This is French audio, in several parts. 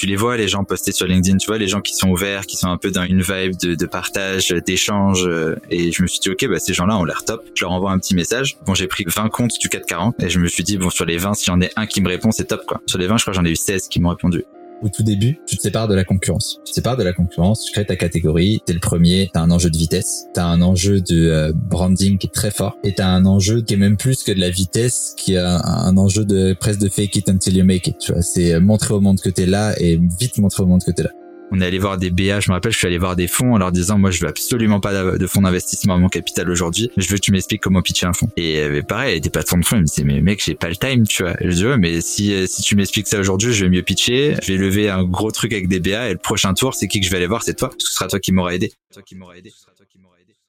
tu les vois les gens postés sur LinkedIn, tu vois les gens qui sont ouverts, qui sont un peu dans une vibe de, de partage, d'échange. Et je me suis dit ok, bah ces gens-là ont l'air top. Je leur envoie un petit message. Bon, j'ai pris 20 comptes du 440 et je me suis dit bon sur les 20, s'il y en a un qui me répond, c'est top quoi. Sur les 20, je crois j'en ai eu 16 qui m'ont répondu au tout début, tu te sépares de la concurrence. Tu te sépares de la concurrence, tu crées ta catégorie, t'es le premier, t'as un enjeu de vitesse, t'as un enjeu de euh, branding qui est très fort, et t'as un enjeu qui est même plus que de la vitesse, qui a un enjeu de presque de fake it until you make it. Tu vois, c'est euh, montrer au monde que t'es là et vite montrer au monde que t'es là on est allé voir des BA, je me rappelle, je suis allé voir des fonds en leur disant, moi, je veux absolument pas de fonds d'investissement à mon capital aujourd'hui, je veux que tu m'expliques comment pitcher un fonds. Et euh, pareil, des patrons de fonds, ils me disaient, mais mec, j'ai pas le time, tu vois. je dis, ouais, mais si, euh, si tu m'expliques ça aujourd'hui, je vais mieux pitcher, je vais lever un gros truc avec des BA et le prochain tour, c'est qui que je vais aller voir, c'est toi. Ce sera toi qui m'aura aidé. Toi qui m'aura aidé.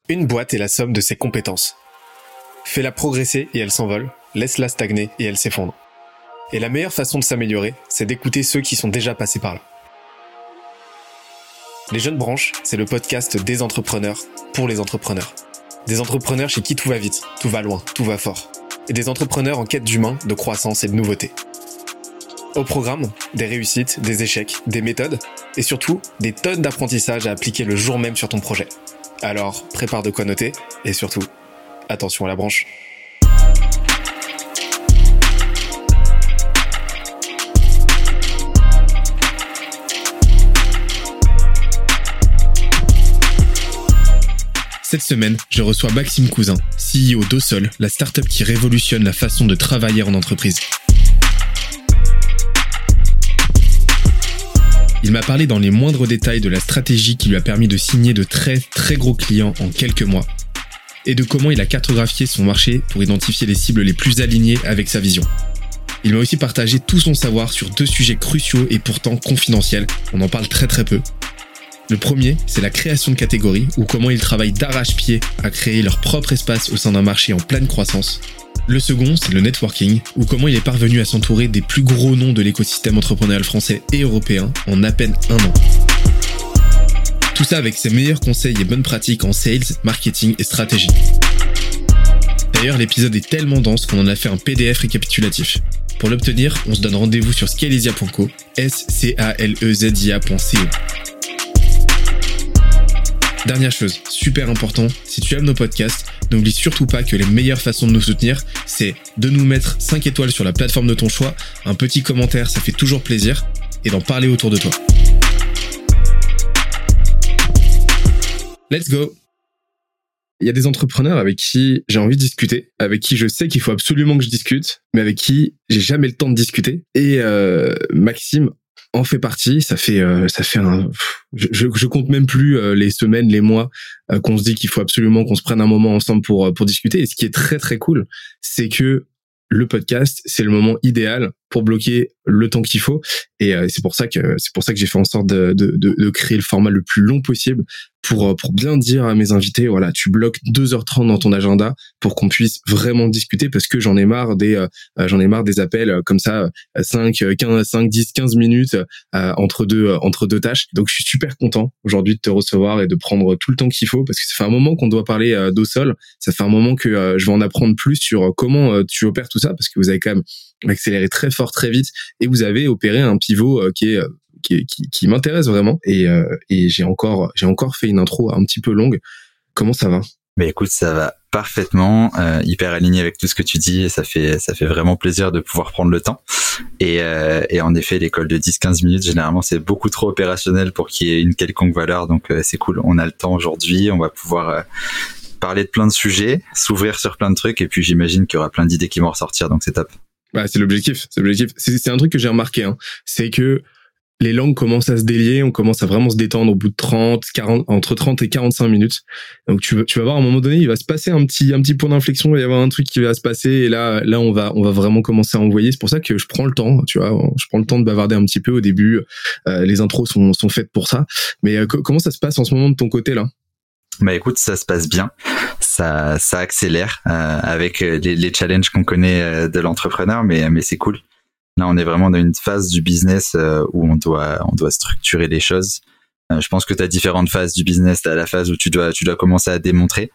Une boîte est la somme de ses compétences. Fais-la progresser et elle s'envole, laisse-la stagner et elle s'effondre. Et la meilleure façon de s'améliorer, c'est d'écouter ceux qui sont déjà passés par là. Les Jeunes Branches, c'est le podcast des entrepreneurs pour les entrepreneurs. Des entrepreneurs chez qui tout va vite, tout va loin, tout va fort. Et des entrepreneurs en quête d'humain, de croissance et de nouveauté. Au programme, des réussites, des échecs, des méthodes et surtout des tonnes d'apprentissages à appliquer le jour même sur ton projet. Alors, prépare de quoi noter et surtout, attention à la branche. Cette semaine, je reçois Maxime Cousin, CEO d'Osol, la startup qui révolutionne la façon de travailler en entreprise. Il m'a parlé dans les moindres détails de la stratégie qui lui a permis de signer de très très gros clients en quelques mois et de comment il a cartographié son marché pour identifier les cibles les plus alignées avec sa vision. Il m'a aussi partagé tout son savoir sur deux sujets cruciaux et pourtant confidentiels, on en parle très très peu, le premier, c'est la création de catégories, ou comment ils travaillent d'arrache-pied à créer leur propre espace au sein d'un marché en pleine croissance. Le second, c'est le networking, ou comment il est parvenu à s'entourer des plus gros noms de l'écosystème entrepreneurial français et européen en à peine un an. Tout ça avec ses meilleurs conseils et bonnes pratiques en sales, marketing et stratégie. D'ailleurs, l'épisode est tellement dense qu'on en a fait un PDF récapitulatif. Pour l'obtenir, on se donne rendez-vous sur scalezia.co, s c a l e z i. Dernière chose, super important, si tu aimes nos podcasts, n'oublie surtout pas que les meilleures façons de nous soutenir, c'est de nous mettre 5 étoiles sur la plateforme de ton choix, un petit commentaire, ça fait toujours plaisir, et d'en parler autour de toi. Let's go il y a des entrepreneurs avec qui j'ai envie de discuter, avec qui je sais qu'il faut absolument que je discute, mais avec qui j'ai jamais le temps de discuter. Et euh, Maxime en fait partie. Ça fait, euh, ça fait un, je, je, compte même plus euh, les semaines, les mois euh, qu'on se dit qu'il faut absolument qu'on se prenne un moment ensemble pour pour discuter. Et ce qui est très très cool, c'est que le podcast, c'est le moment idéal pour bloquer le temps qu'il faut. Et c'est pour ça que c'est pour ça que j'ai fait en sorte de, de, de, créer le format le plus long possible pour, euh, pour bien dire à mes invités, voilà, tu bloques 2h30 dans ton agenda pour qu'on puisse vraiment discuter parce que j'en ai marre des, euh, euh, j'en ai marre des appels comme ça, 5, 15, 5, 10, 15 minutes entre deux, entre deux tâches. Donc, je suis super content aujourd'hui de te recevoir et de prendre tout le temps qu'il faut parce que ça fait un moment qu'on doit parler d'eau sol. Ça fait un moment que je vais en apprendre plus sur comment tu opères tout ça parce que vous avez quand même accéléré très fort, très vite et vous avez opéré un pivot qui est qui, qui, m'intéresse vraiment. Et, euh, et j'ai encore, j'ai encore fait une intro un petit peu longue. Comment ça va? Mais écoute, ça va parfaitement, euh, hyper aligné avec tout ce que tu dis. Et ça fait, ça fait vraiment plaisir de pouvoir prendre le temps. Et, euh, et en effet, l'école de 10-15 minutes, généralement, c'est beaucoup trop opérationnel pour qu'il y ait une quelconque valeur. Donc, c'est cool. On a le temps aujourd'hui. On va pouvoir parler de plein de sujets, s'ouvrir sur plein de trucs. Et puis, j'imagine qu'il y aura plein d'idées qui vont ressortir. Donc, c'est top. Bah, c'est l'objectif. C'est l'objectif. C'est un truc que j'ai remarqué. Hein. C'est que les langues commencent à se délier, on commence à vraiment se détendre au bout de 30, 40, entre 30 et 45 minutes. Donc tu, tu vas voir à un moment donné, il va se passer un petit, un petit point d'inflexion, il va y avoir un truc qui va se passer et là, là on va, on va vraiment commencer à envoyer. C'est pour ça que je prends le temps, tu vois, je prends le temps de bavarder un petit peu au début. Euh, les intros sont, sont faites pour ça. Mais euh, comment ça se passe en ce moment de ton côté là? Bah écoute, ça se passe bien, ça accélère euh, avec les, les challenges qu'on connaît de l'entrepreneur, mais c'est cool. Là, on est vraiment dans une phase du business euh, où on doit, structurer les choses. Euh, je pense que tu as différentes phases du business. Tu la phase où tu dois, tu dois commencer à démontrer.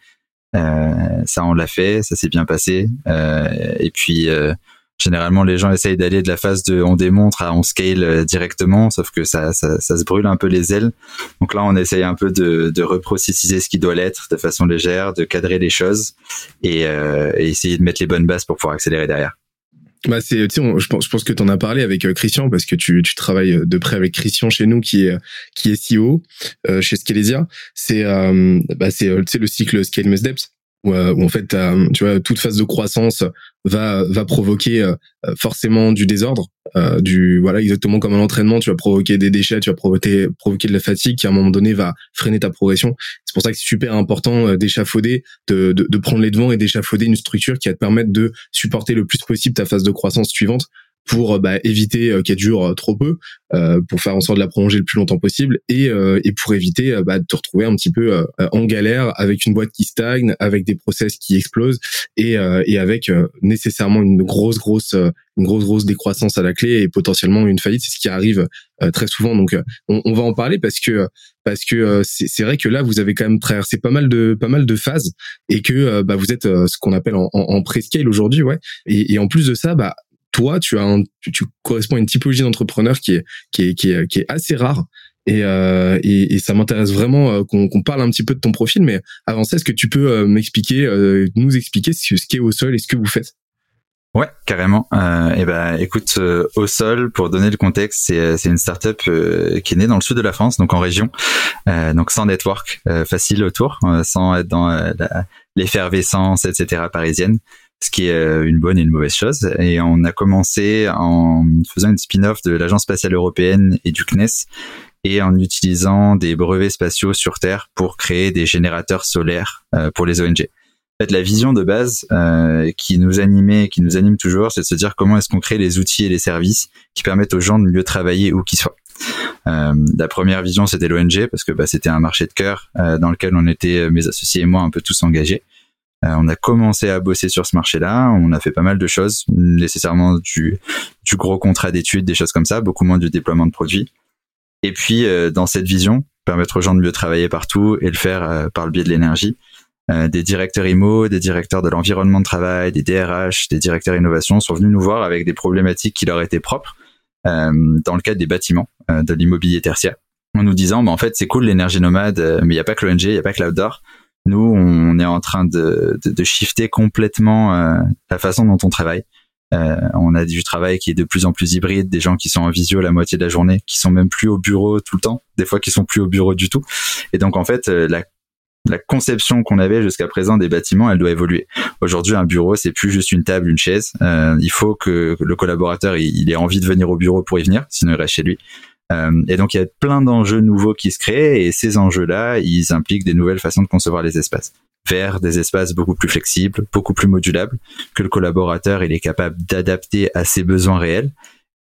Euh, ça, on l'a fait, ça s'est bien passé. et puis, Généralement, les gens essayent d'aller de la phase de on démontre à on scale euh, directement, sauf que ça, ça, ça, se brûle un peu les ailes. Donc là, on essaye un peu de, de reprocessiser ce qui doit l'être de façon légère, de cadrer les choses et, euh, essayer de mettre les bonnes bases pour pouvoir accélérer derrière. Bah c'est, je pense, je pense que tu en as parlé avec euh, Christian parce que tu, tu travailles de près avec Christian chez nous qui est qui est CEO euh, chez Scalesia. C'est euh, bah c'est le cycle Scale Must Depth euh, où en fait tu vois toute phase de croissance va va provoquer euh, forcément du désordre euh, du voilà exactement comme un entraînement tu vas provoquer des déchets tu vas provoquer provoquer de la fatigue qui à un moment donné va freiner ta progression. C'est pour ça que c'est super important d'échafauder de, de, de prendre les devants et d'échafauder une structure qui va te permettre de supporter le plus possible ta phase de croissance suivante pour bah, éviter euh, qu'elle dure trop peu, euh, pour faire en sorte de la prolonger le plus longtemps possible et, euh, et pour éviter bah, de te retrouver un petit peu en galère avec une boîte qui stagne, avec des process qui explosent et, et avec nécessairement une grosse grosse une grosse grosse décroissance à la clé et potentiellement une faillite. C'est ce qui arrive très souvent. Donc on, on, va en parler parce que parce que c'est vrai que là vous avez quand même traversé pas mal de pas mal de phases et que bah, vous êtes ce qu'on appelle en, en, en pré-scale aujourd'hui, ouais. Et, et en plus de ça, bah toi, tu as un, tu, corresponds à une typologie d'entrepreneur qui est, qui est, qui est, qui est assez rare. Et, euh, et, et, ça m'intéresse vraiment euh, qu'on parle un petit peu de ton profil. Mais avant ça, est-ce que tu peux euh, m'expliquer, euh, nous expliquer ce, ce qu'est au sol et ce que vous faites? Ouais, carrément. Euh, et ben, écoute, au sol, pour donner le contexte, c'est c'est une startup euh, qui est née dans le sud de la France, donc en région, donc sans network facile autour, sans être dans l'effervescence, etc. parisienne ce qui est euh, une bonne et une mauvaise chose. Et on a commencé en faisant une spin-off de l'Agence spatiale européenne et du CNES et en utilisant des brevets spatiaux sur Terre pour créer des générateurs solaires euh, pour les ONG. En fait, la vision de base euh, qui nous animait, qui nous anime toujours, c'est de se dire comment est-ce qu'on crée les outils et les services qui permettent aux gens de mieux travailler où qu'ils soient. La première vision, c'était l'ONG parce que bah, c'était un marché de cœur dans lequel on était, mes associés et moi, un peu tous engagés. Euh, on a commencé à bosser sur ce marché-là. On a fait pas mal de choses, nécessairement du, du gros contrat d'études, des choses comme ça, beaucoup moins du déploiement de produits. Et puis, euh, dans cette vision, permettre aux gens de mieux travailler partout et le faire euh, par le biais de l'énergie. des directeurs IMO, des directeurs de l'environnement de travail, des DRH, des directeurs innovation sont venus nous voir avec des problématiques qui leur étaient propres dans le cadre des bâtiments, de l'immobilier tertiaire, en nous disant, bah, en fait, c'est cool l'énergie nomade, mais il n'y a pas que l'ONG, il n'y a pas que l'outdoor. Nous, on est en train de, de, de shifter complètement euh, la façon dont on travaille. Euh, on a du travail qui est de plus en plus hybride, des gens qui sont en visio la moitié de la journée, qui sont même plus au bureau tout le temps, des fois qui sont plus au bureau du tout. Et donc en fait, euh, la, la conception qu'on avait jusqu'à présent des bâtiments, elle doit évoluer. Aujourd'hui, un bureau, c'est plus juste une table, une chaise. Euh, il faut que le collaborateur il, ait envie de venir au bureau pour y venir, sinon il reste chez lui. Euh, et donc il y a plein d'enjeux nouveaux qui se créent et ces enjeux-là, ils impliquent des nouvelles façons de concevoir les espaces vers des espaces beaucoup plus flexibles, beaucoup plus modulables, que le collaborateur il est capable d'adapter à ses besoins réels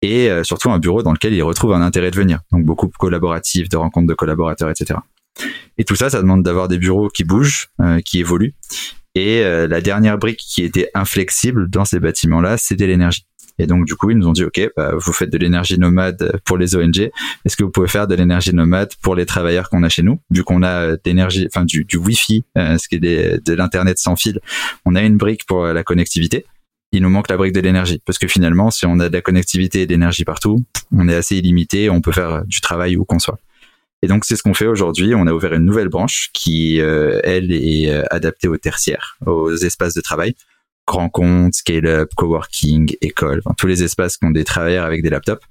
et euh, surtout un bureau dans lequel il retrouve un intérêt de venir. Donc beaucoup de collaboratifs, de rencontres de collaborateurs, etc. Et tout ça, ça demande d'avoir des bureaux qui bougent, euh, qui évoluent. Et la dernière brique qui était inflexible dans ces bâtiments-là, c'était l'énergie. Et donc du coup, ils nous ont dit OK, bah, vous faites de l'énergie nomade pour les ONG. Est-ce que vous pouvez faire de l'énergie nomade pour les travailleurs qu'on a chez nous, vu qu'on a euh, d'énergie, enfin du, du Wi-Fi, euh, ce qui est de l'internet sans fil. On a une brique pour la connectivité. Il nous manque la brique de l'énergie, parce que finalement, si on a de la connectivité et de l'énergie partout, on est assez illimité, on peut faire du travail où qu'on soit. Et donc c'est ce qu'on fait aujourd'hui. On a ouvert une nouvelle branche qui, euh, elle, est adaptée aux tertiaires, aux espaces de travail grand compte, scale-up, coworking, école, tous les espaces qui ont des travailleurs avec des laptops.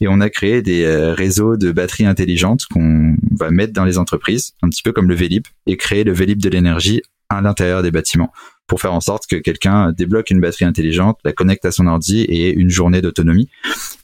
Et on a créé des euh, réseaux de batteries intelligentes qu'on va mettre dans les entreprises, un petit peu comme le Vélib, et créer le Vélib de l'énergie à l'intérieur des bâtiments pour faire en sorte que quelqu'un débloque une batterie intelligente, la connecte à son ordi et une journée d'autonomie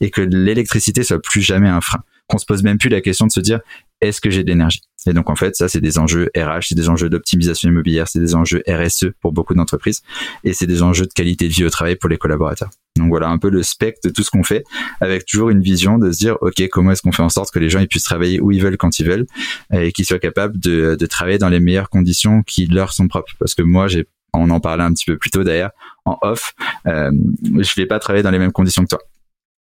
et que l'électricité soit plus jamais un frein. Qu'on se pose même plus la question de se dire est-ce que j'ai de l'énergie? Et donc en fait, ça c'est des enjeux RH, c'est des enjeux d'optimisation immobilière, c'est des enjeux RSE pour beaucoup d'entreprises et c'est des enjeux de qualité de vie au travail pour les collaborateurs. Donc voilà un peu le spectre de tout ce qu'on fait avec toujours une vision de se dire OK, comment est-ce qu'on fait en sorte que les gens ils puissent travailler où ils veulent quand ils veulent et qu'ils soient capables de, de travailler dans les meilleures conditions qui leur sont propres. Parce que moi j'ai on en parlait un petit peu plus tôt d'ailleurs en off, euh, je vais pas travailler dans les mêmes conditions que toi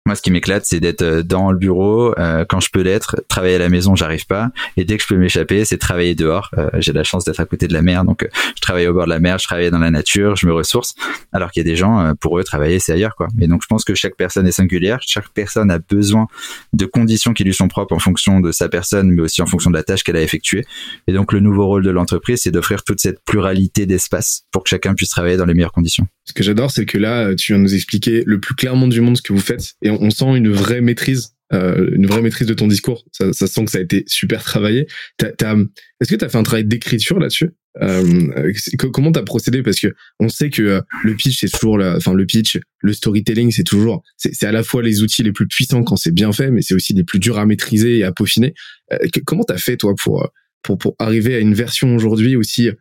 Moi, ce qui m'éclate, c'est d'être euh, dans le bureau euh, quand je peux l'être. Travailler à la maison, j'arrive pas. Et dès que je peux m'échapper, c'est travailler dehors. Euh, j'ai la chance d'être à côté de la mer, donc je travaille au bord de la mer, je travaille dans la nature, je me ressource. Alors qu'il y a des gens, pour eux, travailler, c'est ailleurs, quoi. Et donc, je pense que chaque personne est singulière. Chaque personne a besoin de conditions qui lui sont propres en fonction de sa personne, mais aussi en fonction de la tâche qu'elle a effectuée. Et donc, le nouveau rôle de l'entreprise, c'est d'offrir toute cette pluralité d'espace pour que chacun puisse travailler dans les meilleures conditions. Ce que j'adore, c'est que là, tu viens nous expliquer le plus clairement du monde ce que vous faites. Et on sent une vraie maîtrise, euh, une vraie maîtrise de ton discours. Ça, ça sent que ça a été super travaillé. Est-ce que tu as fait un travail d'écriture là-dessus? Euh, Comment t'as procédé? Parce que on sait que euh, le pitch, c'est toujours, enfin le pitch, le storytelling, c'est toujours, c'est à la fois les outils les plus puissants quand c'est bien fait, mais c'est aussi les plus durs à maîtriser et à peaufiner. Euh, comment t'as fait toi pour pour pour arriver à une version aujourd'hui aussi euh,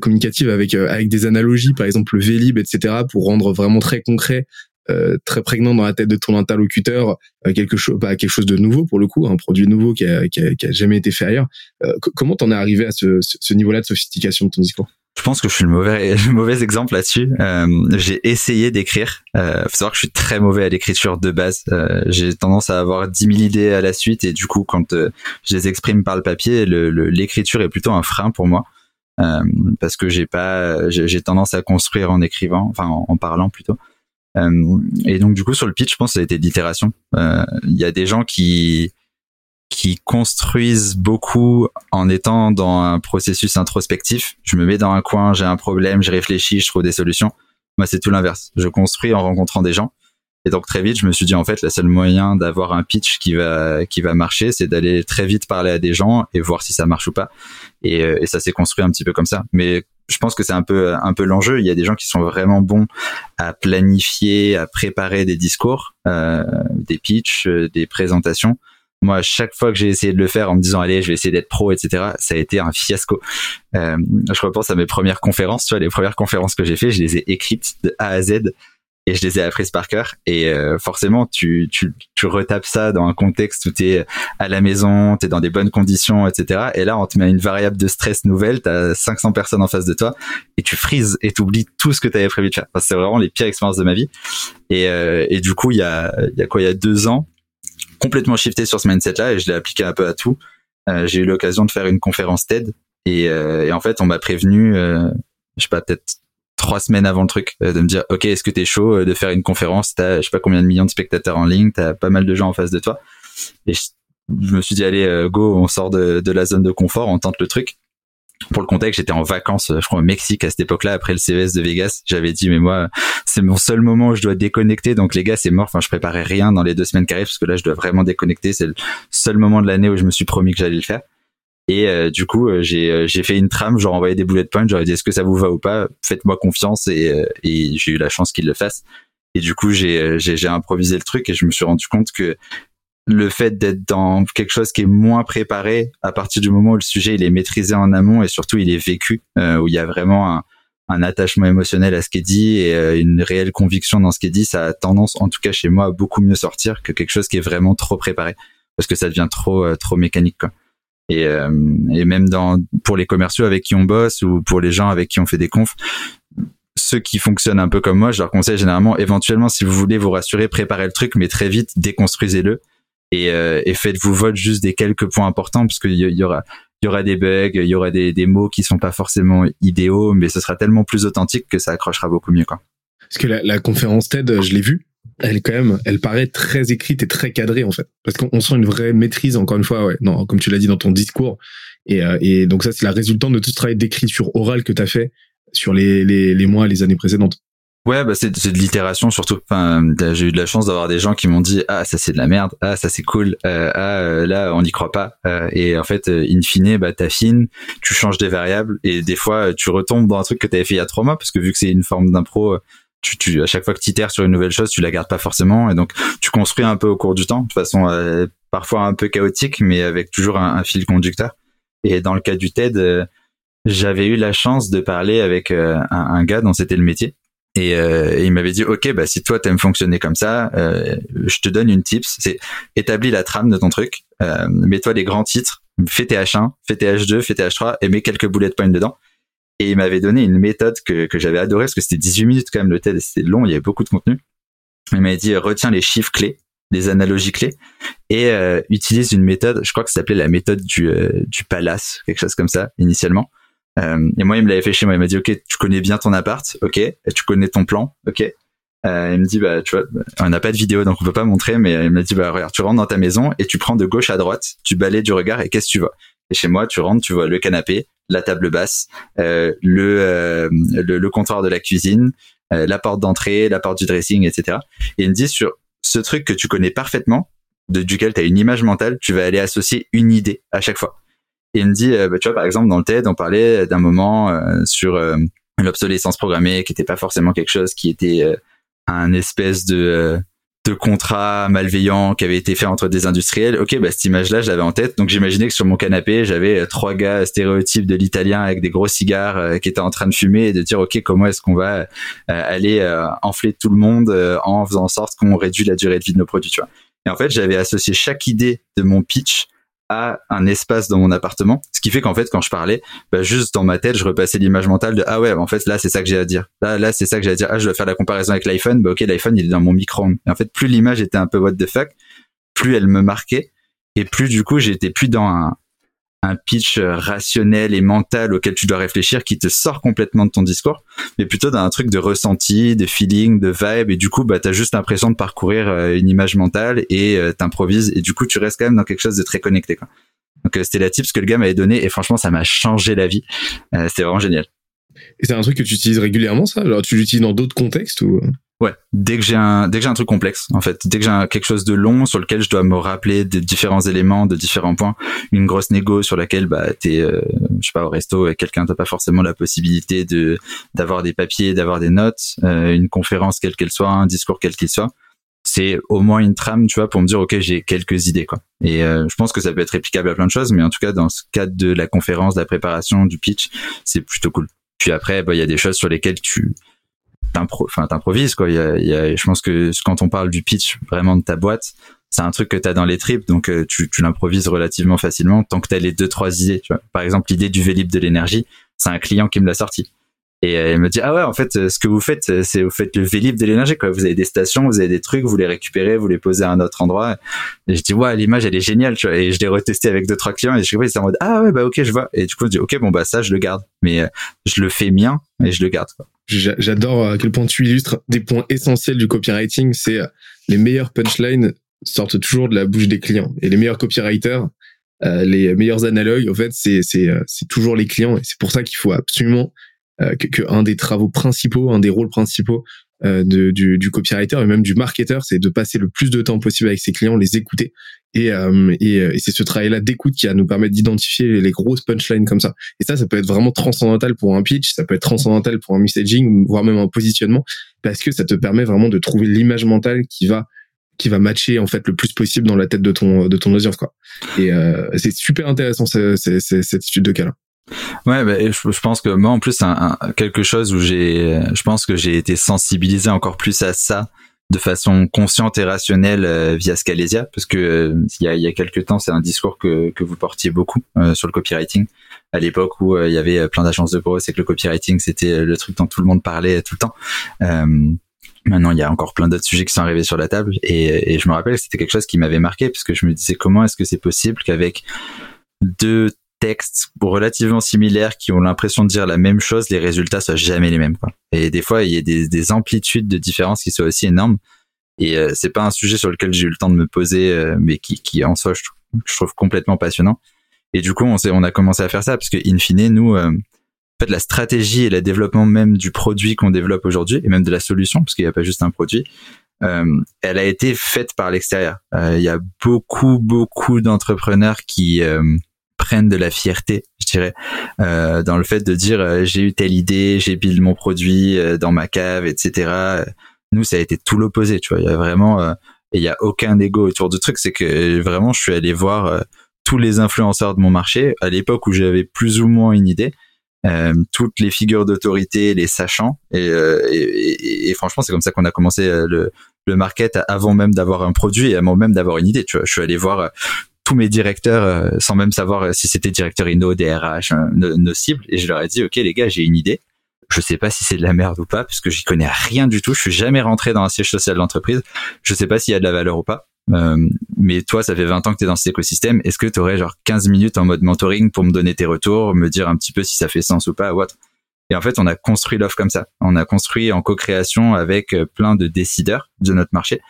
communicative avec avec des analogies, par exemple le Vélib, etc., pour rendre vraiment très concret euh, très prégnant dans la tête de ton interlocuteur euh, quelque chose bah, quelque chose de nouveau pour le coup un produit nouveau qui a, qui a, qui a jamais été fait ailleurs euh, comment t'en es arrivé à ce, ce niveau-là de sophistication de ton discours? Je pense que je suis le mauvais, le mauvais exemple là-dessus. Euh, j'ai essayé d'écrire. Euh, faut savoir que je suis très mauvais à l'écriture de base. Euh, j'ai tendance à avoir 10 000 idées à la suite et du coup, quand je les exprime par le papier, l'écriture le, est plutôt un frein pour moi parce que j'ai pas, j'ai tendance à construire en écrivant, enfin en, parlant plutôt. Euh, et donc du coup sur le pitch, je pense que ça a été de l'itération. Euh, il y a des gens qui qui construisent beaucoup en étant dans un processus introspectif. Je me mets dans un coin, j'ai un problème, je réfléchis, je trouve des solutions. Moi, c'est tout l'inverse. Je construis en rencontrant des gens. Et donc très vite, je me suis dit en fait, la seule moyen d'avoir un pitch qui va qui va marcher, c'est d'aller très vite parler à des gens et voir si ça marche ou pas. Et, euh, et ça s'est construit un petit peu comme ça. Mais je pense que c'est un peu un peu l'enjeu. Il y a des gens qui sont vraiment bons à planifier, à préparer des discours, euh, des pitchs, euh, des présentations. Moi, chaque fois que j'ai essayé de le faire en me disant allez, je vais essayer d'être pro, etc., ça a été un fiasco. Euh, je repense à mes premières conférences. Tu vois, les premières conférences que j'ai fait, je les ai écrites de A à Z et je les ai apprises par cœur et euh, forcément tu, tu, tu retapes ça dans un contexte où tu es à la maison, tu es dans des bonnes conditions, etc. Et là on te met une variable de stress nouvelle, tu as 500 personnes en face de toi et tu frises et tu oublies tout ce que tu avais prévu de faire. c'est vraiment les pires expériences de ma vie. Et, euh, et du coup il y a, y a quoi? Il y a deux ans complètement shifté sur ce mindset là et je l'ai appliqué un peu à tout. Euh, j'ai eu l'occasion de faire une conférence TED et, et en fait on m'a prévenu je sais pas peut-être trois semaines avant le truc, euh, de me dire, ok, est-ce que t'es chaud euh, de faire une conférence? T'as, je sais pas combien de millions de spectateurs en ligne, t'as pas mal de gens en face de toi. Et je, me suis dit, allez, euh, go, on sort de, de la zone de confort, on tente le truc. Pour le contexte, j'étais en vacances, je crois au Mexique à cette époque-là, après le CES de Vegas. J'avais dit, mais moi, c'est mon seul moment où je dois déconnecter. Donc les gars, c'est mort. Enfin, je préparais rien dans les deux semaines qui arrivent parce que là, je dois vraiment déconnecter. C'est le seul moment de l'année où je me suis promis que j'allais le faire. Et euh, du coup, euh, j'ai euh, j'ai fait une trame, genre envoyé des bullet points, j'aurais dit est-ce que ça vous va ou pas? Faites-moi confiance et, et j'ai eu la chance qu'il le fasse. Et du coup, j'ai j'ai improvisé le truc et je me suis rendu compte que le fait d'être dans quelque chose qui est moins préparé à partir du moment où le sujet il est maîtrisé en amont et surtout il est vécu, où il y a vraiment un, un attachement émotionnel à ce qui est dit et une réelle conviction dans ce qui est dit, ça a tendance, en tout cas chez moi, à beaucoup mieux sortir que quelque chose qui est vraiment trop préparé parce que ça devient trop trop mécanique. Quoi. Et, euh, et même dans pour les commerciaux avec qui on bosse ou pour les gens avec qui on fait des confs, ceux qui fonctionnent un peu comme moi, je leur conseille généralement, éventuellement, si vous voulez vous rassurer, préparez le truc, mais très vite, déconstruisez-le et, euh, et faites-vous vote juste des quelques points importants parce qu'il y, aura il y aura des bugs, il y aura des, des mots qui sont pas forcément idéaux, mais ce sera tellement plus authentique que ça accrochera beaucoup mieux. Quoi. Parce que la, la conférence TED, je l'ai vue, elle quand même, elle paraît très écrite et très cadrée en fait, parce qu'on sent une vraie maîtrise encore une fois, ouais, non, comme tu l'as dit dans ton discours, et, euh, et donc ça c'est la résultante de tout ce travail d'écriture orale que tu as fait sur les, les, les mois, les années précédentes. Ouais, bah c'est de l'itération surtout. Enfin, j'ai eu de la chance d'avoir des gens qui m'ont dit ah ça c'est de la merde, ah ça c'est cool, euh, ah euh, là on n'y croit pas. Euh, et en fait, in fine, bah t'affines, tu changes des variables et des fois tu retombes dans un truc que t'avais fait il y a trois mois parce que vu que c'est une forme d'impro, tu, tu, à chaque fois que tu itères sur une nouvelle chose, tu la gardes pas forcément, et donc tu construis un peu au cours du temps, de façon euh, parfois un peu chaotique, mais avec toujours un, fil conducteur. Et dans le cas du TED, euh, j'avais eu la chance de parler avec euh, un, gars dont c'était le métier, et, il m'avait dit, ok, bah si toi t'aimes fonctionner comme ça, je te donne une tips, c'est établis la trame de ton truc, mets-toi les grands titres, fais tes H1, fais tes H2, fais tes H3, et mets quelques bullet points dedans et il m'avait donné une méthode que, que j'avais adorée parce que c'était 18 minutes quand même le TED, c'était long, il y avait beaucoup de contenu. Il m'avait dit retiens les chiffres clés les analogies clés et euh, utilise une méthode, je crois que ça s'appelait la méthode du, euh, du palace, quelque chose comme ça initialement. Euh, et moi, il me l'avait fait chez moi. Il m'a dit, OK, tu connais bien ton appart, OK, tu connais ton plan, OK. Euh, il me dit, bah, tu vois, on n'a pas de vidéo, donc on peut pas montrer, mais il m'a dit, bah, regarde, tu rentres dans ta maison et tu prends de gauche à droite, tu balais du regard et qu'est-ce que tu vois? Et chez moi, tu rentres, tu vois le canapé, la table basse, euh, le, le, le comptoir de la cuisine, la porte d'entrée, la porte du dressing, etc. Et il me dit sur ce truc que tu connais parfaitement, de, duquel tu as une image mentale, tu vas aller associer une idée à chaque fois. Et il me dit, euh, bah, tu vois, par exemple, dans le TED, on parlait d'un moment euh, sur euh, l'obsolescence programmée, qui n'était pas forcément quelque chose qui était un espèce de de contrat malveillant qui avait été fait entre des industriels. Ok, bah cette image-là, je l'avais en tête. Donc j'imaginais que sur mon canapé, j'avais trois gars stéréotypes de l'italien avec des gros cigares qui étaient en train de fumer et de dire ok, comment est-ce qu'on va aller enfler tout le monde en faisant en sorte qu'on réduit la durée de vie de nos produits, tu vois. Et en fait, j'avais associé chaque idée de mon pitch à un espace dans mon appartement, ce qui fait qu'en fait quand je parlais, bah, juste dans ma tête, je repassais l'image mentale de ah ouais, en fait là c'est ça que j'ai à dire. Là là c'est ça que j'ai à dire. Ah je dois faire la comparaison avec l'iPhone, bah ok l'iPhone il est dans mon micro. Et en fait plus l'image était un peu what the fuck, plus elle me marquait et plus du coup j'étais plus dans un, un pitch rationnel et mental auquel tu dois réfléchir qui te sort complètement de ton discours, mais plutôt dans un truc de ressenti, de feeling, de vibe, et du coup, bah, t'as juste l'impression de parcourir euh, une image mentale et euh, t'improvises, et du coup, tu restes quand même dans quelque chose de très connecté, quoi. Donc, euh, c'était la tips que le gars m'avait donné, et franchement, ça m'a changé la vie. c'était vraiment génial. Et c'est un truc que tu utilises régulièrement, ça? Alors, tu l'utilises dans d'autres contextes ou? Ouais, dès que j'ai un dès que j'ai un truc complexe en fait, dès que j'ai quelque chose de long sur lequel je dois me rappeler de différents éléments, de différents points, une grosse négo sur laquelle bah t'es euh, je sais pas au resto avec quelqu'un t'as pas forcément la possibilité de d'avoir des papiers, d'avoir des notes, euh, une conférence quelle qu'elle soit, un discours quel qu'il soit, c'est au moins une trame, tu vois, pour me dire ok j'ai quelques idées quoi. Et euh, je pense que ça peut être réplicable à plein de choses, mais en tout cas dans ce cadre de la conférence, de la préparation, du pitch, c'est plutôt cool. Puis après, bah il y a des choses sur lesquelles tu t'improvises quoi. Je pense que quand on parle du pitch vraiment de ta boîte, c'est un truc que tu dans les tripes, donc euh, tu, tu l'improvises relativement facilement tant que tu as les deux trois idées. Tu vois. Par exemple, l'idée du Vélib de l'énergie, c'est un client qui me l'a sorti. Et elle me dit ah ouais en fait ce que vous faites c'est vous faites le Vélib de l'énergie quoi. Vous avez des stations, vous avez des trucs, vous les récupérez, vous les posez à un autre endroit. Et je dis ouais l'image elle est géniale tu vois. Et je l'ai retesté avec deux trois clients et je suis en mode ah ouais bah ok je vois. Et du coup je dis ok bon bah ça je le garde mais euh, je le fais mien et je le garde quoi. J'adore à quel point tu illustres des points essentiels du copywriting. C'est euh, les meilleurs punchlines sortent toujours de la bouche des clients et les meilleurs copywriters, euh, les meilleurs analogues, en fait, euh, c'est toujours les clients et c'est pour ça qu'il faut absolument que, que, un des travaux principaux, un des rôles principaux de, du, du copywriter et même du marketeur, c'est de passer le plus de temps possible avec ses clients, les écouter et, euh, et, euh, et c'est ce travail-là d'écoute qui va nous permettre d'identifier les grosses punchlines comme ça. Et ça, ça peut être vraiment transcendantal pour un pitch, ça peut être transcendantal pour un messaging, voire même un positionnement, parce que ça te permet vraiment de trouver l'image mentale qui va qui va matcher en fait le plus possible dans la tête de ton de ton audience quoi. Et euh, c'est super intéressant cette étude de cas là. Ouais, bah, je, pense que moi en plus un, quelque chose où j'ai, je pense que j'ai été sensibilisé encore plus à ça de façon consciente et rationnelle euh, via Scalesia, parce que euh, il y, a, il y a quelques temps, c'est un discours que, que vous portiez beaucoup euh, sur le copywriting. À l'époque où il y avait plein d'agences de pro, c'est que le copywriting c'était le truc dont tout le monde parlait tout le temps. Maintenant, il y a encore plein d'autres sujets qui sont arrivés sur la table, et, et je me rappelle que c'était quelque chose qui m'avait marqué, parce que je me disais comment est-ce que c'est possible qu'avec deux textes relativement similaires qui ont l'impression de dire la même chose, les résultats soient jamais les mêmes. Et des fois, il y a des, des amplitudes de différence qui soient aussi énormes. Et euh, c'est pas un sujet sur lequel j'ai eu le temps de me poser, euh, mais qui, qui en soi, je trouve, complètement passionnant. Et du coup, on, a commencé à faire ça parce que, in fine, nous, euh, en fait, la stratégie et le développement même du produit qu'on développe aujourd'hui, et même de la solution, parce qu'il n'y a pas juste un produit, elle a été faite par l'extérieur. Il y a beaucoup, beaucoup d'entrepreneurs qui prennent de la fierté, je dirais, euh, dans le fait de dire euh, j'ai eu telle idée, j'ai build mon produit euh, dans ma cave, etc. Nous, ça a été tout l'opposé, tu vois. Il y a vraiment, et il y a aucun ego autour du truc. C'est que vraiment, je suis allé voir tous les influenceurs de mon marché à l'époque où j'avais plus ou moins une idée. toutes les figures d'autorité, les sachants, et, et, franchement, c'est comme ça qu'on a commencé le, le market avant même d'avoir un produit et avant même d'avoir une idée. Tu vois, je suis allé voir tous mes directeurs euh, sans même savoir euh, si c'était directeur Inno, DRH, euh, nos, cibles. Et je leur ai dit, OK, les gars, j'ai une idée. Je sais pas si c'est de la merde ou pas, parce que j'y connais rien du tout. Je suis jamais rentré dans un siège social d'entreprise. Je sais pas s'il y a de la valeur ou pas. mais toi, ça fait 20 ans que tu es dans cet écosystème. Est-ce que tu aurais genre 15 minutes en mode mentoring pour me donner tes retours, me dire un petit peu si ça fait sens ou pas ou autre? Et en fait, on a construit l'offre comme ça. On a construit en co-création avec plein de décideurs de notre marché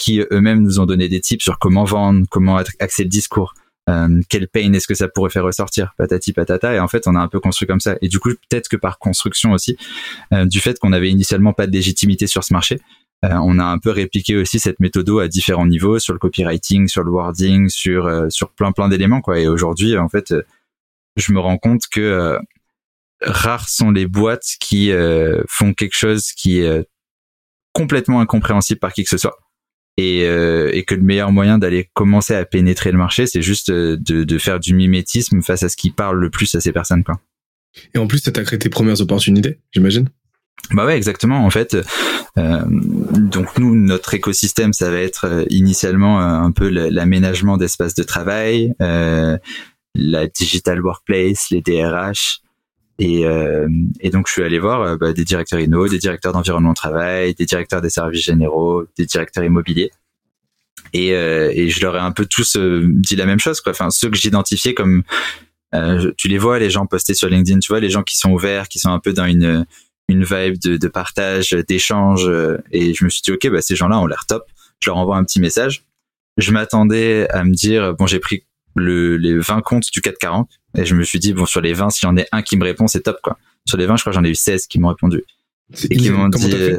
qui eux-mêmes nous ont donné des tips sur comment vendre, comment axer le discours, euh, quel pain est-ce que ça pourrait faire ressortir, patati patata. Et en fait, on a un peu construit comme ça. Et du coup, peut-être que par construction aussi, euh, du fait qu'on avait initialement pas de légitimité sur ce marché, euh, on a un peu répliqué aussi cette méthode à différents niveaux, sur le copywriting, sur le wording, sur sur plein plein d'éléments quoi. Et aujourd'hui, en fait, je me rends compte que rares sont les boîtes qui font quelque chose qui est complètement incompréhensible par qui que ce soit et, euh, et que le meilleur moyen d'aller commencer à pénétrer le marché, c'est juste euh, de, de, faire du mimétisme face à ce qui parle le plus à ces personnes. Quoi. Et en plus, ça t'a créé tes premières opportunités, j'imagine? Bah ouais, exactement. En fait, euh, donc nous, notre écosystème, ça va être euh, initialement un peu l'aménagement d'espaces de travail, euh, la digital workplace, les DRH, et, euh, et, donc je suis allé voir euh, bah, des directeurs inno, des directeurs d'environnement de travail, des directeurs des services généraux, des directeurs immobiliers. Et, euh, et je leur ai un peu tous euh, dit la même chose. Quoi. Enfin, ceux que j'identifiais comme, euh, tu les vois, les gens postés sur LinkedIn, tu vois, les gens qui sont ouverts, qui sont un peu dans une une vibe de, de partage, d'échange. Et je me suis dit, ok, bah, ces gens-là ont l'air top. Je leur envoie un petit message. Je m'attendais à me dire, bon, j'ai pris le, les 20 comptes du 440 et je me suis dit bon sur les 20 s'il y en a un qui me répond c'est top quoi. Sur les 20 je crois j'en ai eu 16 qui m'ont répondu. Et qui m'ont dit euh,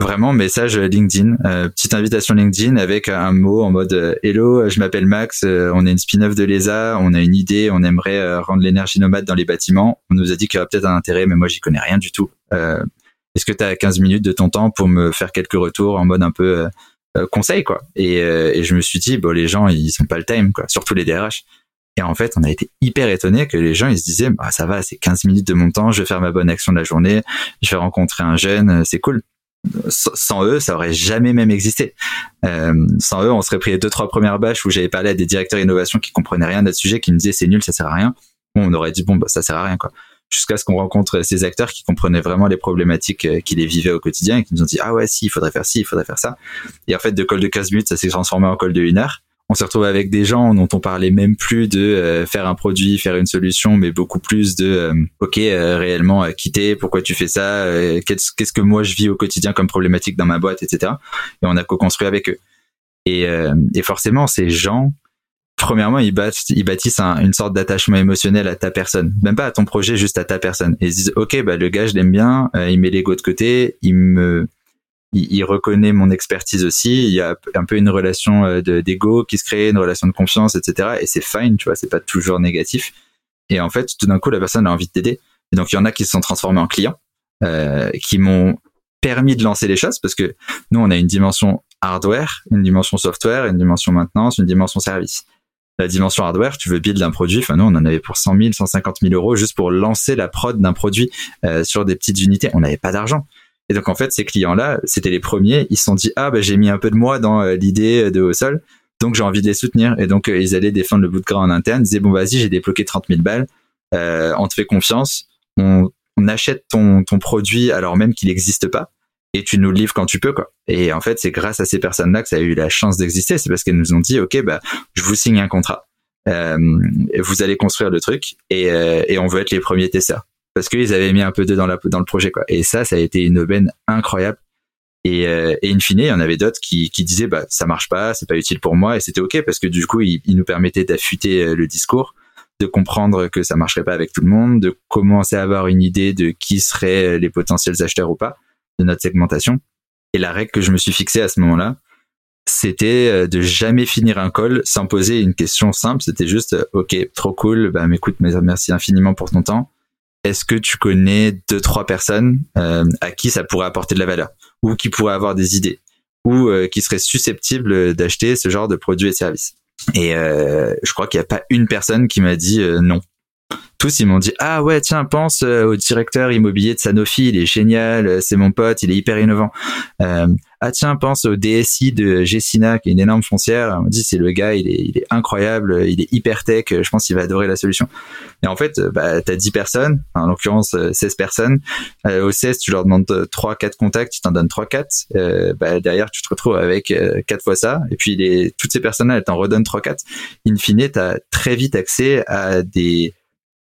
vraiment message LinkedIn, euh, petite invitation LinkedIn avec un mot en mode euh, hello, je m'appelle Max, on est une spin-off de l'ESA, on a une idée, on aimerait rendre l'énergie nomade dans les bâtiments. On nous a dit qu'il y aurait peut-être un intérêt mais moi j'y connais rien du tout. Est-ce que tu as 15 minutes de ton temps pour me faire quelques retours en mode un peu conseil quoi? Et, et, je me suis dit bon les gens ils sont pas le time quoi, surtout les DRH. Et en fait, on a été hyper étonnés que les gens ils se disaient bah ça va, c'est 15 minutes de mon temps, je vais faire ma bonne action de la journée, je vais rencontrer un jeune, euh, c'est cool. Sans eux, ça aurait jamais même existé. Euh, sans eux, on serait pris les deux trois premières bâches où j'avais parlé à des directeurs innovation qui comprenaient rien de ce sujet, qui me disaient c'est nul, ça sert à rien. On aurait dit bon bah ça sert à rien quoi jusqu'à ce qu'on rencontre ces acteurs qui comprenaient vraiment les problématiques euh, qui les vivaient au quotidien et qui nous ont dit ah ouais si il faudrait faire ci il faudrait faire ça et en fait de call de 15 minutes ça s'est transformé en call de 1 heure on s'est retrouvé avec des gens dont on parlait même plus de euh, faire un produit, faire une solution, mais beaucoup plus de euh, ok réellement quitter, pourquoi tu fais ça, qu'est-ce que moi je vis au quotidien comme problématique dans ma boîte, etc. Et on a co-construit avec eux. Et, et forcément ces gens premièrement, ils bâtissent, ils bâtissent une sorte d'attachement émotionnel à ta personne, même pas à ton projet, juste à ta personne. Et ils disent, ok, bah le gars, je l'aime bien, euh, il met l'ego de côté, il me, il, reconnaît mon expertise aussi. Il y a un peu une relation euh, d'ego qui se crée, une relation de confiance, etc. Et c'est fine, tu vois, c'est pas toujours négatif. Et en fait, tout d'un coup, la personne a envie de t'aider. Et donc, il y en a qui se sont transformés en clients, euh, qui m'ont permis de lancer les choses parce que nous, on a une dimension hardware, une dimension software, une dimension maintenance, une dimension service la dimension hardware, tu veux build un produit, enfin nous on en avait pour 100 000, 150 000 euros juste pour lancer la prod d'un produit euh, sur des petites unités. On n'avait pas d'argent. Et donc en fait ces clients-là, c'était les premiers, ils se sont dit ah bah j'ai mis un peu de moi dans euh, l'idée de haut sol, donc j'ai envie de les soutenir. Et donc euh, ils allaient défendre le bout de gras en interne, ils disaient bon vas-y j'ai débloqué 30 000 balles, on te fait confiance, on, on achète ton, ton produit alors même qu'il n'existe pas. Et tu nous le livres quand tu peux quoi. Et en fait, c'est grâce à ces personnes-là que ça a eu la chance d'exister. C'est parce qu'elles nous ont dit, ok, bah, je vous signe un contrat, euh, vous allez construire le truc et, euh, et on veut être les premiers testeurs parce qu'ils avaient mis un peu de dans, dans le projet quoi. Et ça, ça a été une aubaine incroyable. Et, euh, et in fine, il y en avait d'autres qui, qui disaient, bah, ça marche pas, c'est pas utile pour moi, et c'était ok parce que du coup, ils il nous permettaient d'affûter euh, le discours de comprendre que ça marcherait pas avec tout le monde, de commencer à avoir une idée de qui seraient les potentiels acheteurs ou pas de notre segmentation. Et la règle que je me suis fixée à ce moment-là, c'était euh, de jamais finir un call sans poser une question simple. C'était juste, euh, ok, trop cool, bah écoute, merci infiniment pour ton temps. Est-ce que tu connais deux trois personnes euh, à qui ça pourrait apporter de la valeur ou qui pourraient avoir des idées ou qui seraient susceptibles d'acheter ce genre de produits et services? Et je crois qu'il n'y a pas une personne qui m'a dit non. Tous ils m'ont dit ah ouais tiens pense euh, au directeur immobilier de Sanofi il est génial euh, c'est mon pote il est hyper innovant. Euh, ah tiens pense au DSI de Gessina qui est une énorme foncière. On dit c'est le gars il est, il est incroyable il est hyper tech je pense qu'il va adorer la solution. Et en fait bah t'as 10 personnes en l'occurrence 16 personnes. Euh, au 16 tu leur demandes 3 4 contacts tu t'en donnes 3 4 euh, bah derrière tu te retrouves avec 4 fois ça. Et puis les toutes ces personnes là elles t'en redonnent 3 4 in fine t'as très vite accès à des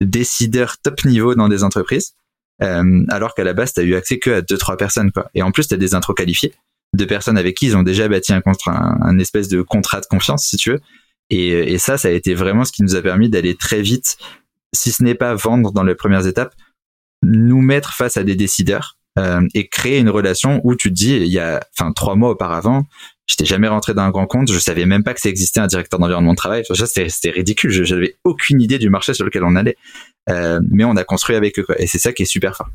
décideurs top niveau dans des entreprises. Euh, alors qu'à la base, tu as eu accès que à deux trois personnes quoi. Et en plus, tu as des intros qualifiés de personnes avec qui ils ont déjà bâti un, un, espèce de contrat de confiance, si tu veux. Et, et, ça, ça a été vraiment ce qui nous a permis d'aller très vite, si ce n'est pas vendre dans les premières étapes, nous mettre face à des décideurs euh, et créer une relation où tu te dis, il y a, enfin, trois mois auparavant, j'étais jamais rentré dans un grand compte, je savais même pas que ça existait un directeur d'environnement de travail. C'était ridicule, je n'avais aucune idée du marché sur lequel on allait. Euh, mais on a construit avec eux quoi. Et c'est ça qui est super fort.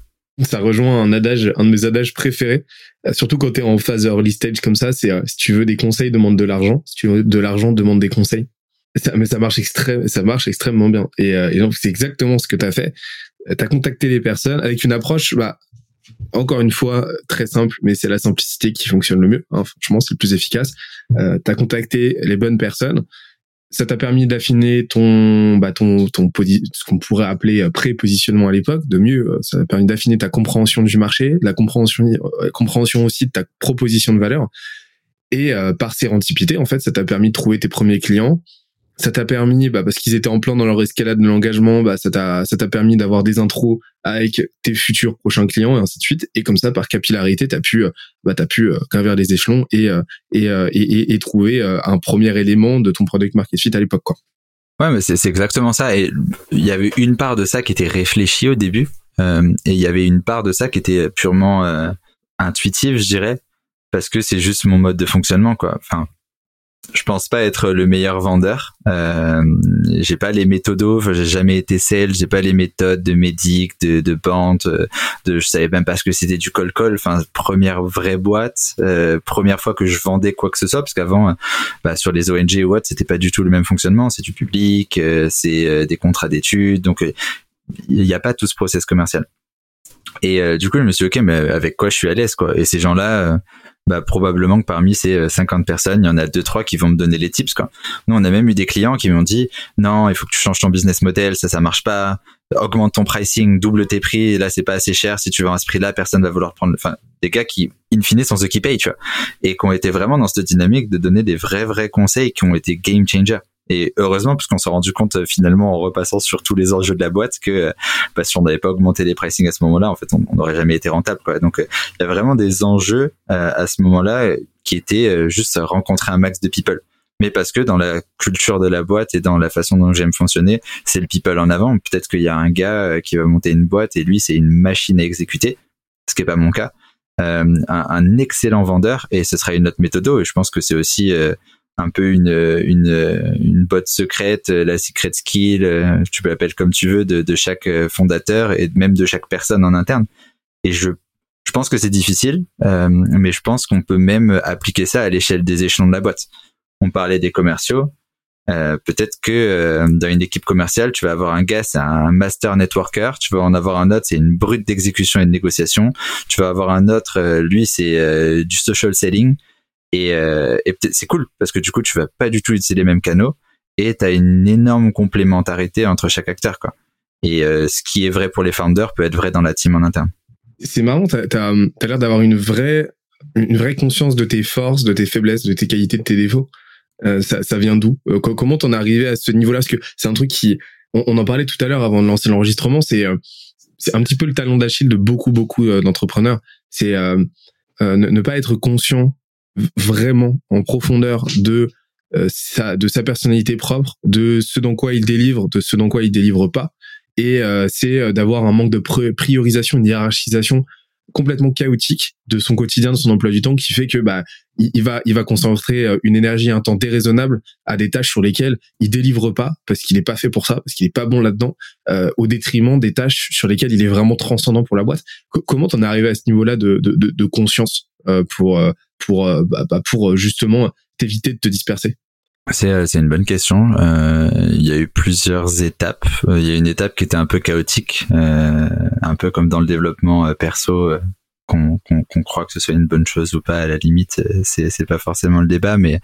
Ça rejoint un adage, un de mes adages préférés, euh, surtout quand tu es en phase early stage comme ça, c'est euh, si tu veux des conseils, demande de l'argent. Si tu veux de l'argent, demande des conseils. Mais ça marche extrêmement, ça marche extrêmement bien. Et, et donc c'est exactement ce que tu as fait. Tu as contacté les personnes avec une approche, bah, encore une fois, très simple, mais c'est la simplicité qui fonctionne le mieux. Hein. Franchement, c'est le plus efficace. Euh, tu as contacté les bonnes personnes ça t'a permis d'affiner ton bah ton ton ce qu'on pourrait appeler euh, pré-positionnement à l'époque de mieux euh, ça t'a permis d'affiner ta compréhension du marché la compréhension euh, compréhension aussi de ta proposition de valeur. Et par sérendipité en fait ça t'a permis de trouver tes premiers clients ça t'a permis, bah, parce qu'ils étaient en plein dans leur escalade de l'engagement, bah, ça t'a, ça t'a permis d'avoir des intros avec tes futurs prochains clients et ainsi de suite. Et comme ça, par capillarité, t'as pu, euh, bah, t'as pu euh, gravir les échelons et, euh, et, et, et, trouver un premier élément de ton product market fit à l'époque, quoi. Ouais, mais c'est exactement ça. Et il y avait une part de ça qui était réfléchie au début, et il y avait une part de ça qui était purement intuitive, je dirais, parce que c'est juste mon mode de fonctionnement, quoi. Enfin, je pense pas être le meilleur vendeur. Euh, j'ai pas les méthodos, j'ai jamais été sales, j'ai pas les méthodes de médic, de, de vente, de, je savais même pas ce que c'était du call. Enfin, première vraie boîte, euh, première fois que je vendais quoi que ce soit, parce qu'avant, bah, sur les ONG ou autre, c'était pas du tout le même fonctionnement. C'est du public, euh, c'est euh, des contrats d'études, donc il n'y a pas tout ce process commercial. Et du coup, je me suis dit, ok, mais avec quoi je suis à l'aise, quoi. Et ces gens-là bah, probablement que parmi ces 50 euh, personnes, il y en a deux trois qui vont me donner les tips quoi. Nous on a même eu des clients qui m'ont dit non, il faut que tu changes ton business model, ça ça marche pas. Augmente ton pricing, double tes prix, là c'est pas assez cher, si tu veux à ce prix-là, personne va vouloir prendre enfin des gars qui in fine sont ceux qui payent, tu vois. Et qui ont été vraiment dans cette dynamique de donner des vrais vrais conseils qui ont été game changer. Et heureusement, puisqu'on s'est rendu compte euh, finalement en repassant sur tous les enjeux de la boîte que euh, bah, si on n'avait pas augmenté les pricing à ce moment-là, en fait, on n'aurait jamais été rentable. Quoi. Donc, euh, il y a vraiment des enjeux à ce moment-là qui étaient juste rencontrer un max de people. Mais parce que dans la culture de la boîte et dans la façon dont j'aime fonctionner, c'est le people en avant. Peut-être qu'il y a un gars qui va monter une boîte et lui, c'est une machine à exécuter, ce qui est pas mon cas. un, un, excellent vendeur et ce sera une autre méthode. Et je pense que c'est aussi un peu une une une botte secrète, la secret skill, euh, tu peux l'appeler comme tu veux, de, de chaque euh, fondateur et même de chaque personne en interne. Et je je pense que c'est difficile, euh, mais je pense qu'on peut même appliquer ça à l'échelle des échelons de la boîte. On parlait des commerciaux. Euh, peut-être que dans une équipe commerciale, tu vas avoir un gars, c'est un master networker, tu vas en avoir un autre, c'est une brute d'exécution et de négociation, tu vas avoir un autre, lui, c'est du social selling, et, euh, c'est cool parce que du coup, tu vas pas du tout utiliser les mêmes canaux et tu as une énorme complémentarité entre chaque acteur. Quoi. Et euh, ce qui est vrai pour les founders peut être vrai dans la team en interne. C'est marrant, tu as, as l'air d'avoir une vraie, une vraie conscience de tes forces, de tes faiblesses, de tes qualités, de tes défauts. Euh, ça, ça vient d'où? Euh, Comment t'en es arrivé à ce niveau-là? Parce que c'est un truc qui, on, en parlait tout à l'heure avant de lancer l'enregistrement, c'est euh, c'est un petit peu le talon d'Achille de beaucoup beaucoup d'entrepreneurs. C'est ne, ne, pas être conscient vraiment en profondeur de euh, sa de sa personnalité propre, de ce dans quoi il délivre, de ce dans quoi il délivre pas. Et euh, c'est euh, d'avoir un manque de priorisation, une hiérarchisation complètement chaotique de son quotidien, de son emploi du temps, qui fait que bah il, va il va concentrer une énergie, un temps déraisonnable à des tâches sur lesquelles il délivre pas parce qu'il n'est pas fait pour ça, parce qu'il est pas bon là-dedans, au détriment des tâches sur lesquelles il est vraiment transcendant pour la boîte. comment t'en es arrivé à ce niveau-là de, de, de, de conscience pour pour euh, bah, bah, pour euh, justement t'éviter de te disperser c'est euh, c'est une bonne question. il y a eu plusieurs étapes. Il y a une étape qui était un peu chaotique, un peu comme dans le développement perso. qu'on qu'on croit que ce soit une bonne chose ou pas à la limite c'est c'est pas forcément le débat mais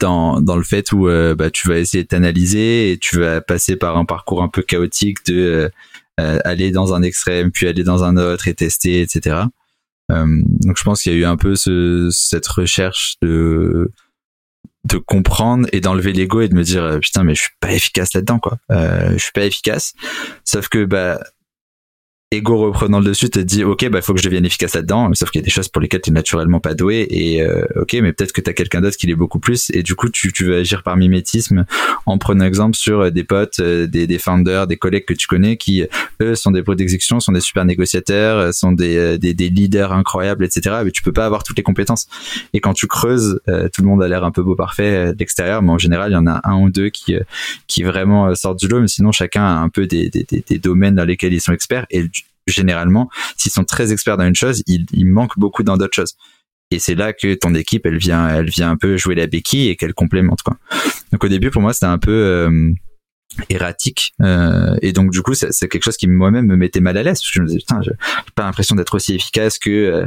dans dans le fait où bah tu vas essayer de t'analyser et tu vas passer par un parcours un peu chaotique de aller dans un extrême puis aller dans un autre et tester etc donc je pense qu'il y a eu un peu ce, cette recherche de de comprendre et d'enlever l'ego et de me dire euh, putain mais je suis pas efficace là-dedans quoi. Euh, je suis pas efficace. Sauf que bah ego reprenant le dessus te dit ok bah il faut que je devienne efficace là-dedans sauf qu'il y a des choses pour lesquelles tu es naturellement pas doué et euh, ok mais peut-être que tu as quelqu'un d'autre qui l'est beaucoup plus et du coup tu, tu veux agir par mimétisme en prenant exemple sur euh, des potes euh, des, des founders des collègues que tu connais qui eux sont des pros d'exécution sont des super négociateurs sont des, des, des, leaders incroyables etc mais tu peux pas avoir toutes les compétences. Et quand tu creuses tout le monde a l'air un peu beau parfait d'extérieur mais en général il y en a un ou deux qui qui vraiment sortent du lot mais sinon chacun a un peu des, des, des domaines dans lesquels ils sont experts et généralement, s'ils sont très experts dans une chose, ils, ils manquent beaucoup dans d'autres choses. Et c'est là que ton équipe, elle vient, elle vient un peu jouer la béquille et qu'elle complémente quoi. Donc au début, pour moi, c'était un peu euh, erratique euh, et donc du coup, c'est quelque chose qui moi-même me mettait mal à l'aise. Je me disais putain, j'ai pas l'impression d'être aussi efficace que euh,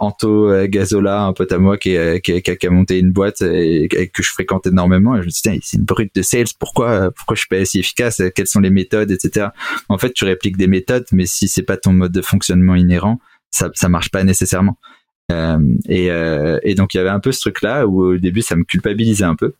Anto euh, Gazola, un pote à moi qui, qui, qui, a monté une boîte et, que je fréquente énormément. Et je me dis, c'est une brute de sales. Pourquoi, pourquoi je suis pas si efficace? Quelles sont les méthodes, etc. En fait, tu répliques des méthodes, mais si c'est pas ton mode de fonctionnement inhérent, ça, ça marche pas nécessairement. Euh, et, euh, et, donc il y avait un peu ce truc-là où au début ça me culpabilisait un peu.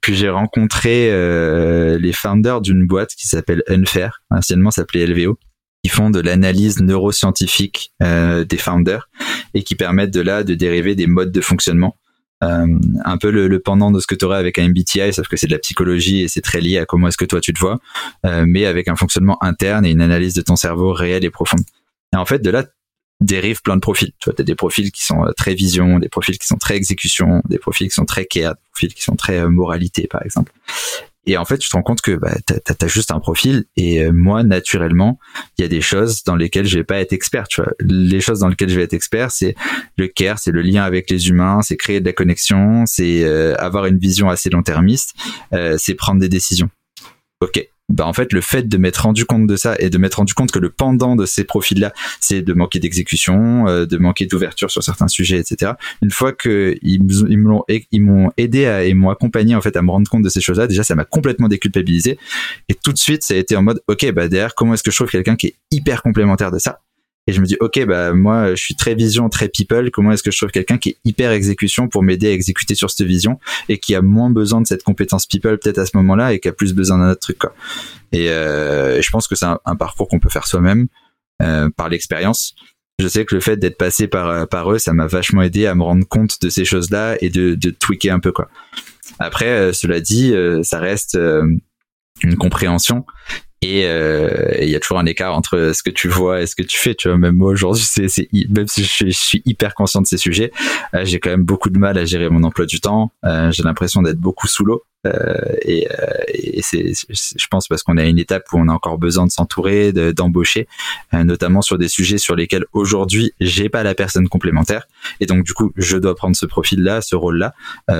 Puis j'ai rencontré euh, les founders d'une boîte qui s'appelle Unfair, anciennement s'appelait LVO, qui font de l'analyse neuroscientifique euh, des founders et qui permettent de là de dériver des modes de fonctionnement. Euh, un peu le, pendant de ce que tu aurais avec un MBTI, sauf que c'est de la psychologie et c'est très lié à comment est-ce que toi tu te vois, euh, mais avec un fonctionnement interne et une analyse de ton cerveau réelle et profonde. Et en fait, de là dérivent plein de profils. Tu vois, as des profils qui sont très vision, des profils qui sont très exécution, des profils qui sont très care, des profils qui sont très moralité, par exemple. Et en fait, tu te rends compte que bah, tu as, juste un profil. Et euh, moi, naturellement, il y a des choses dans lesquelles je vais pas être expert. Tu vois, les choses dans lesquelles je vais être expert, c'est le care, c'est le lien avec les humains, c'est créer de la connexion, c'est euh, avoir une vision assez long-termiste, euh, c'est prendre des décisions. Ok, bah en fait le fait de m'être rendu compte de ça et de m'être rendu compte que le pendant de ces profils là c'est de manquer d'exécution euh, de manquer d'ouverture sur certains sujets etc une fois que ils m'ont ils m'ont aidé à, et m'ont accompagné en fait à me rendre compte de ces choses là déjà ça m'a complètement déculpabilisé. Et tout de suite ça a été en mode ok bah derrière comment est-ce que je trouve quelqu'un qui est hyper complémentaire de ça? Et je me dis ok bah moi je suis très vision très people. Comment est-ce que je trouve quelqu'un qui est hyper exécution pour m'aider à exécuter sur cette vision et qui a moins besoin de cette compétence people peut-être à ce moment-là et qui a plus besoin d'un autre truc quoi. Et euh, je pense que c'est un, parcours qu'on peut faire soi-même euh, par l'expérience. Je sais que le fait d'être passé par par eux ça m'a vachement aidé à me rendre compte de ces choses là et de, de tweaker un peu quoi. Après euh, cela dit euh, ça reste une compréhension euh, et il y a toujours un écart entre ce que tu vois et ce que tu fais tu vois. Même moi aujourd'hui c'est même si je suis, hyper conscient de ces sujets euh, j'ai quand même beaucoup de mal à gérer mon emploi du temps. Euh, j'ai l'impression d'être beaucoup sous l'eau. euh, et, euh, et c'est, je pense, parce qu'on a une étape où on a encore besoin de s'entourer, d'embaucher, euh, notamment sur des sujets sur lesquels aujourd'hui j'ai pas la personne complémentaire, et donc du coup je dois prendre ce profil-là, ce rôle-là.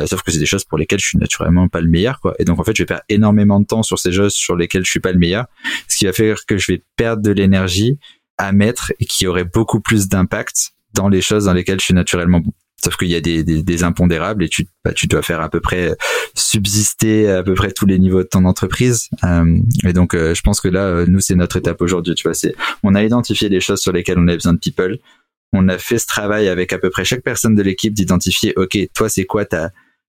sauf que c'est des choses pour lesquelles je suis naturellement pas le meilleur, quoi. Et donc en fait, je vais perdre énormément de temps sur ces choses sur lesquelles je suis pas le meilleur, ce qui va faire que je vais perdre de l'énergie à mettre et qui aurait beaucoup plus d'impact dans les choses dans lesquelles je suis naturellement bon. Sauf qu'il y a des, des, des, impondérables et tu, bah, tu dois faire à peu près subsister à peu près tous les niveaux de ton entreprise. Euh, et donc, euh, je pense que là, euh, nous, c'est notre étape aujourd'hui. Tu vois, c'est on a identifié les choses sur lesquelles on a besoin de people. On a fait ce travail avec à peu près chaque personne de l'équipe d'identifier, ok, toi, c'est quoi ta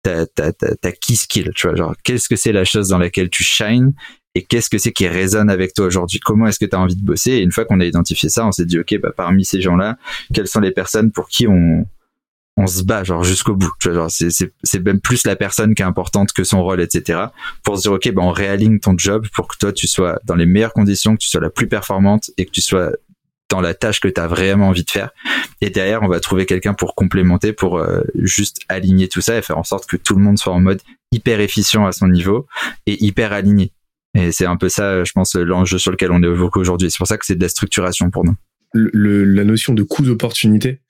ta, ta, ta, ta key skill, tu vois, genre qu'est-ce que c'est la chose dans laquelle tu shines et qu'est-ce que c'est qui résonne avec toi aujourd'hui? Comment est-ce que tu as envie de bosser? Et une fois qu'on a identifié ça, on s'est dit ok, bah parmi ces gens-là, quelles sont les personnes pour qui on on se bat genre jusqu'au bout. Tu vois, genre c'est c'est même plus la personne qui est importante que son rôle, etc. Pour se dire ok, ben on réaligne ton job pour que toi tu sois dans les meilleures conditions, que tu sois la plus performante et que tu sois dans la tâche que tu as vraiment envie de faire. Et derrière, on va trouver quelqu'un pour complémenter, pour euh, juste aligner tout ça et faire en sorte que tout le monde soit en mode hyper efficient à son niveau et hyper aligné. Et c'est un peu ça, je pense, l'enjeu sur lequel on est aujourd'hui. C'est pour ça que c'est de la structuration pour nous. Le, la notion de coût d'opportunité,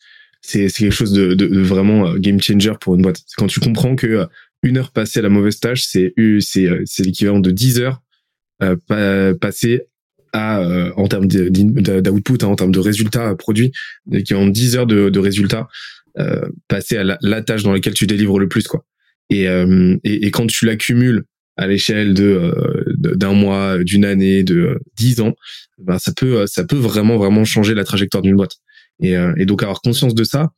c'est quelque chose de, de, vraiment euh, game changer pour une boîte. Quand tu comprends que euh, une heure passée à la mauvaise tâche, c'est euh, l'équivalent de 10 heures euh, passées à, euh, en termes d'output, hein, en termes de résultats produits, qui ont 10 heures de, de résultats, euh, passer à la, tâche dans laquelle tu délivres le plus, quoi. Et, et, et, quand tu l'accumules à l'échelle de d'un mois, d'une année, de dix ans, ben ça peut ça peut vraiment vraiment changer la trajectoire d'une boîte. Et, et donc avoir conscience de ça,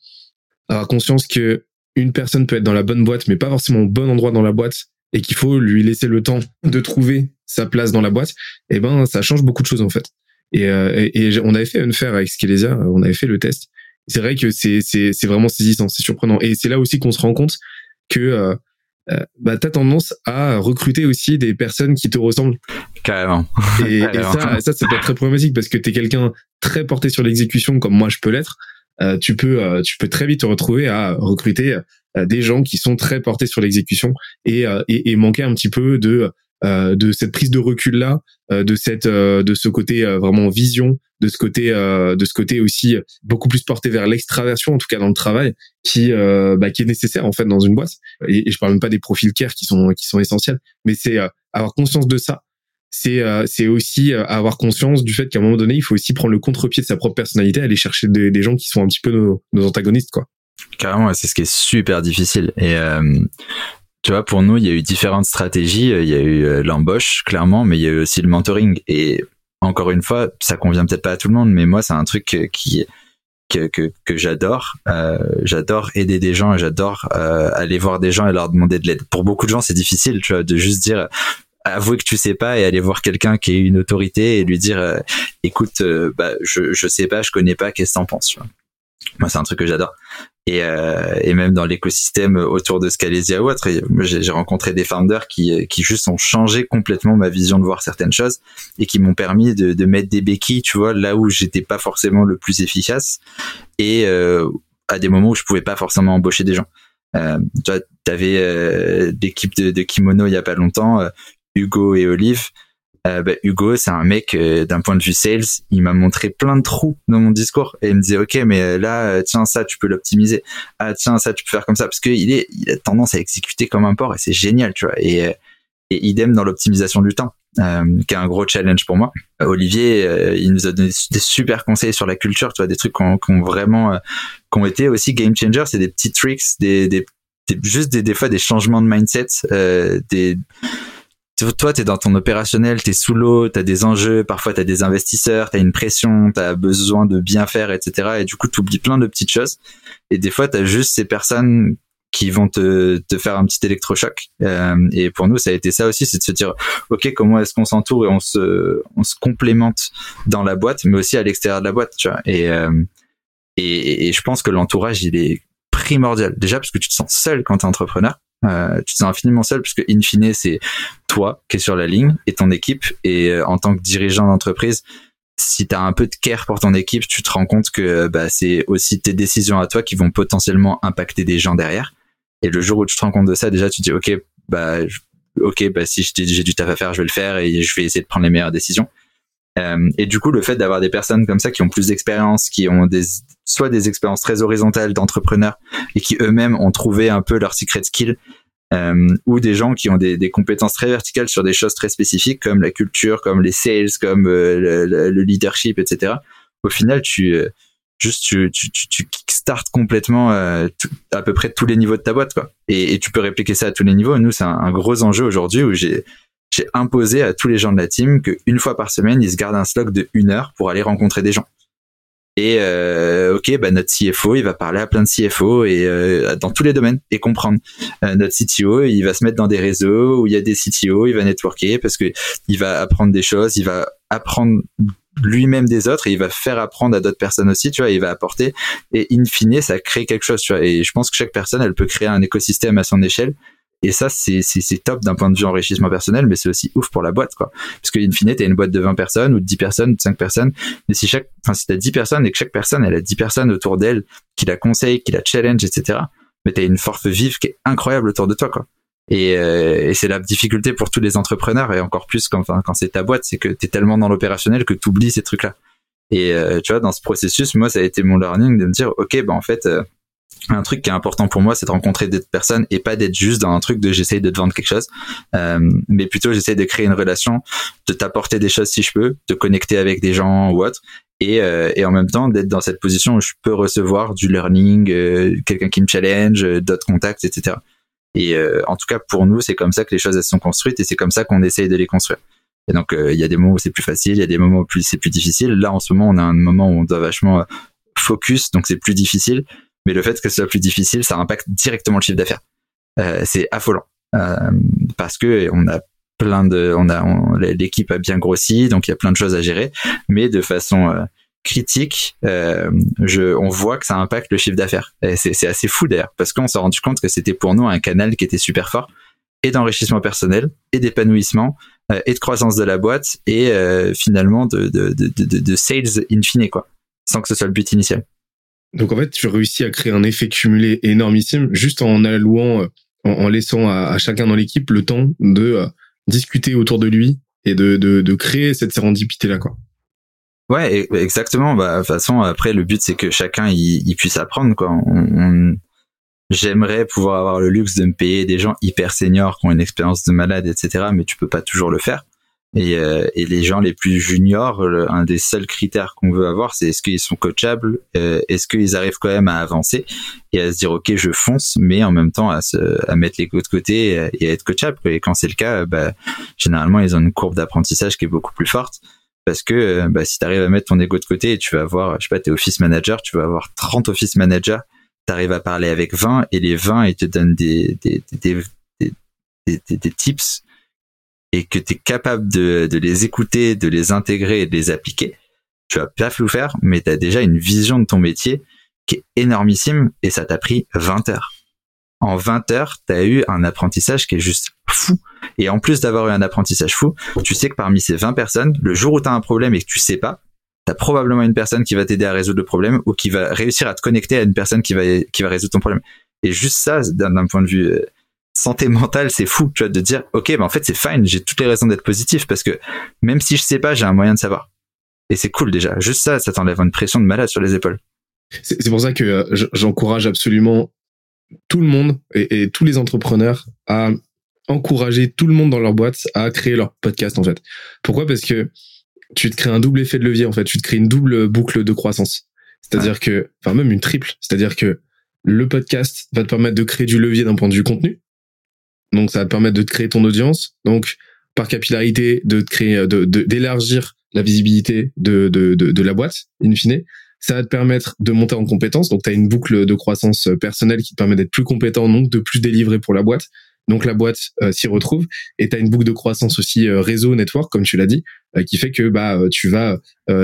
avoir conscience que une personne peut être dans la bonne boîte, mais pas forcément au bon endroit dans la boîte, et qu'il faut lui laisser le temps de trouver sa place dans la boîte, eh ben ça change beaucoup de choses en fait. Et, euh, et, on avait fait une faire avec Skelesia, on avait fait le test. C'est vrai que c'est c'est c'est vraiment saisissant, c'est surprenant. Et c'est là aussi qu'on se rend compte que euh, euh, bah, t'as tendance à recruter aussi des personnes qui te ressemblent. Carrément. Et, et ça, ça, ça peut être très problématique parce que t'es quelqu'un très porté sur l'exécution comme moi je peux l'être. Euh, tu peux euh, tu peux très vite te retrouver à recruter euh, des gens qui sont très portés sur l'exécution et, et, et manquer un petit peu de de cette prise de recul là, de cette de ce côté vraiment vision, de ce côté de ce côté aussi beaucoup plus porté vers l'extraversion en tout cas dans le travail qui bah, qui est nécessaire en fait dans une boîte. Et, je parle même pas des profils care qui sont qui sont essentiels, mais c'est avoir conscience de ça c'est euh, c'est aussi euh, avoir conscience du fait qu'à un moment donné, il faut aussi prendre le contre-pied de sa propre personnalité, aller chercher des, des gens qui sont un petit peu nos, nos antagonistes, quoi. Carrément, c'est ce qui est super difficile. Et euh, tu vois, pour nous, il y a eu différentes stratégies. Il y a eu l'embauche, clairement, mais il y a eu aussi le mentoring. Et encore une fois, ça convient peut-être pas à tout le monde, mais moi, c'est un truc qui que, que, j'adore. Euh, j'adore aider des gens et j'adore euh, aller voir des gens et leur demander de l'aide. Pour beaucoup de gens, c'est difficile, tu vois, de juste dire avouer que tu sais pas et aller voir quelqu'un qui est une autorité et lui dire euh, écoute euh, bah je je sais pas je connais pas qu'est-ce que t'en penses moi c'est un truc que j'adore et euh, et même dans l'écosystème autour de Scalesia ou autre j'ai rencontré des founders qui qui juste ont changé complètement ma vision de voir certaines choses et qui m'ont permis de de mettre des béquilles tu vois là où j'étais pas forcément le plus efficace et à des moments où je pouvais pas forcément embaucher des gens euh, tu avais l'équipe de, de, Kimono il y a pas longtemps. Hugo et Olive, euh, bah, Hugo, c'est un mec euh, d'un point de vue sales, il m'a montré plein de trous dans mon discours et il me disait ok, mais euh, là, tiens ça, tu peux l'optimiser. Ah tiens ça, tu peux faire comme ça parce qu'il il a tendance à exécuter comme un porc et c'est génial, tu vois. Et, et idem dans l'optimisation du temps, qui est un gros challenge pour moi. Olivier, il nous a donné des super conseils sur la culture, tu vois, des trucs qui ont, vraiment, qui ont été aussi game changers, c'est des petits tricks, des, des, juste des, des fois des changements de mindset, des toi, tu es dans ton opérationnel, tu es sous l'eau, tu as des enjeux, parfois tu as des investisseurs, tu as une pression, tu as besoin de bien faire, etc. Et du coup, tu oublies plein de petites choses. Et des fois, tu as juste ces personnes qui vont te, te faire un petit électrochoc. Euh, et pour nous, ça a été ça aussi, c'est de se dire, OK, comment est-ce qu'on s'entoure et on se, on se complémente dans la boîte, mais aussi à l'extérieur de la boîte, tu vois. Et, euh, et, et je pense que l'entourage, il est primordial. Déjà parce que tu te sens seul quand tu es entrepreneur. Euh, tu te sens infiniment seul puisque in fine c'est toi qui es sur la ligne et ton équipe. Et euh, en tant que dirigeant d'entreprise si tu as un peu de care pour ton équipe tu te rends compte que bah, c'est aussi tes décisions à toi qui vont potentiellement impacter des gens derrière. Et le jour où tu te rends compte de ça déjà tu te dis ok bah ok bah si j'ai du taf à faire je vais le faire et je vais essayer de prendre les meilleures décisions euh, et du coup, le fait d'avoir des personnes comme ça qui ont plus d'expérience, qui ont des soit des expériences très horizontales d'entrepreneurs et qui eux-mêmes ont trouvé un peu leur secret skill, euh, ou des gens qui ont des, compétences très verticales sur des choses très spécifiques comme la culture, comme les sales, comme euh, le, leadership, etc. Au final, tu juste tu tu complètement à peu près tous les niveaux de ta boîte quoi. Et, et, tu peux répliquer ça à tous les niveaux. Nous, c'est un, un, gros enjeu aujourd'hui où j'ai j'ai imposé à tous les gens de la team qu'une fois par semaine, ils se gardent un slot de une heure pour aller rencontrer des gens. Et euh, ok, bah notre CFO, il va parler à plein de CFO et euh, dans tous les domaines et comprendre. Euh, notre CTO, il va se mettre dans des réseaux où il y a des CTO, il va networker parce que il va apprendre des choses, il va apprendre lui-même des autres et il va faire apprendre à d'autres personnes aussi, tu vois, il va apporter et in fine, ça crée quelque chose, tu vois. Et je pense que chaque personne, elle peut créer un écosystème à son échelle et ça, c'est, top d'un point de vue enrichissement personnel, mais c'est aussi ouf pour la boîte, quoi. Parce que, in fine, t'as une boîte de 20 personnes, ou de 10 personnes, de 5 personnes. Mais si chaque, enfin, si t'as 10 personnes et que chaque personne, elle a 10 personnes autour d'elle, qui la conseille, qui la challenge, etc. Mais t'as une force vive qui est incroyable autour de toi, quoi. Et, euh, et c'est la difficulté pour tous les entrepreneurs, et encore plus quand, quand c'est ta boîte, c'est que t'es tellement dans l'opérationnel que t'oublies ces trucs-là. Et, euh, tu vois, dans ce processus, moi, ça a été mon learning de me dire, OK, bah, en fait, euh, un truc qui est important pour moi, c'est de rencontrer d'autres personnes et pas d'être juste dans un truc de j'essaye de te vendre quelque chose, euh, mais plutôt j'essaie de créer une relation, de t'apporter des choses si je peux, de connecter avec des gens ou autre, et, euh, et en même temps d'être dans cette position où je peux recevoir du learning, euh, quelqu'un qui me challenge, euh, d'autres contacts, etc. Et en tout cas pour nous, c'est comme ça que les choses elles sont construites et c'est comme ça qu'on essaye de les construire. Et donc il y a des moments où c'est plus facile, il y a des moments où c'est plus difficile. Là en ce moment, on a un moment où on doit vachement focus, donc c'est plus difficile mais le fait que ce soit plus difficile, ça impacte directement le chiffre d'affaires. Euh, c'est affolant euh, parce que on a plein de, on a, l'équipe a bien grossi, donc il y a plein de choses à gérer, mais de façon euh, critique, on voit que ça impacte le chiffre d'affaires. C'est assez fou d'ailleurs, parce qu'on s'est rendu compte que c'était pour nous un canal qui était super fort, et d'enrichissement personnel, et d'épanouissement, et de croissance de la boîte, et finalement de, de sales in fine, quoi, sans que ce soit le but initial. Donc en fait, tu réussis à créer un effet cumulé énormissime juste en allouant, euh, en, laissant à, chacun dans l'équipe le temps de euh, discuter autour de lui et de, créer cette sérendipité là quoi. Ouais, exactement. Bah, de toute façon, après, le but, c'est que chacun il, puisse apprendre. quoi. J'aimerais pouvoir avoir le luxe de me payer des gens hyper seniors qui ont une expérience de malade, etc. Mais tu peux pas toujours le faire. Et, euh, et, les gens les plus juniors, un des seuls critères qu'on veut avoir, c'est est-ce qu'ils sont coachables, euh, est-ce qu'ils arrivent quand même à avancer et à se dire ok je fonce, mais en même temps à, se, à mettre les de côté et à être coachable. Et quand c'est le cas, bah, généralement ils ont une courbe d'apprentissage qui est beaucoup plus forte parce que euh, bah, si tu arrives à mettre ton ego de côté et tu vas avoir, je sais pas, t'es office manager, tu vas avoir 30 office managers, tu arrives à parler avec 20 et les 20 ils te donnent des, des, des, des, des tips et que tu es capable de, de, les écouter, de les intégrer et de les appliquer, tu vas pas flou faire, mais tu as déjà une vision de ton métier qui est énormissime et ça t'a pris 20 heures. En 20 heures, tu as eu un apprentissage qui est juste fou. Et en plus d'avoir eu un apprentissage fou, tu sais que parmi ces 20 personnes, le jour où tu as un problème et que tu sais pas, tu as probablement une personne qui va t'aider à résoudre le problème ou qui va réussir à te connecter à une personne qui va, qui va résoudre ton problème. Et juste ça, d'un point de vue euh, santé mentale, c'est fou, tu vois, de dire, ok, ben en fait, c'est fine, j'ai toutes les raisons d'être positif parce que même si je sais pas, j'ai un moyen de savoir. Et c'est cool déjà. Juste ça, ça t'enlève une pression de malade sur les épaules. C'est pour ça que euh, j'encourage absolument tout le monde et, tous les entrepreneurs à encourager tout le monde dans leur boîte à créer leur podcast en fait. Pourquoi? Parce que tu te crées un double effet de levier en fait, tu te crées une double boucle de croissance. C'est-à-dire que, enfin même une triple, c'est-à-dire que le podcast va te permettre de créer du levier d'un point de vue contenu, donc, ça va te permettre de créer ton audience. Donc, par capillarité, de créer, de, d'élargir la visibilité de, de, la boîte, in fine. Ça va te permettre de monter en compétence. Donc, tu as une boucle de croissance personnelle qui te permet d'être plus compétent, donc de plus délivrer pour la boîte. Donc, la boîte euh, s'y retrouve. Et tu as une boucle de croissance aussi euh, réseau, network, comme tu l'as dit, euh, qui fait que bah tu vas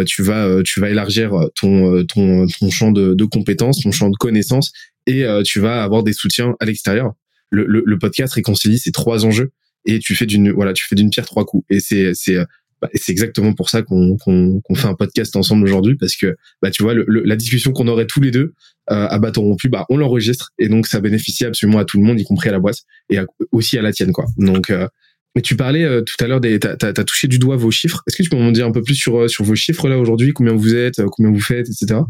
tu vas tu vas élargir ton ton ton champ de, de compétences, ton champ de connaissances, et tu vas avoir des soutiens à l'extérieur le, le, podcast réconcilie ces trois enjeux et tu fais d'une voilà tu fais d'une pierre trois coups. Et c'est c'est bah, c'est exactement pour ça qu'on qu'on qu'on fait un podcast ensemble aujourd'hui parce que bah tu vois le, la discussion qu'on aurait tous les deux euh, à bâton rompu bah on l'enregistre et donc ça bénéficie absolument à tout le monde y compris à la boîte et aussi à la tienne quoi. Donc euh, mais tu parlais euh, tout à l'heure des t'as as, touché du doigt vos chiffres. Est-ce que tu peux m'en dire un peu plus sur euh, sur vos chiffres là aujourd'hui? Combien vous êtes combien vous faites etc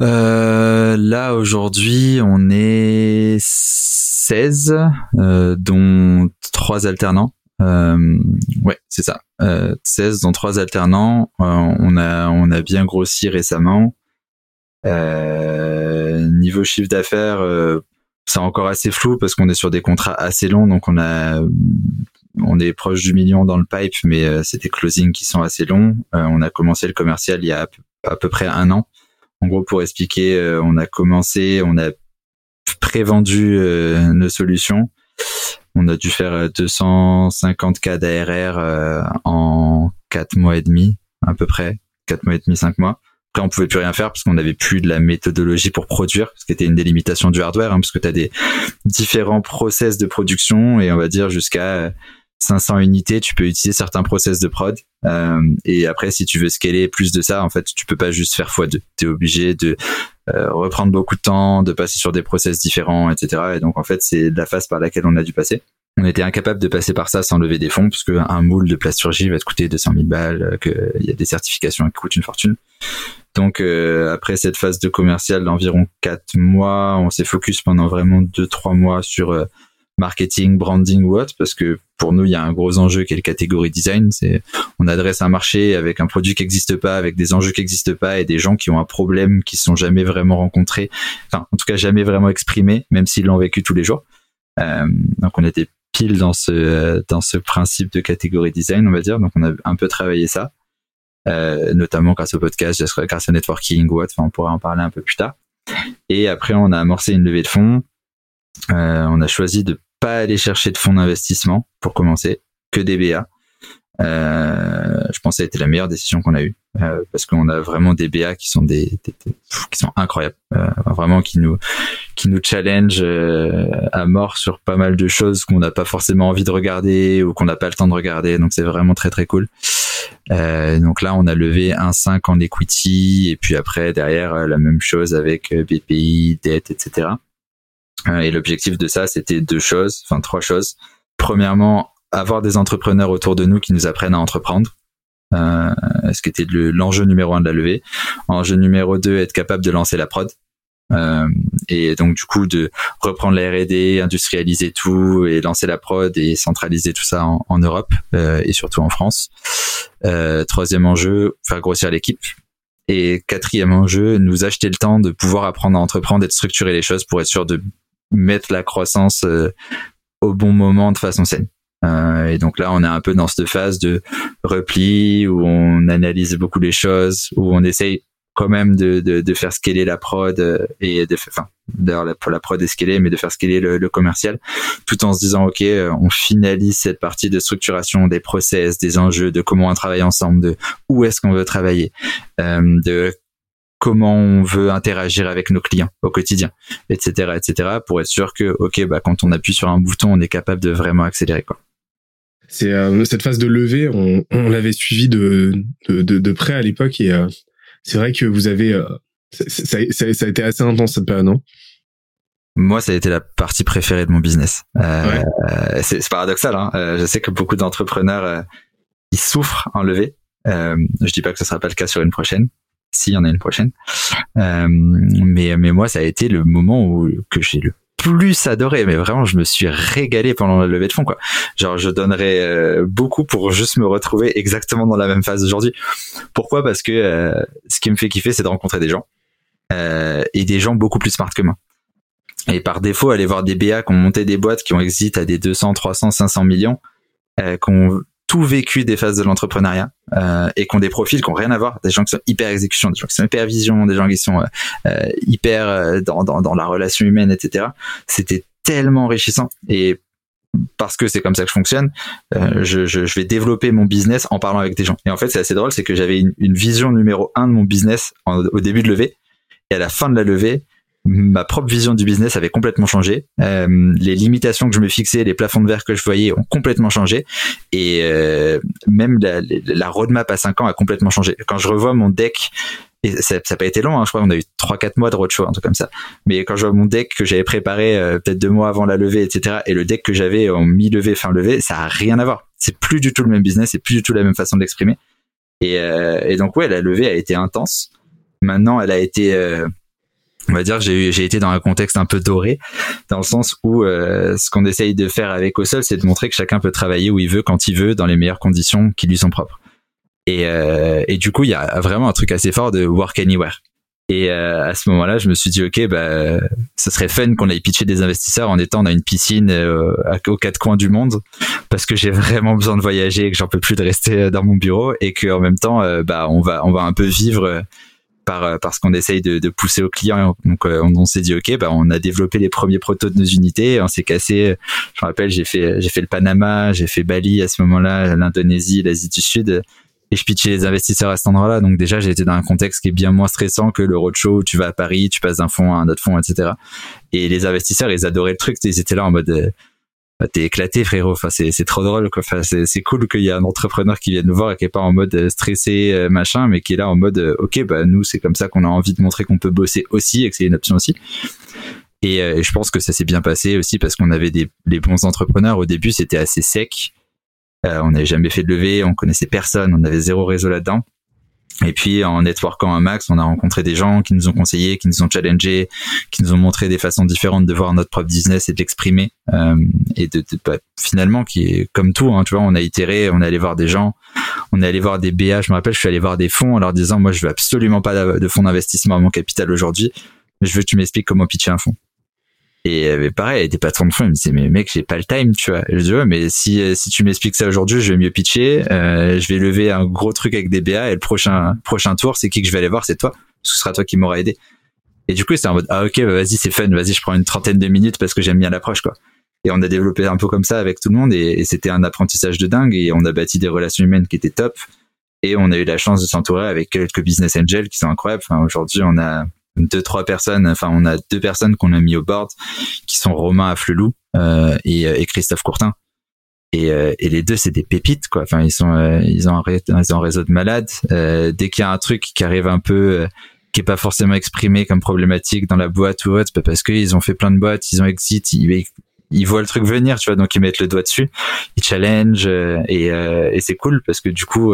euh, là aujourd'hui on est 16, euh, dont trois alternants. Euh, ouais, c'est ça. Euh, 16 dont trois alternants. Euh, on a on a bien grossi récemment. niveau chiffre d'affaires, c'est encore assez flou parce qu'on est sur des contrats assez longs, donc on a on est proche du million dans le pipe, mais c'est des closings qui sont assez longs. on a commencé le commercial il y a à peu près un an. En gros, pour expliquer, on a commencé, on a prévendu euh, nos solutions. On a dû faire 250 cas d'ARR euh, en 4 mois et demi, à peu près, 4 mois et demi, 5 mois. Après, on pouvait plus rien faire parce qu'on n'avait plus de la méthodologie pour produire, ce qui était une délimitations du hardware, hein, parce que tu as des différents process de production et on va dire jusqu'à 500 unités, tu peux utiliser certains process de prod. Euh, et après, si tu veux scaler plus de ça, en fait, tu peux pas juste faire x2. Tu es obligé de euh, reprendre beaucoup de temps, de passer sur des process différents, etc. Et donc, en fait, c'est la phase par laquelle on a dû passer. On était incapable de passer par ça sans lever des fonds, parce qu'un moule de plasturgie va te coûter 200 000 balles, qu'il y a des certifications qui coûtent une fortune. Donc après cette phase de commercial d'environ quatre mois, on s'est focus pendant vraiment deux trois mois sur marketing, branding ou autre, parce que pour nous, il y a un gros enjeu qui est le catégorie design. C'est, on adresse un marché avec un produit qui n'existe pas, avec des enjeux qui n'existent pas et des gens qui ont un problème qui sont jamais vraiment rencontrés, enfin, en tout cas, jamais vraiment exprimés, même s'ils l'ont vécu tous les jours. Euh, donc, on était pile dans ce, dans ce principe de catégorie design, on va dire. Donc, on a un peu travaillé ça. Euh, notamment grâce au podcast, grâce au networking ou autre. Enfin, on pourra en parler un peu plus tard. Et après, on a amorcé une levée de fonds. Euh, on a choisi de pas aller chercher de fonds d'investissement pour commencer, que des BA. Euh, je pense que ça a été la meilleure décision qu'on a eue euh, parce qu'on a vraiment des BA qui sont des, qui sont incroyables, euh, vraiment qui nous qui nous challenge euh, à mort sur pas mal de choses qu'on n'a pas forcément envie de regarder ou qu'on n'a pas le temps de regarder. Donc c'est vraiment très très cool. Euh, donc là on a levé un 5 en equity et puis après derrière la même chose avec BPI, dette, etc. Euh, et l'objectif de ça, c'était deux choses, enfin trois choses. Premièrement, avoir des entrepreneurs autour de nous qui nous apprennent à entreprendre. Euh, ce qui était l'enjeu numéro un de la levée. Enjeu numéro deux, être capable de lancer la prod. Euh, et donc du coup de reprendre la R&D, industrialiser tout et lancer la prod et centraliser tout ça en, Europe euh, et surtout en France. Euh, troisième enjeu, faire grossir l'équipe. Et quatrième enjeu, nous acheter le temps de pouvoir apprendre à entreprendre et de structurer les choses pour être sûr de mettre la croissance euh, au bon moment de façon saine. Euh, et donc là, on est un peu dans cette phase de repli où on analyse beaucoup les choses, où on essaye quand même de, de, de faire scaler la prod euh, et de enfin d'ailleurs la, la prod est scalée mais de faire scaler le, le, commercial tout en se disant ok on finalise cette partie de structuration des process des enjeux de comment on travaille ensemble de où est-ce qu'on veut travailler euh, de comment on veut interagir avec nos clients au quotidien, etc., etc., pour être sûr que, ok, bah, quand on appuie sur un bouton, on est capable de vraiment accélérer, quoi. C'est euh, cette phase de levée, on, on l'avait suivi de, de, de, de, près à l'époque et euh, c'est vrai que vous avez, euh, ça, ça, ça, a été assez intense cette période, non? Moi, ça a été la partie préférée de mon business. Euh, ouais. C'est paradoxal. Hein je sais que beaucoup d'entrepreneurs ils souffrent en levée. je dis pas que ce sera pas le cas sur une prochaine, s'il y en a une prochaine. Euh, mais mais moi, ça a été le moment où que j'ai le plus adoré. Mais vraiment je me suis régalé pendant la levée de fonds quoi. Genre je donnerais euh, beaucoup pour juste me retrouver exactement dans la même phase aujourd'hui pourquoi? Parce que euh, ce qui me fait kiffer c'est de rencontrer des gens euh, et des gens beaucoup plus smart que moi. Et par défaut aller voir des BA qui ont monté des boîtes qui ont exit à des 200 300 500 millions euh, qui tout vécu des phases de l'entrepreneuriat euh, et qui ont des profils qui ont rien à voir, des gens qui sont hyper exécution, des gens qui sont hyper vision, des gens qui sont euh, euh hyper dans, dans, dans la relation humaine, etc. C'était tellement enrichissant et parce que c'est comme ça que je fonctionne, je, je, vais développer mon business en parlant avec des gens. Et en fait, c'est assez drôle, c'est que j'avais une, vision numéro un de mon business au début de levée, et à la fin de la levée, ma propre vision du business avait complètement changé. Euh, les limitations que je me fixais, les plafonds de verre que je voyais ont complètement changé. Et euh, même la, la, roadmap à 5 ans a complètement changé. Quand je revois mon deck, et ça n'a pas été long, hein, je crois qu'on a eu 3-4 mois de roadshow, un truc comme ça. Mais quand je vois mon deck que j'avais préparé euh, peut-être deux mois avant la levée, etc., et le deck que j'avais en mi-levée, fin levée, ça a rien à voir. C'est plus du tout le même business, c'est plus du tout la même façon de l'exprimer. Et, euh, et, donc ouais, la levée a été intense. Maintenant, elle a été euh, on va dire que j'ai été dans un contexte un peu doré dans le sens où euh, ce qu'on essaye de faire avec Osol c'est de montrer que chacun peut travailler où il veut quand il veut dans les meilleures conditions qui lui sont propres. Et, euh, et du coup il y a vraiment un truc assez fort de work anywhere. Et euh, à ce moment-là je me suis dit ok bah ce serait fun qu'on aille pitcher des investisseurs en étant dans une piscine euh, aux quatre coins du monde parce que j'ai vraiment besoin de voyager et que j'en peux plus de rester dans mon bureau et que en même temps euh, bah on va on va un peu vivre par euh, parce qu'on essaye de, de, pousser aux clients. Donc euh, on, on s'est dit ok, bah on a développé les premiers protos de nos unités. On s'est cassé. Je me rappelle, j'ai fait j'ai fait le Panama, j'ai fait Bali à ce moment-là, l'Indonésie, l'Asie du Sud. Et je pitchais les investisseurs à cet endroit-là. Donc déjà, j'ai été dans un contexte qui est bien moins stressant que le roadshow où tu vas à Paris, tu passes d'un fonds à un autre fonds, etc. Et les investisseurs, ils adoraient le truc. Ils étaient là en mode euh, t'es éclaté frérot. Enfin c'est c'est trop drôle quoi. Enfin c'est c'est cool qu'il y ait un entrepreneur qui vienne nous voir et qui est pas en mode euh, stressé euh, machin mais qui est là en mode euh, ok bah nous c'est comme ça qu'on a envie de montrer qu'on peut bosser aussi et que c'est une option aussi. Et, je pense que ça s'est bien passé aussi parce qu'on avait des les bons entrepreneurs. Au début c'était assez sec. On n'avait jamais fait de levée on connaissait personne on avait zéro réseau là-dedans Et puis en networkant un max, on a rencontré des gens qui nous ont conseillé, qui nous ont challengé, qui nous ont montré des façons différentes de voir notre propre business et de l'exprimer. Euh, et de, de bah, finalement, qui est comme tout, hein, tu vois, on a itéré, on est allé voir des gens, on est allé voir des BA. Je me rappelle, je suis allé voir des fonds en leur disant, moi, je veux absolument pas de fonds d'investissement à mon capital aujourd'hui, mais je veux que tu m'expliques comment pitcher un fonds. Et euh, pareil, des patrons de fonds, ils me disaient, mais mec, j'ai pas le time, tu vois. je dis, ouais, mais si, euh, si tu m'expliques ça aujourd'hui, je vais mieux pitcher, euh, je vais lever un gros truc avec des BA et le prochain, prochain tour, c'est qui que je vais aller voir, c'est toi. Ce sera toi qui m'aura aidé. Et du coup, c'est en mode, ah, ok, bah, vas-y, c'est fun, vas-y, je prends une trentaine de minutes parce que j'aime bien l'approche, quoi. Et on a développé un peu comme ça avec tout le monde et, c'était un apprentissage de dingue et on a bâti des relations humaines qui étaient top. Et on a eu la chance de s'entourer avec quelques business angels qui sont incroyables. Enfin, aujourd'hui, on a, deux trois personnes enfin on a deux personnes qu'on a mis au board qui sont Romain Afflelou euh, et, et Christophe Courtin. Et, euh, et les deux c'est des pépites quoi. Enfin ils sont euh, ils ont un, ils ont un réseau de malades. Euh, dès qu'il y a un truc qui arrive un peu qui est pas forcément exprimé comme problématique dans la boîte ou autre parce qu'ils ont fait plein de boîtes ils ont exit ils, ils voient le truc venir tu vois. Donc ils mettent le doigt dessus ils challenge et, et c'est cool parce que du coup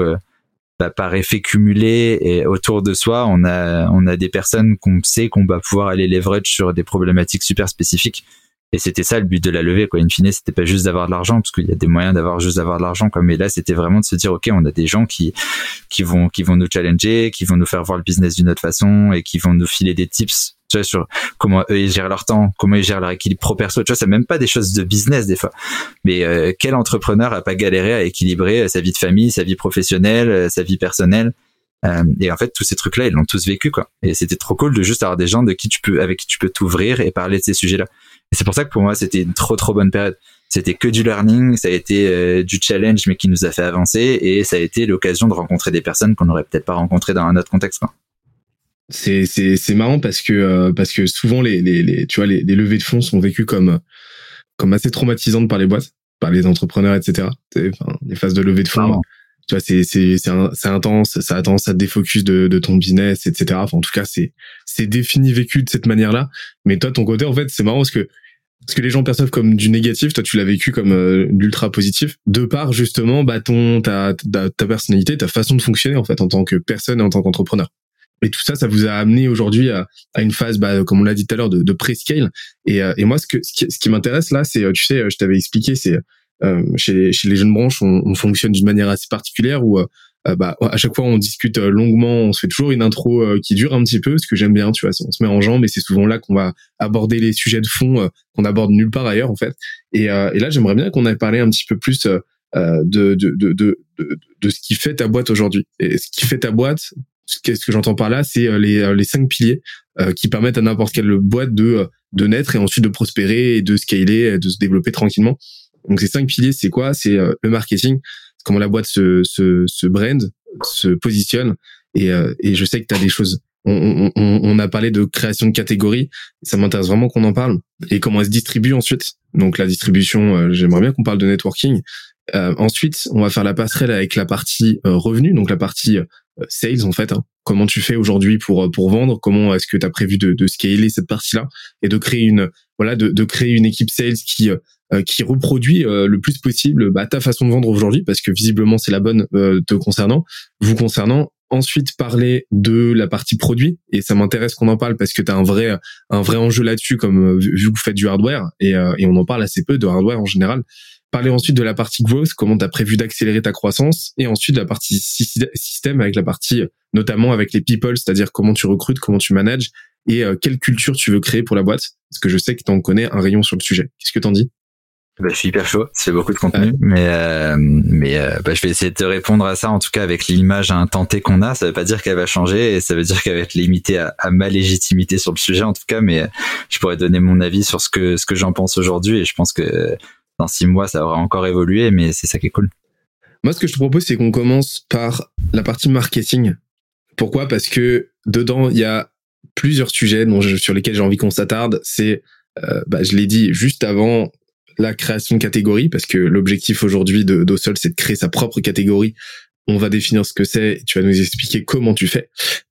bah, par effet cumulé et autour de soi, on a on a des personnes qu'on sait qu'on va pouvoir aller leverage sur des problématiques super spécifiques. Et c'était ça le but de la levée, quoi. In fine, c'était pas juste d'avoir de l'argent, parce qu'il y a des moyens d'avoir juste d'avoir de l'argent, quoi. Mais là, c'était vraiment de se dire, ok, on a des gens qui qui vont qui vont nous challenger, qui vont nous faire voir le business d'une autre façon et qui vont nous filer des tips tu vois, sur comment eux ils gèrent leur temps, comment ils gèrent leur équilibre pro perso. Tu vois, c'est même pas des choses de business des fois. Mais euh, quel entrepreneur a pas galéré à équilibrer euh, sa vie de famille, sa vie professionnelle, euh, sa vie personnelle Et en fait, tous ces trucs-là, ils l'ont tous vécu quoi. Et c'était trop cool de juste avoir des gens de qui tu peux, avec qui tu peux t'ouvrir et parler de ces sujets-là. Et c'est pour ça que pour moi, c'était une trop trop bonne période. C'était que du learning, ça a été du challenge, mais qui nous a fait avancer, et ça a été l'occasion de rencontrer des personnes qu'on n'aurait peut-être pas rencontrées dans un autre contexte. Quoi c'est c'est c'est marrant parce que euh, parce que souvent les les, les tu vois les, les, levées de fonds sont vécues comme comme assez traumatisantes par les boîtes par les entrepreneurs etc enfin, les phases de levée de fonds tu vois c'est c'est c'est c'est intense ça a tendance à te défocus de de ton business etc enfin en tout cas c'est c'est défini vécu de cette manière là mais toi ton côté en fait c'est marrant parce que parce que les gens perçoivent comme du négatif, toi tu l'as vécu comme euh, l'ultra positif, de par justement bah ton ta, ta ta personnalité, ta façon de fonctionner en fait en tant que personne et en tant qu'entrepreneur. Et tout ça, ça vous a amené aujourd'hui à, à, une phase, bah, comme on l'a dit tout à l'heure, de, de pré-scale. Et, euh, et moi, ce, que, ce qui, ce qui m'intéresse là, c'est, euh, tu sais, je t'avais expliqué, c'est euh, chez, chez les jeunes branches, on, on fonctionne d'une manière assez particulière où euh, bah, à chaque fois on discute longuement, on se fait toujours une intro qui dure un petit peu, ce que j'aime bien, tu vois, on se met en jambes et c'est souvent là qu'on va aborder les sujets de fond qu'on aborde nulle part ailleurs en fait. Et, et là, j'aimerais bien qu'on ait parlé un petit peu plus de, de, de, de, de, ce qui fait ta boîte aujourd'hui. Et ce qui fait ta boîte, Qu'est-ce que j'entends par là C'est euh, les, euh, les cinq piliers euh, qui permettent à n'importe quelle boîte de, de naître et ensuite de prospérer et de scaler, et de se développer tranquillement. Donc ces cinq piliers, c'est quoi? C'est le marketing, comment la boîte se, se, se brand, se positionne. Et, et je sais que tu as des choses. On, on, on, a parlé de création de catégories. Ça m'intéresse vraiment qu'on en parle. Et comment elle se distribue ensuite. Donc la distribution, j'aimerais bien qu'on parle de networking. Euh, ensuite, on va faire la passerelle avec la partie euh, revenu, donc la partie euh, sales en fait. Hein. Comment tu fais aujourd'hui pour euh, pour vendre? Comment est-ce que tu as prévu de, de scaler cette partie-là et de créer une voilà de, de créer une équipe sales qui qui reproduit le plus possible bah, ta façon de vendre aujourd'hui? Parce que visiblement c'est la bonne te concernant, vous concernant. Ensuite parler de la partie produit et ça m'intéresse qu'on en parle parce que tu as un vrai un vrai enjeu là-dessus comme vu que vous faites du hardware et, et on en parle assez peu de hardware en général parler ensuite de la partie growth, comment tu as prévu d'accélérer ta croissance, et ensuite de la partie système avec la partie notamment avec les people, c'est-à-dire comment tu recrutes, comment tu manages, et euh, quelle culture tu veux créer pour la boîte, parce que je sais que tu en connais un rayon sur le sujet. Qu'est-ce que t'en dis? Bah, je suis hyper chaud, c'est beaucoup de contenu, mais euh, mais euh, bah, je vais essayer de te répondre à ça en tout cas avec l'image temps qu'on a. Ça veut pas dire qu'elle va changer et ça veut dire qu'elle va être limitée à, à, ma légitimité sur le sujet en tout cas, mais je pourrais donner mon avis sur ce que ce que j'en pense aujourd'hui et je pense que dans six mois, ça aura encore évolué, mais c'est ça qui est cool. Moi, ce que je te propose, c'est qu'on commence par la partie marketing. Pourquoi? Parce que dedans, il y a plusieurs sujets dont sur lesquels j'ai envie qu'on s'attarde. C'est, euh, bah, je l'ai dit juste avant la création de catégories, parce que l'objectif aujourd'hui de c'est de créer sa propre catégorie. On va définir ce que c'est, tu vas nous expliquer comment tu fais.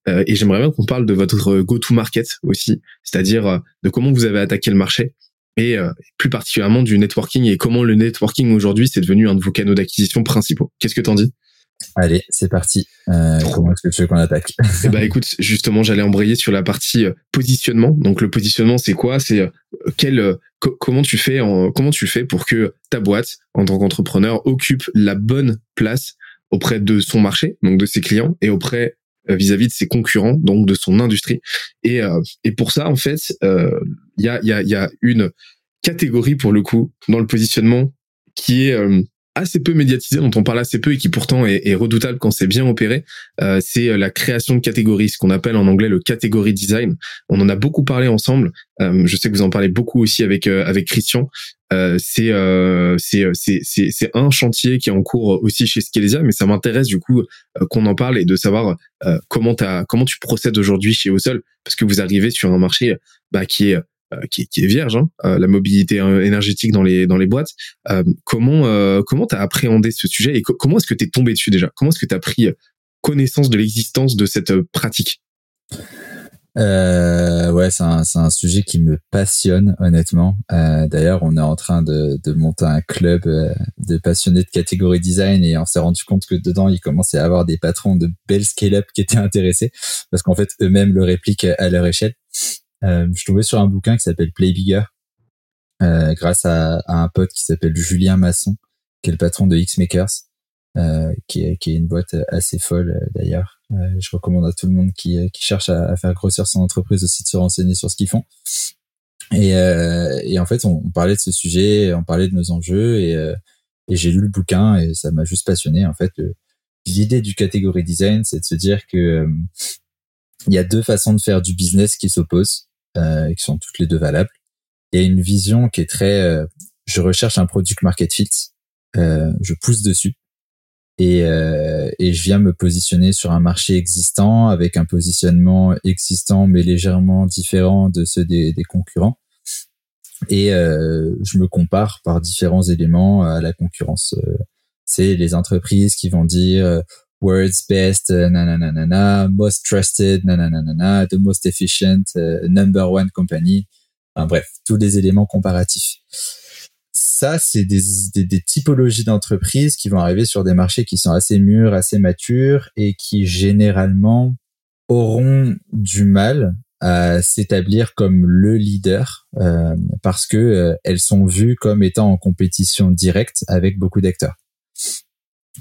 Euh, et j'aimerais bien qu'on parle de votre go-to-market aussi, c'est-à-dire euh, de comment vous avez attaqué le marché, et euh, plus particulièrement du networking et comment le networking aujourd'hui c'est devenu un de vos canaux d'acquisition principaux. Qu'est-ce que t'en dis? Allez, c'est parti. Euh, comment est-ce que tu veux qu'on attaque? Eh ben, écoute, justement, j'allais embrayer sur la partie euh, positionnement. Donc, le positionnement, c'est quoi? C'est euh, quel, comment tu fais, en, comment tu fais pour que ta boîte, en tant qu'entrepreneur, occupe la bonne place auprès de son marché, donc de ses clients, et auprès vis-à-vis de ses concurrents, donc de son industrie? Et, et pour ça, en fait, il y a, y, a, y a une catégorie pour le coup dans le positionnement qui est assez peu médiatisé, dont on parle assez peu et qui pourtant est, est redoutable quand c'est bien opéré, euh, c'est euh, la création de catégories, ce qu'on appelle en anglais le category design. On en a beaucoup parlé ensemble. Euh, je sais que vous en parlez beaucoup aussi avec euh, avec Christian. Euh, c'est c'est c'est c'est un chantier qui est en cours aussi chez Skelesia, mais ça m'intéresse du coup qu'on en parle et de savoir comment t'as comment tu procèdes aujourd'hui chez Osol, parce que vous arrivez sur un marché bah, qui est euh, qui, qui, est vierge, hein, euh, la mobilité euh, énergétique dans les dans les boîtes. comment comment t'as appréhendé ce sujet et comment est-ce que t'es tombé dessus déjà? Comment est-ce que t'as pris connaissance de l'existence de cette pratique? Euh, ouais, c'est un, un sujet qui me passionne honnêtement. Euh, d'ailleurs, on est en train de, de monter un club de passionnés de catégorie design et on s'est rendu compte que dedans, il commençait à avoir des patrons de belles scale-up qui étaient intéressés parce qu'en fait, eux-mêmes le répliquent à leur échelle. Euh, je suis tombé sur un bouquin qui s'appelle Play Bigger, euh, grâce à, à, un pote qui s'appelle Julien Masson, qui est le patron de X-Makers, euh, qui, est, qui est une boîte assez folle euh, d'ailleurs. Euh, je recommande à tout le monde qui, qui cherche à, faire grossir son entreprise aussi de se renseigner sur ce qu'ils font. Et, et en fait, on, on, parlait de ce sujet, on parlait de nos enjeux, et, et j'ai lu le bouquin et ça m'a juste passionné. En fait, l'idée du catégorie design, c'est de se dire que il y a deux façons de faire du business qui s'opposent euh, qui sont toutes les deux valables. Il y a une vision qui est très euh, je recherche un product market fit, euh, je pousse dessus et, euh, et je viens me positionner sur un marché existant avec un positionnement existant mais légèrement différent de ceux des, des concurrents et euh, je me compare par différents éléments à la concurrence. c'est les entreprises qui vont dire words best, uh, nanana, most trusted, nanana, the most efficient, uh, number one company. Enfin, bref, tous les éléments comparatifs. Ça, c'est des, des, des, typologies d'entreprises qui vont arriver sur des marchés qui sont assez mûrs, assez matures et qui généralement auront du mal à s'établir comme le leader euh, parce que euh, elles sont vues comme étant en compétition directe avec beaucoup d'acteurs.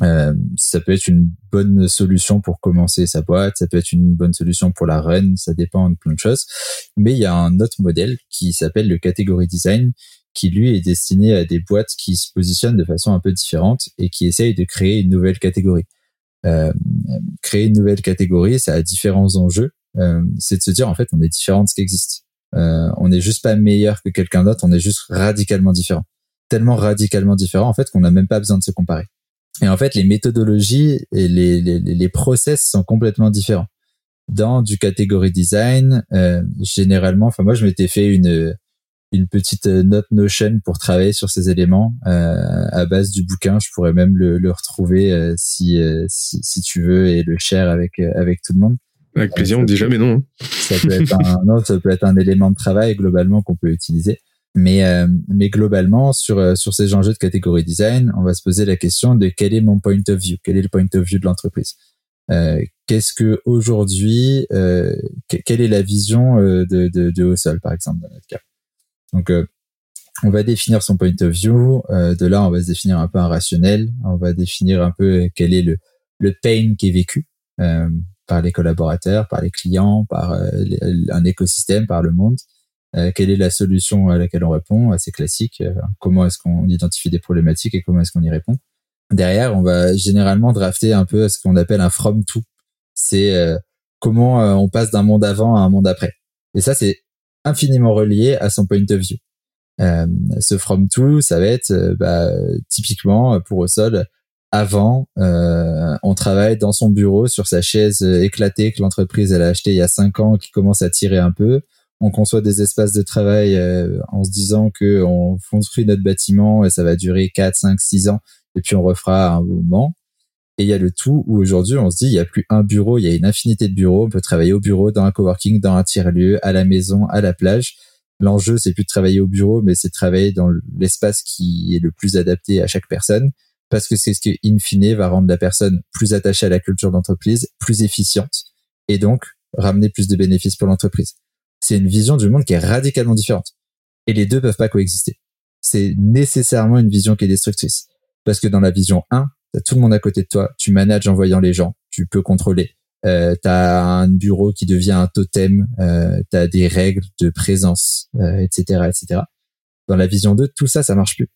Euh, ça peut être une bonne solution pour commencer sa boîte, ça peut être une bonne solution pour la run, ça dépend de plein de choses. Mais il y a un autre modèle qui s'appelle le category design, qui lui est destiné à des boîtes qui se positionnent de façon un peu différente et qui essayent de créer une nouvelle catégorie. Euh, créer une nouvelle catégorie, ça a différents enjeux. Euh, c'est de se dire en fait on est différent de ce qui existe. Euh, on n'est juste pas meilleur que quelqu'un d'autre, on est juste radicalement différent. Tellement radicalement différent en fait qu'on n'a même pas besoin de se comparer. Et en fait, les méthodologies et les, les, les process sont complètement différents. Dans du catégorie design, euh, généralement, enfin moi je m'étais fait une une petite note Notion pour travailler sur ces éléments euh, à base du bouquin. Je pourrais même le, le retrouver euh, si, euh, si, si tu veux et le share avec euh, avec tout le monde. Avec plaisir, on dit jamais non. Hein. Ça peut être un non, ça peut être un élément de travail globalement qu'on peut utiliser. Mais, euh, mais globalement, sur, euh, sur ces enjeux de catégorie design, on va se poser la question de quel est mon point of view, quel est le point of view de l'entreprise? Euh, Qu'est-ce que aujourd'hui, euh, quelle est la vision euh, de, de, de Hustle, par exemple, dans notre cas? Donc, on va définir son point of view. de là, on va se définir un peu un rationnel. On va définir un peu quel est le, le pain qui est vécu par les collaborateurs, par les clients, par un écosystème, par le monde. Euh, quelle est la solution à laquelle on répond? Assez classique. Euh, comment est-ce qu'on identifie des problématiques et comment est-ce qu'on y répond? Derrière, on va généralement drafter un peu ce qu'on appelle un from to. C'est euh, comment on passe d'un monde avant à un monde après. Et ça, c'est infiniment relié à son point of view. Euh, ce from to, ça va être bah, typiquement pour au sol. Avant, euh, on travaille dans son bureau sur sa chaise éclatée que l'entreprise elle a acheté il y a cinq ans, qui commence à tirer un peu on conçoit des espaces de travail euh, en se disant que on construit notre bâtiment et ça va durer 4, 5, 6 ans et puis on refera un moment. Et il y a le tout où aujourd'hui on se dit il y a plus un bureau, il y a une infinité de bureaux, on peut travailler au bureau, dans un coworking, dans un tiers-lieu, à la maison, à la plage. L'enjeu c'est plus de travailler au bureau, mais c'est de travailler dans l'espace qui est le plus adapté à chaque personne. parce que c'est ce qui, in fine, va rendre la personne plus attachée à la culture d'entreprise, plus efficiente, et donc ramener plus de bénéfices pour l'entreprise. C'est une vision du monde qui est radicalement différente. Et les deux peuvent pas coexister. C'est nécessairement une vision qui est destructrice. Parce que dans la vision 1, t'as tout le monde à côté de toi, tu manages en voyant les gens, tu peux contrôler. Euh, t'as un bureau qui devient un totem, euh, t'as des règles de présence, etc., euh, etc. Dans la vision 2, tout ça, ça marche plus.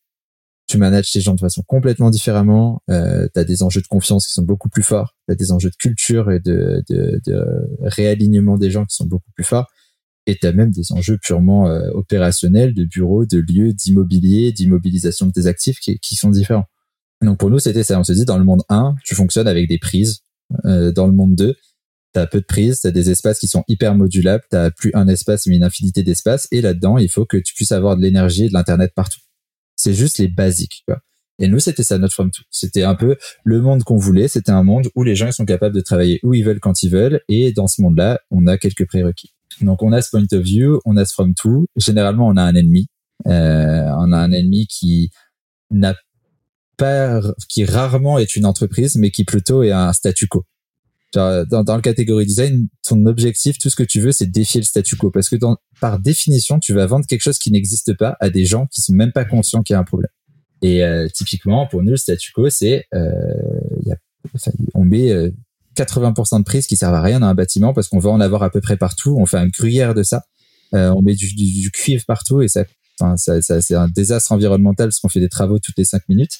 Tu manages ces gens de façon complètement différemment. Euh, tu as des enjeux de confiance qui sont beaucoup plus forts. Tu as des enjeux de culture et de, de, de, réalignement des gens qui sont beaucoup plus forts. Et tu as même des enjeux purement euh, opérationnels de bureaux, de lieux, d'immobilier, d'immobilisation de tes actifs qui, sont différents. Donc pour nous, c'était ça. On se dit, dans le monde 1, tu fonctionnes avec des prises. Euh, dans le monde 2, tu as peu de prises, tu des espaces qui sont hyper modulables, tu plus un espace mais une infinité d'espaces. Et là-dedans, il faut que tu puisses avoir de l'énergie et de l'Internet partout. C'est juste les basiques. Quoi. Et nous, c'était ça notre From To. C'était un peu le monde qu'on voulait. C'était un monde où les gens sont capables de travailler où ils veulent quand ils veulent. Et dans ce monde-là, on a quelques prérequis. Donc, on a ce point of view, on a ce From To. Généralement, on a un ennemi. Euh, on a un ennemi qui n'a pas, qui rarement est une entreprise, mais qui plutôt est un statu quo. Dans, dans, le catégorie design, ton objectif, tout ce que tu veux, c'est défier le statu quo. Parce que dans, par définition, tu vas vendre quelque chose qui n'existe pas à des gens qui sont même pas conscients qu'il y a un problème. Et euh, typiquement, pour nous, le statu quo, c'est euh, on met 80% euh, de prises qui servent à rien dans un bâtiment parce qu'on va en avoir à peu près partout. On fait un gruyère de ça. Euh, on met du, du, du, cuivre partout et ça ça, ça, c'est un désastre environnemental parce qu'on fait des travaux toutes les cinq minutes.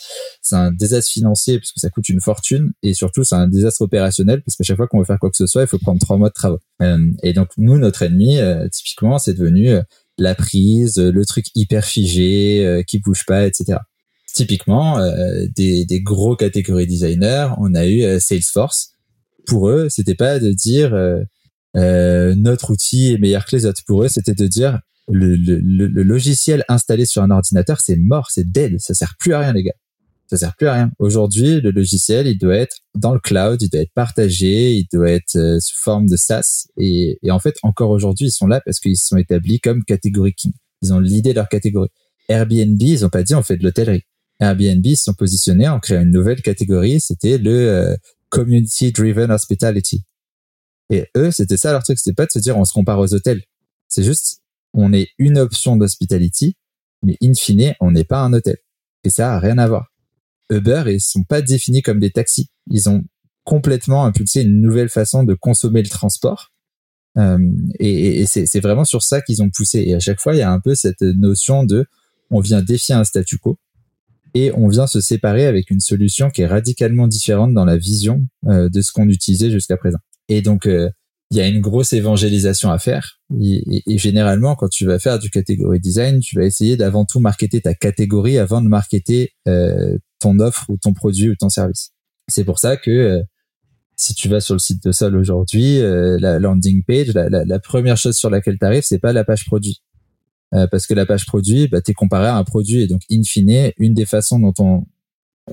C'est un désastre financier parce que ça coûte une fortune et surtout c'est un désastre opérationnel parce qu'à chaque fois qu'on veut faire quoi que ce soit, il faut prendre trois mois de travaux. Euh, et donc nous, notre ennemi, euh, typiquement, c'est devenu euh, la prise, le truc hyper figé, qui bouge pas, etc. Typiquement, des, des gros catégories designers, on a eu Salesforce. Pour eux, c'était pas de dire notre outil est meilleur que les autres. Pour eux, c'était de dire le, le, le, logiciel installé sur un ordinateur, c'est mort, c'est dead, ça sert plus à rien, les gars. Ça sert plus à rien. Aujourd'hui, le logiciel, il doit être dans le cloud, il doit être partagé, il doit être euh, sous forme de SaaS. Et, et en fait, encore aujourd'hui, ils sont là parce qu'ils sont établis comme catégorie king. Ils ont l'idée leur catégorie. Airbnb, ils ont pas dit on fait de l'hôtellerie. Airbnb, se sont positionnés en créant une nouvelle catégorie. C'était le euh, community driven hospitality. Et eux, c'était ça leur truc. C'était pas de se dire on se compare aux hôtels. C'est juste on est une option d'hospitality, mais in fine, on n'est pas un hôtel. Et ça a rien à voir. Uber, ils sont pas définis comme des taxis. Ils ont complètement impulsé une nouvelle façon de consommer le transport. Euh, et, c'est vraiment sur ça qu'ils ont poussé. Et à chaque fois, il y a un peu cette notion de on vient défier un statu quo et on vient se séparer avec une solution qui est radicalement différente dans la vision euh, de ce qu'on utilisait jusqu'à présent. Et donc, euh, il y a une grosse évangélisation à faire. Et, généralement, quand tu vas faire du catégorie design, tu vas essayer d'avant tout marketer ta catégorie avant de marketer euh, ton offre ou ton produit ou ton service. C'est pour ça que euh, si tu vas sur le site de Sol aujourd'hui, euh, la landing page, la, la, la, première chose sur laquelle tu arrives, c'est pas la page produit. Parce que la page produit, bah, tu es comparé à un produit. Et donc, in fine, une des façons dont on,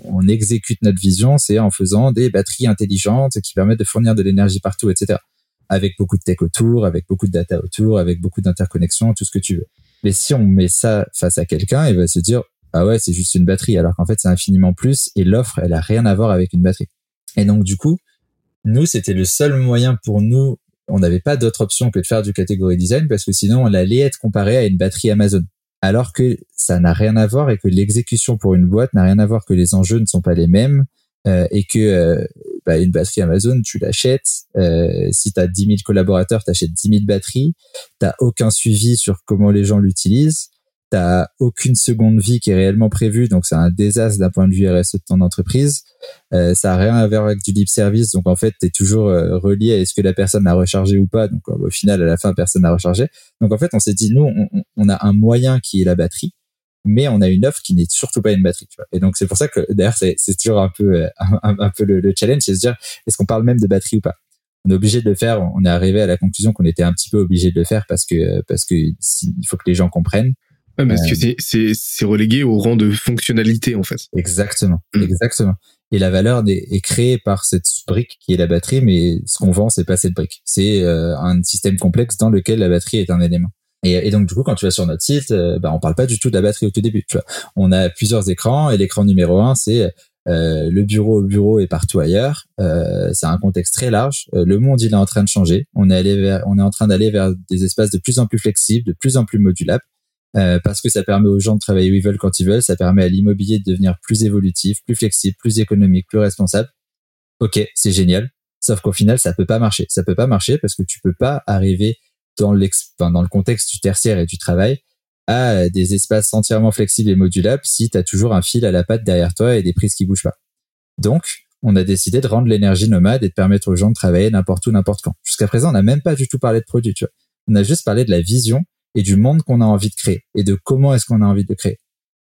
on exécute notre vision, c'est en faisant des batteries intelligentes qui permettent de fournir de l'énergie partout, etc avec beaucoup de tech autour, avec beaucoup de data autour, avec beaucoup d'interconnexions, tout ce que tu veux. Mais si on met ça face à quelqu'un, il va se dire ah ouais c'est juste une batterie, alors qu'en fait c'est infiniment plus et l'offre elle a rien à voir avec une batterie. Et donc du coup, nous c'était le seul moyen pour nous, on n'avait pas d'autre option que de faire du catégorie design parce que sinon on allait être comparé à une batterie Amazon. Alors que ça n'a rien à voir et que l'exécution pour une boîte n'a rien à voir, que les enjeux ne sont pas les mêmes euh, et que euh, bah, une batterie Amazon, tu l'achètes. Euh, si tu as 10 000 collaborateurs, tu achètes 10 000 batteries. Tu aucun suivi sur comment les gens l'utilisent. Tu aucune seconde vie qui est réellement prévue, donc c'est un désastre d'un point de vue RSE de ton entreprise. Euh, ça a rien à voir avec du lip service, donc en fait, tu es toujours euh, relié à est-ce que la personne l'a rechargé ou pas. Donc au final, à la fin, personne n'a rechargé. Donc en fait, on s'est dit, nous, on, on a un moyen qui est la batterie mais on a une offre qui n'est surtout pas une batterie. Tu vois. Et donc c'est pour ça que d'ailleurs c'est, c'est toujours un peu euh, un, un peu le, le challenge, c'est de se dire est-ce qu'on parle même de batterie ou pas? On est obligé de le faire. On est arrivé à la conclusion qu'on était un petit peu obligé de le faire parce que parce que il faut que les gens comprennent. Ouais, parce que euh, c'est, c'est, c'est relégué au rang de fonctionnalité en fait. Exactement, mm. exactement. Et la valeur est, est, créée par cette brique qui est la batterie, mais ce qu'on vend c'est pas cette brique. C'est euh, un système complexe dans lequel la batterie est un élément. Et, et, donc du coup, quand tu vas sur notre site, euh, bah, on parle pas du tout de la batterie au tout début. Tu vois. On a plusieurs écrans et l'écran numéro un, c'est euh, le bureau au bureau et partout ailleurs. Euh, c'est un contexte très large. Euh, le monde, il est en train de changer. On est allé vers, on est en train d'aller vers des espaces de plus en plus flexibles, de plus en plus modulables, parce que ça permet aux gens de travailler où ils veulent quand ils veulent. Ça permet à l'immobilier de devenir plus évolutif, plus flexible, plus économique, plus responsable. Ok, c'est génial. Sauf qu'au final, ça peut pas marcher. Ça peut pas marcher parce que tu peux pas arriver dans dans le contexte du tertiaire et du travail à des espaces entièrement flexibles et modulables si tu as toujours un fil à la patte derrière toi et des prises qui bougent pas. Donc, on a décidé de rendre l'énergie nomade et de permettre aux gens de travailler n'importe où, n'importe quand. Jusqu'à présent, on n'a même pas du tout parlé de produits, tu vois. On a juste parlé de la vision et du monde qu'on a envie de créer et de comment est-ce qu'on a envie de créer.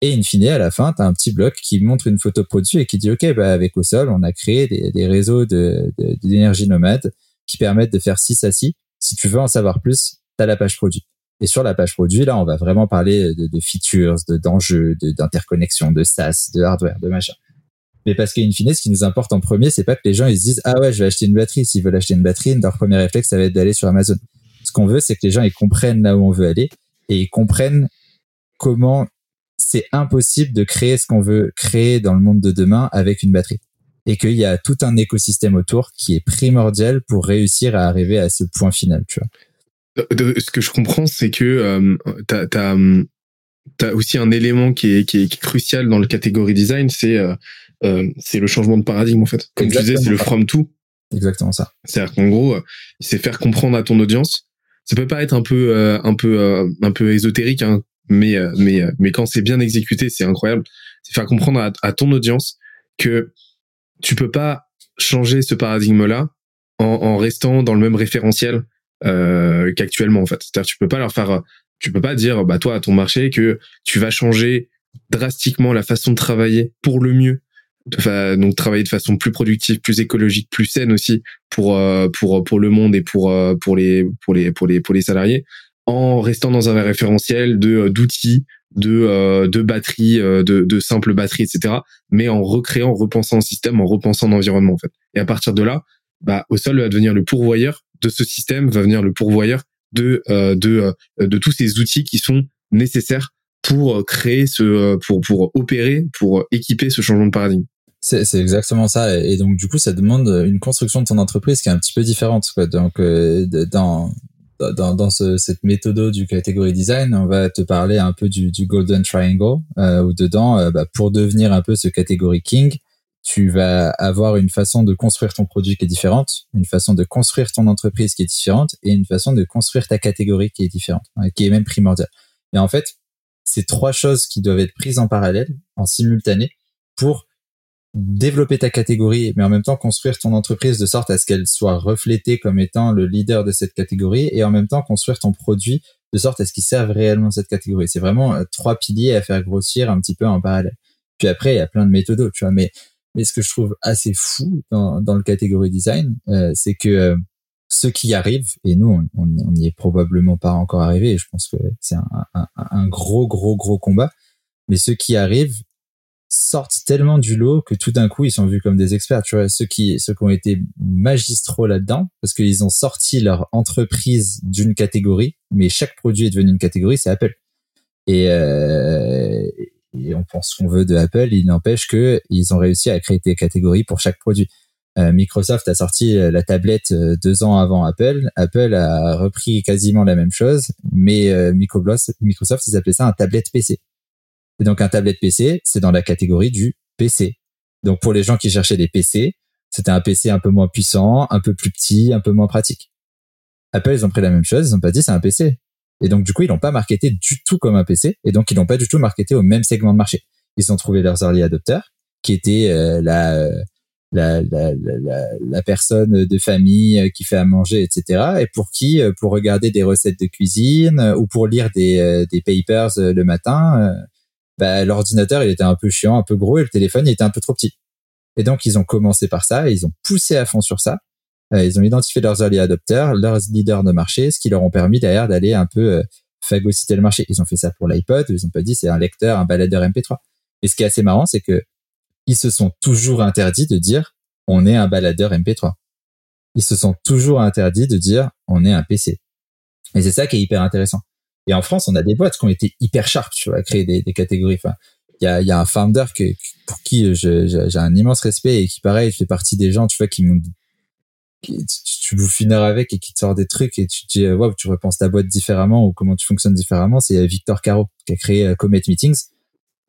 Et in fine, à la fin, tu as un petit bloc qui montre une photo produit et qui dit, OK, bah, avec au sol, on a créé des, réseaux d'énergie de, nomade qui permettent de faire 6 à 6. Si tu veux en savoir plus, tu as la page produit. Et sur la page produit, là, on va vraiment parler de, de features, d'enjeux, d'interconnexion, de, de SaaS, de hardware, de machin. Mais parce qu'in fine, ce qui nous importe en premier, c'est pas que les gens ils se disent ah ouais, je vais acheter une batterie. S'ils veulent acheter une batterie, leur premier réflexe, ça va être d'aller sur Amazon. Ce qu'on veut, c'est que les gens ils comprennent là où on veut aller et ils comprennent comment c'est impossible de créer ce qu'on veut créer dans le monde de demain avec une batterie. Et qu'il y a tout un écosystème autour qui est primordial pour réussir à arriver à ce point final, tu vois de, ce que je comprends, c'est que euh, t'as as, as, aussi un élément qui est, qui est, crucial dans le catégorie design, c'est euh, euh, c'est le changement de paradigme en fait. Comme tu disais, c'est le from to. Exactement ça. C'est-à-dire qu'en gros, c'est faire comprendre à ton audience. Ça peut pas être un peu un peu un peu ésotérique, hein, mais mais mais quand c'est bien exécuté, c'est incroyable. C'est faire comprendre à, ton audience que tu peux pas changer ce paradigme-là en, en restant dans le même référentiel euh, qu'actuellement en fait. C'est-à-dire tu peux pas leur faire, tu peux pas dire bah toi à ton marché que tu vas changer drastiquement la façon de travailler pour le mieux. Donc travailler de façon plus productive, plus écologique, plus saine aussi pour euh, pour pour le monde et pour euh, pour les pour les pour les pour les salariés en restant dans un référentiel de d'outils de de batteries de de simples batteries etc mais en recréant en repensant le système en repensant l'environnement en fait. Et à partir de là bah au sol va devenir le pourvoyeur de ce système va venir le pourvoyeur de euh, de euh, de tous ces outils qui sont nécessaires pour euh, créer ce pour pour opérer pour équiper ce changement de paradigme. C'est, c'est exactement ça. Et donc, du coup, ça demande une construction de ton entreprise qui est un petit peu différente. Quoi. Donc, dans, dans, dans ce, cette méthode du catégorie design, on va te parler un peu du, du Golden Triangle, euh, où dedans, bah, pour devenir un peu ce catégorie king, tu vas avoir une façon de construire ton produit qui est différente, une façon de construire ton entreprise qui est différente et une façon de construire ta catégorie qui est différente, hein, qui est même primordiale. Et en fait, c'est trois choses qui doivent être prises en parallèle, en simultané, pour développer ta catégorie, mais en même temps construire ton entreprise de sorte à ce qu'elle soit reflétée comme étant le leader de cette catégorie et en même temps construire ton produit de sorte à ce qu'il serve réellement cette catégorie. C'est vraiment euh, trois piliers à faire grossir un petit peu en parallèle. Puis après, il y a plein de méthodes, tu vois, mais mais ce que je trouve assez fou dans, dans le catégorie design, euh, c'est que euh, ceux qui arrivent, et nous, on n'y est probablement pas encore arrivé, et je pense que c'est un, gros, gros, gros combat, mais ceux qui arrivent sortent tellement du lot que tout d'un coup, ils sont vus comme des experts. Tu vois, ceux qui, ceux qui ont été magistraux là-dedans, parce qu'ils ont sorti leur entreprise d'une catégorie, mais chaque produit est devenu une catégorie, c'est Apple. Et, euh, et on pense qu'on veut de Apple, il n'empêche que ils ont réussi à créer des catégories pour chaque produit. Euh, Microsoft a sorti euh, la tablette euh, deux ans avant Apple. Apple a repris quasiment la même chose, mais Microsoft, Microsoft, ils appelaient ça un tablette PC. Et donc un tablette PC, c'est dans la catégorie du PC. Donc pour les gens qui cherchaient des PC, c'était un PC un peu moins puissant, un peu plus petit, un peu moins pratique. Apple, ils ont pris la même chose, ils ont pas dit c'est un PC. Et donc, du coup, ils l'ont pas marketé du tout comme un PC. Et donc, ils l'ont pas du tout marketé au même segment de marché. Ils ont trouvé leurs early adopters, qui étaient la, la, la, la, la, personne de famille euh, qui fait à manger, etc. Et pour qui, euh, pour regarder des recettes de cuisine ou pour lire des, des papers le matin, bah, l'ordinateur, il était un peu chiant, un peu gros, et le téléphone, il était un peu trop petit. Et donc, ils ont commencé par ça, ils ont poussé à fond sur ça. Euh, ils ont identifié leurs early adopters, leurs leaders de marché, ce qui leur ont permis derrière d'aller un peu euh, phagocyter le marché. Ils ont fait ça pour l'iPod, ils ont pas dit c'est un lecteur, un baladeur MP3. Et ce qui est assez marrant, c'est que ils se sont toujours interdits de dire on est un baladeur MP3. Ils se sont toujours interdits de dire on est un PC. Et c'est ça qui est hyper intéressant. Et en France, on a des boîtes qui ont été hyper sharp, tu vois, à créer des, des catégories. Enfin, il y a, y a un founder que, pour qui j'ai un immense respect et qui pareil fait partie des gens tu vois qui m'ont tu bouffes une heure avec et qui te sort des trucs et tu te dis ouais tu repenses ta boîte différemment ou comment tu fonctionnes différemment c'est Victor Caro qui a créé Comet Meetings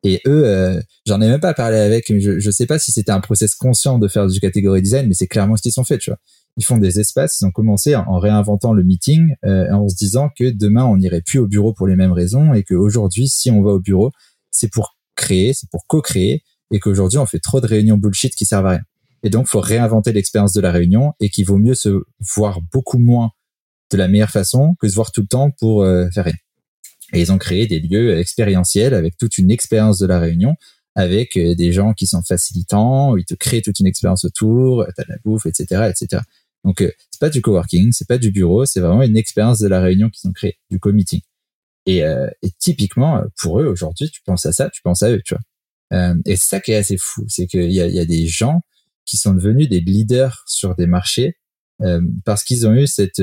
et eux, euh, j'en ai même pas parlé avec, mais je, je sais pas si c'était un process conscient de faire du catégorie design, mais c'est clairement ce qu'ils ont fait, tu vois. Ils font des espaces, ils ont commencé en réinventant le meeting, euh, en se disant que demain on n'irait plus au bureau pour les mêmes raisons et qu'aujourd'hui, si on va au bureau, c'est pour créer, c'est pour co-créer, et qu'aujourd'hui on fait trop de réunions bullshit qui servent à rien. Et donc, faut réinventer l'expérience de la réunion et qu'il vaut mieux se voir beaucoup moins de la meilleure façon que se voir tout le temps pour euh, faire rien. Et ils ont créé des lieux expérientiels avec toute une expérience de la réunion, avec euh, des gens qui sont facilitants, ils te créent toute une expérience autour, t'as de la bouffe, etc., etc. Donc euh, c'est pas du coworking, c'est pas du bureau, c'est vraiment une expérience de la réunion qu'ils ont créée, du co-meeting. Et, euh, et, typiquement pour eux aujourd'hui, tu penses à ça, tu penses à eux, tu vois. Euh, et c'est ça qui est assez fou, c'est qu'il y a, y a des gens qui sont devenus des leaders sur des marchés euh, parce qu'ils ont eu cette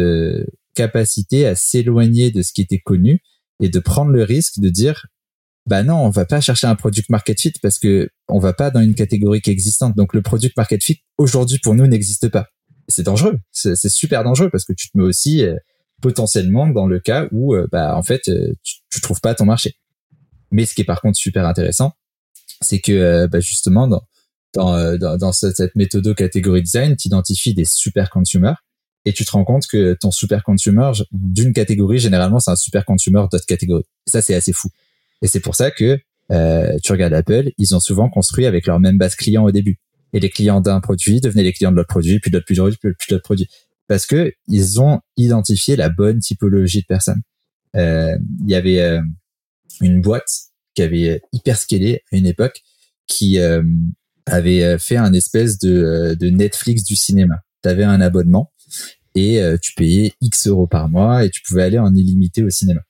capacité à s'éloigner de ce qui était connu et de prendre le risque de dire bah non, on va pas chercher un product market fit parce que on va pas dans une catégorie qui est existante. Donc le product market fit aujourd'hui pour nous n'existe pas. C'est dangereux, c'est super dangereux parce que tu te mets aussi euh, potentiellement dans le cas où euh, bah en fait euh, tu, tu, trouves pas ton marché. Mais ce qui est par contre super intéressant, c'est que bah, justement dans dans, dans, dans cette méthode catégorie design, tu identifies des super consumers et tu te rends compte que ton super consumer d'une catégorie généralement c'est un super consumer d'autre catégorie. Et ça c'est assez fou. Et c'est pour ça que euh, tu regardes Apple, ils ont souvent construit avec leur même base client au début. Et les clients d'un produit devenaient les clients de l'autre produit, puis de l'autre produit, puis de l'autre produit. Parce que ils ont identifié la bonne typologie de personnes. Euh, il y avait euh, une boîte qui avait hyper scalé à une époque, qui euh, avait fait un espèce de, de Netflix du cinéma. Tu avais un abonnement et euh, tu payais X euros par mois et tu pouvais aller en illimité au cinéma.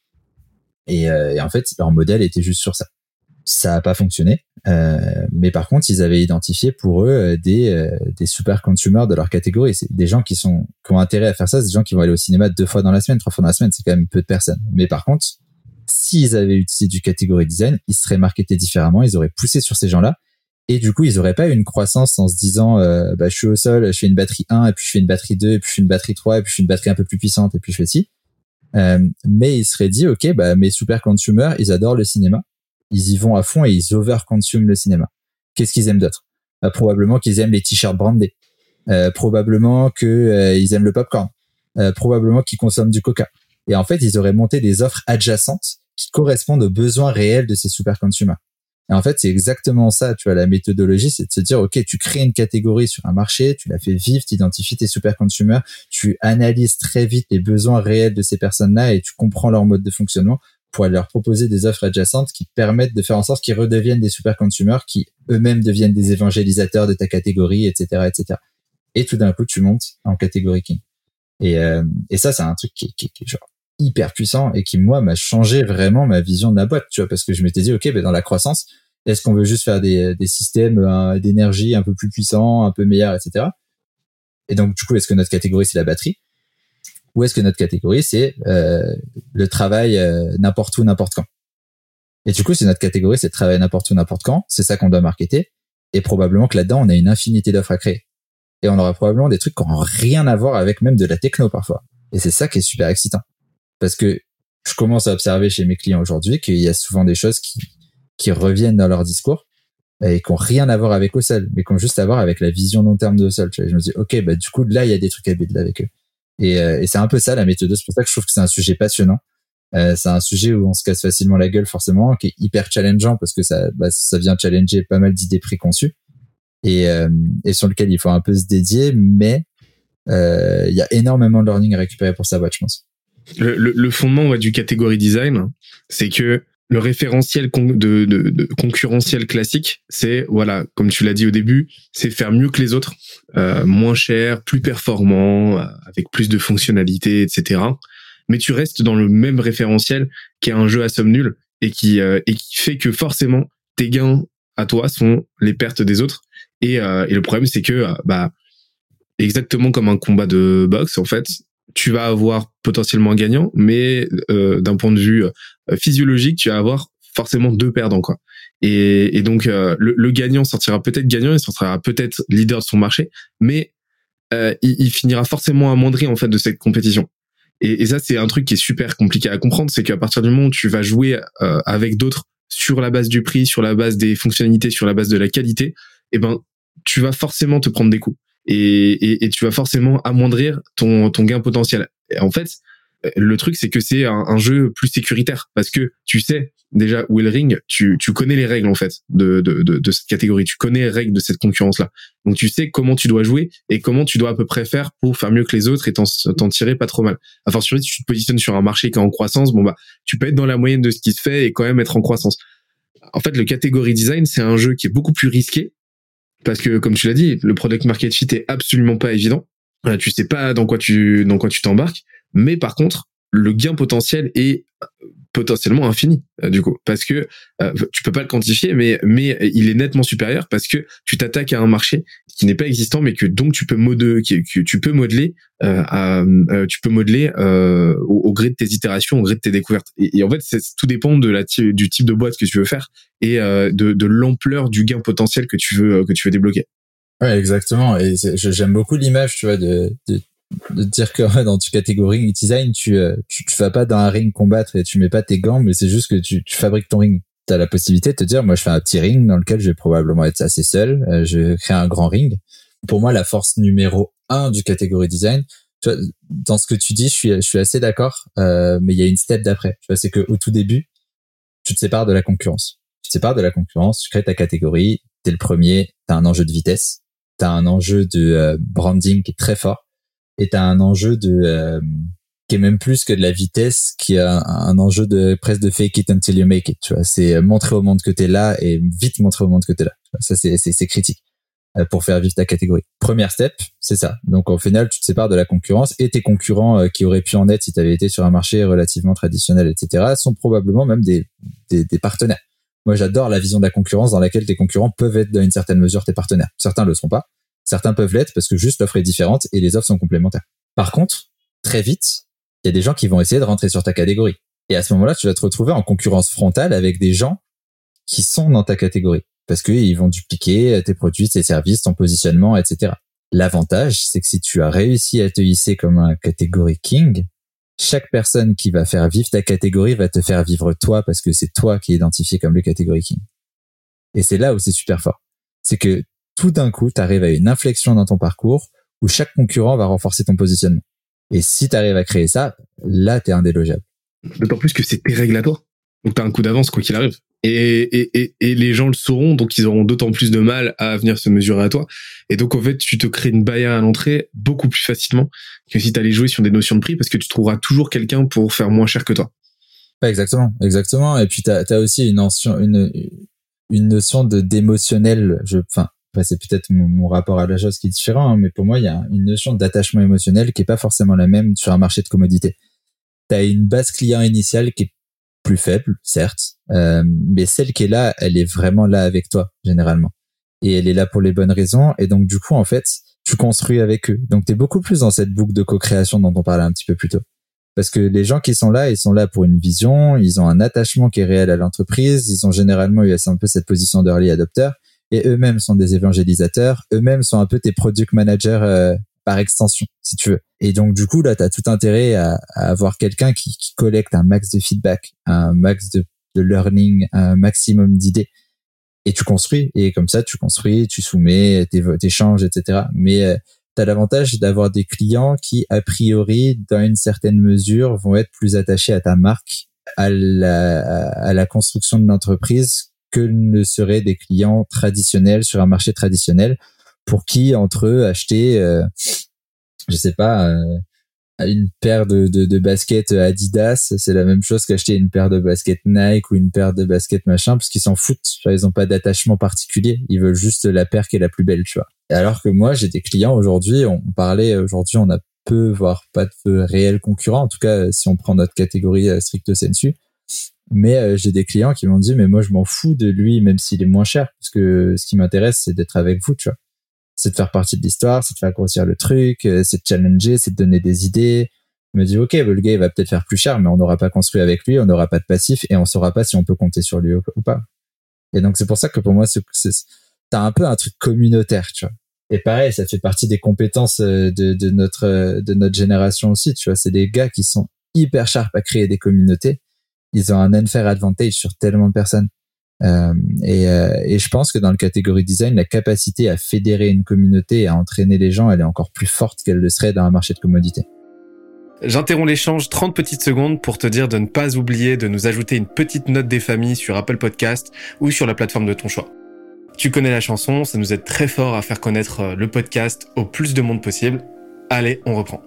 Et, euh, en fait, leur modèle était juste sur ça. Ça n'a pas fonctionné, euh, mais par contre, ils avaient identifié pour eux des, des super consumers de leur catégorie. C'est des gens qui sont qui ont intérêt à faire ça, c'est des gens qui vont aller au cinéma deux fois dans la semaine, trois fois dans la semaine. C'est quand même peu de personnes. Mais par contre, s'ils avaient utilisé du catégorie design, ils seraient marketés différemment, ils auraient poussé sur ces gens-là et du coup, ils auraient pas eu une croissance en se disant, euh, bah, je suis au sol, je fais une batterie 1, et puis je fais une batterie 2, et puis je fais une batterie 3, et puis je fais une batterie un peu plus puissante, et puis je fais ci. Euh, mais ils seraient dit, OK, bah, mes super consumers, ils adorent le cinéma. Ils y vont à fond et ils over-consument le cinéma. Qu'est-ce qu'ils aiment d'autre? Bah, Probablement qu'ils aiment les t-shirts brandés. Euh, probablement qu'ils euh, aiment le popcorn. Euh, probablement qu'ils consomment du coca. Et en fait, ils auraient monté des offres adjacentes qui correspondent aux besoins réels de ces super consumers. Et en fait, c'est exactement ça, tu vois, la méthodologie, c'est de se dire, OK, tu crées une catégorie sur un marché, tu la fais vivre, tu identifies tes super consumers, tu analyses très vite les besoins réels de ces personnes-là et tu comprends leur mode de fonctionnement pour leur proposer des offres adjacentes qui permettent de faire en sorte qu'ils redeviennent des super consumers, qui eux-mêmes deviennent des évangélisateurs de ta catégorie, etc., etc. Et tout d'un coup, tu montes en catégorie king. Et, euh, ça, c'est un truc qui, qui, qui genre hyper puissant et qui moi m'a changé vraiment ma vision de la boîte tu vois parce que je m'étais dit ok ben dans la croissance est-ce qu'on veut juste faire des, des systèmes euh, d'énergie un peu plus puissants un peu meilleurs etc et donc du coup est-ce que notre catégorie c'est la batterie? Ou est-ce que notre catégorie c'est euh, le travail euh, n'importe où n'importe quand? Et du coup c'est notre catégorie c'est le travail n'importe où n'importe quand c'est ça qu'on doit marketer et probablement que là-dedans on a une infinité d'offres à créer. Et on aura probablement des trucs qui n'ont rien à voir avec même de la techno parfois. Et c'est ça qui est super excitant parce que je commence à observer chez mes clients aujourd'hui qu'il y a souvent des choses qui, qui reviennent dans leur discours et qui ont rien à voir avec Ocel, mais qui ont juste à voir avec la vision long terme de Ocel. Je me dis, ok, bah du coup là il y a des trucs à build avec eux. Et, euh, et c'est un peu ça la méthode. C'est pour ça que je trouve que c'est un sujet passionnant. Euh, c'est un sujet où on se casse facilement la gueule forcément, qui est hyper challengeant parce que ça, bah, ça vient challenger pas mal d'idées préconçues et, euh, et sur lequel il faut un peu se dédier, mais euh, il y a énormément de learning à récupérer pour sa boîte, je pense le, le, fondement ouais, du catégorie design, c'est que le référentiel de, de, de, concurrentiel classique, c'est voilà, comme tu l'as dit au début, c'est faire mieux que les autres, euh, moins cher, plus performant, euh, avec plus de fonctionnalités, etc. Mais tu restes dans le même référentiel qui est un jeu à somme nulle et qui euh, et qui fait que forcément tes gains à toi sont les pertes des autres. Et, euh, et le problème c'est que bah exactement comme un combat de boxe en fait, tu vas avoir potentiellement un gagnant, mais euh, d'un point de vue euh, physiologique, tu vas avoir forcément deux perdants quoi. Et, donc le, gagnant sortira peut-être gagnant, il sortira peut-être leader de son marché, mais il, il, finira forcément amoindri en fait de cette compétition. Et, et ça, c'est un truc qui est super compliqué à comprendre, c'est qu'à partir du moment où tu vas jouer euh, avec d'autres sur la base du prix, sur la base des fonctionnalités, sur la base de la qualité, eh ben, tu vas forcément te prendre des coups. Et, et, et tu vas forcément amoindrir ton, ton gain potentiel. En fait, le truc, c'est que c'est un, jeu plus sécuritaire parce que tu sais déjà où ring, tu, tu connais les règles en fait de, de, de, cette catégorie, tu connais les règles de cette concurrence-là. Donc tu sais comment tu dois jouer et comment tu dois à peu près faire pour faire mieux que les autres et t'en tirer pas trop mal. À force si tu te positionnes sur un marché qui est en croissance, bon bah tu peux être dans la moyenne de ce qui se fait et quand même être en croissance. En fait, le catégorie design, c'est un jeu qui est beaucoup plus risqué parce que comme tu l'as dit, le product market fit est absolument pas évident. Tu sais pas dans quoi tu dans quoi tu t'embarques. Mais par contre, le gain potentiel est potentiellement infini euh, du coup. Parce que euh, tu peux pas le quantifier mais mais il est nettement supérieur parce que tu t'attaques à un marché qui n'est pas existant mais que donc tu peux modeler tu peux modeler tu peux modeler au, gré de tes itérations au gré de tes découvertes. Et, en fait tout dépend de la du type de boîte que tu veux faire et de, l'ampleur du gain potentiel que tu veux que tu veux débloquer. Ouais, exactement. Et j'aime beaucoup l'image, tu vois, de, de dire que dans tu catégorie design, tu, euh, tu, tu vas pas dans un ring combattre et tu mets pas tes gants, mais c'est juste que tu, tu fabriques ton ring. Tu as la possibilité de te dire, moi je fais un petit ring dans lequel je vais probablement être assez seul, euh, je créer un grand ring. Pour moi, la force numéro un du catégorie design, tu vois, dans ce que tu dis, je suis, je suis assez d'accord, euh, mais il y a une step d'après. Tu vois, c'est que au tout début, tu te sépares de la concurrence. Tu te sépares de la concurrence, tu crées ta catégorie, t'es le premier, t'as un enjeu de vitesse, t'as un enjeu de euh, branding qui est très fort et t'as un enjeu de euh, qui est même plus que de la vitesse, qui a un, enjeu de presque de fake it until you make it. Tu vois, c'est montrer au monde que t'es là et vite montrer au monde que t'es là. Ça c'est c'est critique euh, pour faire vivre ta catégorie. Première step, c'est ça. Donc au final, tu te sépares de la concurrence et tes concurrents euh, qui auraient pu en être si tu avais été sur un marché relativement traditionnel, etc., sont probablement même des, des, des partenaires. Moi, j'adore la vision de la concurrence dans laquelle tes concurrents peuvent être dans une certaine mesure tes partenaires. Certains le seront pas, Certains peuvent l'être parce que juste l'offre est différente et les offres sont complémentaires. Par contre, très vite, il y a des gens qui vont essayer de rentrer sur ta catégorie. Et à ce moment-là, tu vas te retrouver en concurrence frontale avec des gens qui sont dans ta catégorie parce qu'ils vont dupliquer tes produits, tes services, ton positionnement, etc. L'avantage, c'est que si tu as réussi à te hisser comme un catégorie king, chaque personne qui va faire vivre ta catégorie va te faire vivre toi parce que c'est toi qui es identifié comme le catégorie king. Et c'est là où c'est super fort. C'est que tout d'un coup, tu arrives à une inflexion dans ton parcours où chaque concurrent va renforcer ton positionnement. Et si tu arrives à créer ça, là, tu es indélogeable. D'autant plus que c'est tes règles à toi. Donc tu as un coup d'avance quoi qu'il arrive. Et, et, et, et, les gens le sauront, donc ils auront d'autant plus de mal à venir se mesurer à toi. Et donc en fait, tu te crées une barrière à l'entrée beaucoup plus facilement que si tu allais jouer sur des notions de prix, parce que tu trouveras toujours quelqu'un pour faire moins cher que toi. Pas exactement, exactement. Et puis tu as, aussi une notion, une, une notion de d'émotionnel. Je, enfin, c'est peut-être mon, rapport à la chose qui est différent, hein, mais pour moi, il y a une notion d'attachement émotionnel qui est pas forcément la même sur un marché de commodité. Tu as une base client initiale qui est plus faible, certes, euh, mais celle qui est là, elle est vraiment là avec toi, généralement. Et elle est là pour les bonnes raisons. Et donc, du coup, en fait, tu construis avec eux. Donc, tu es beaucoup plus dans cette boucle de co-création dont on parlait un petit peu plus tôt. Parce que les gens qui sont là, ils sont là pour une vision, ils ont un attachement qui est réel à l'entreprise, ils ont généralement eu un peu cette position d'early adopter et eux-mêmes sont des évangélisateurs, eux-mêmes sont un peu tes product managers euh, par extension, si tu veux. Et donc du coup là, tu as tout intérêt à, avoir quelqu'un qui, qui, collecte un max de feedback, un max de, de learning, un maximum d'idées. Et tu construis, et comme ça, tu construis, tu soumets, t'échanges, etc. Mais euh, tu as l'avantage d'avoir des clients qui, a priori, dans une certaine mesure, vont être plus attachés à ta marque, à la, à la construction de l'entreprise que ne seraient des clients traditionnels sur un marché traditionnel pour qui entre eux acheter euh, je sais pas euh, une paire de, de, de baskets Adidas c'est la même chose qu'acheter une paire de baskets Nike ou une paire de baskets machin parce qu'ils s'en foutent. Ils ont pas d'attachement particulier. Ils veulent juste la paire qui est la plus belle tu vois. Alors que moi j'ai des clients aujourd'hui on parlait aujourd'hui on a peu voire pas de réels concurrents. En tout cas si on prend notre catégorie euh, stricto sensu mais euh, j'ai des clients qui m'ont dit, mais moi, je m'en fous de lui, même s'il est moins cher, parce que ce qui m'intéresse, c'est d'être avec vous, tu vois. C'est de faire partie de l'histoire, c'est de faire grossir le truc, euh, c'est de challenger, c'est de donner des idées. Je me dis, ok, le gars, il va peut-être faire plus cher, mais on n'aura pas construit avec lui, on n'aura pas de passif, et on saura pas si on peut compter sur lui ou pas. Et donc, c'est pour ça que pour moi, c'est, t'as un peu un truc communautaire, tu vois. Et pareil, ça fait partie des compétences euh, de, de notre euh, de notre génération aussi, tu vois. C'est des gars qui sont hyper sharp à créer des communautés. Ils ont un unfair advantage sur tellement de personnes. Euh, et, euh, et, je pense que dans le catégorie design, la capacité à fédérer une communauté et à entraîner les gens, elle est encore plus forte qu'elle le serait dans un marché de commodité. J'interromps l'échange 30 petites secondes pour te dire de ne pas oublier de nous ajouter une petite note des familles sur Apple Podcast ou sur la plateforme de ton choix. Tu connais la chanson, ça nous aide très fort à faire connaître euh, le podcast au plus de monde possible. Allez, on reprend.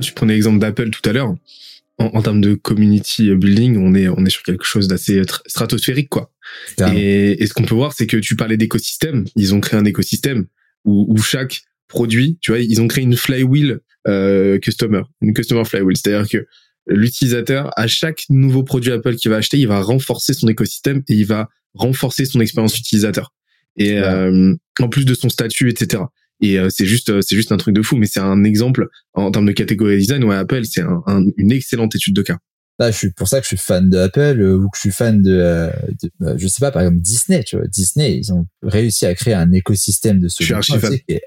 Tu prenais l'exemple d'Apple tout à l'heure. En, en, termes de community building, on est on est sur quelque chose d'assez stratosphérique quoi. Et, et, ce qu'on peut voir, c'est que tu parlais d'écosystème. Ils ont créé un écosystème où, où chaque produit, tu vois, ils ont créé une flywheel euh, customer, une customer flywheel, c'est-à-dire que l'utilisateur à chaque nouveau produit Apple qu'il va acheter, il va renforcer son écosystème et il va renforcer son expérience utilisateur. Et euh, en plus de son statut, etc. Et euh, c'est juste, c'est juste un truc de fou. Mais c'est un exemple en termes de catégorie design. Ouais, Apple, c'est un, une excellente étude de cas. Là, je suis pour ça que je suis fan de Apple euh, ou que je suis fan de, euh, de euh, je sais pas, par exemple Disney. Tu vois, Disney, ils ont réussi à créer un écosystème de solutions qui est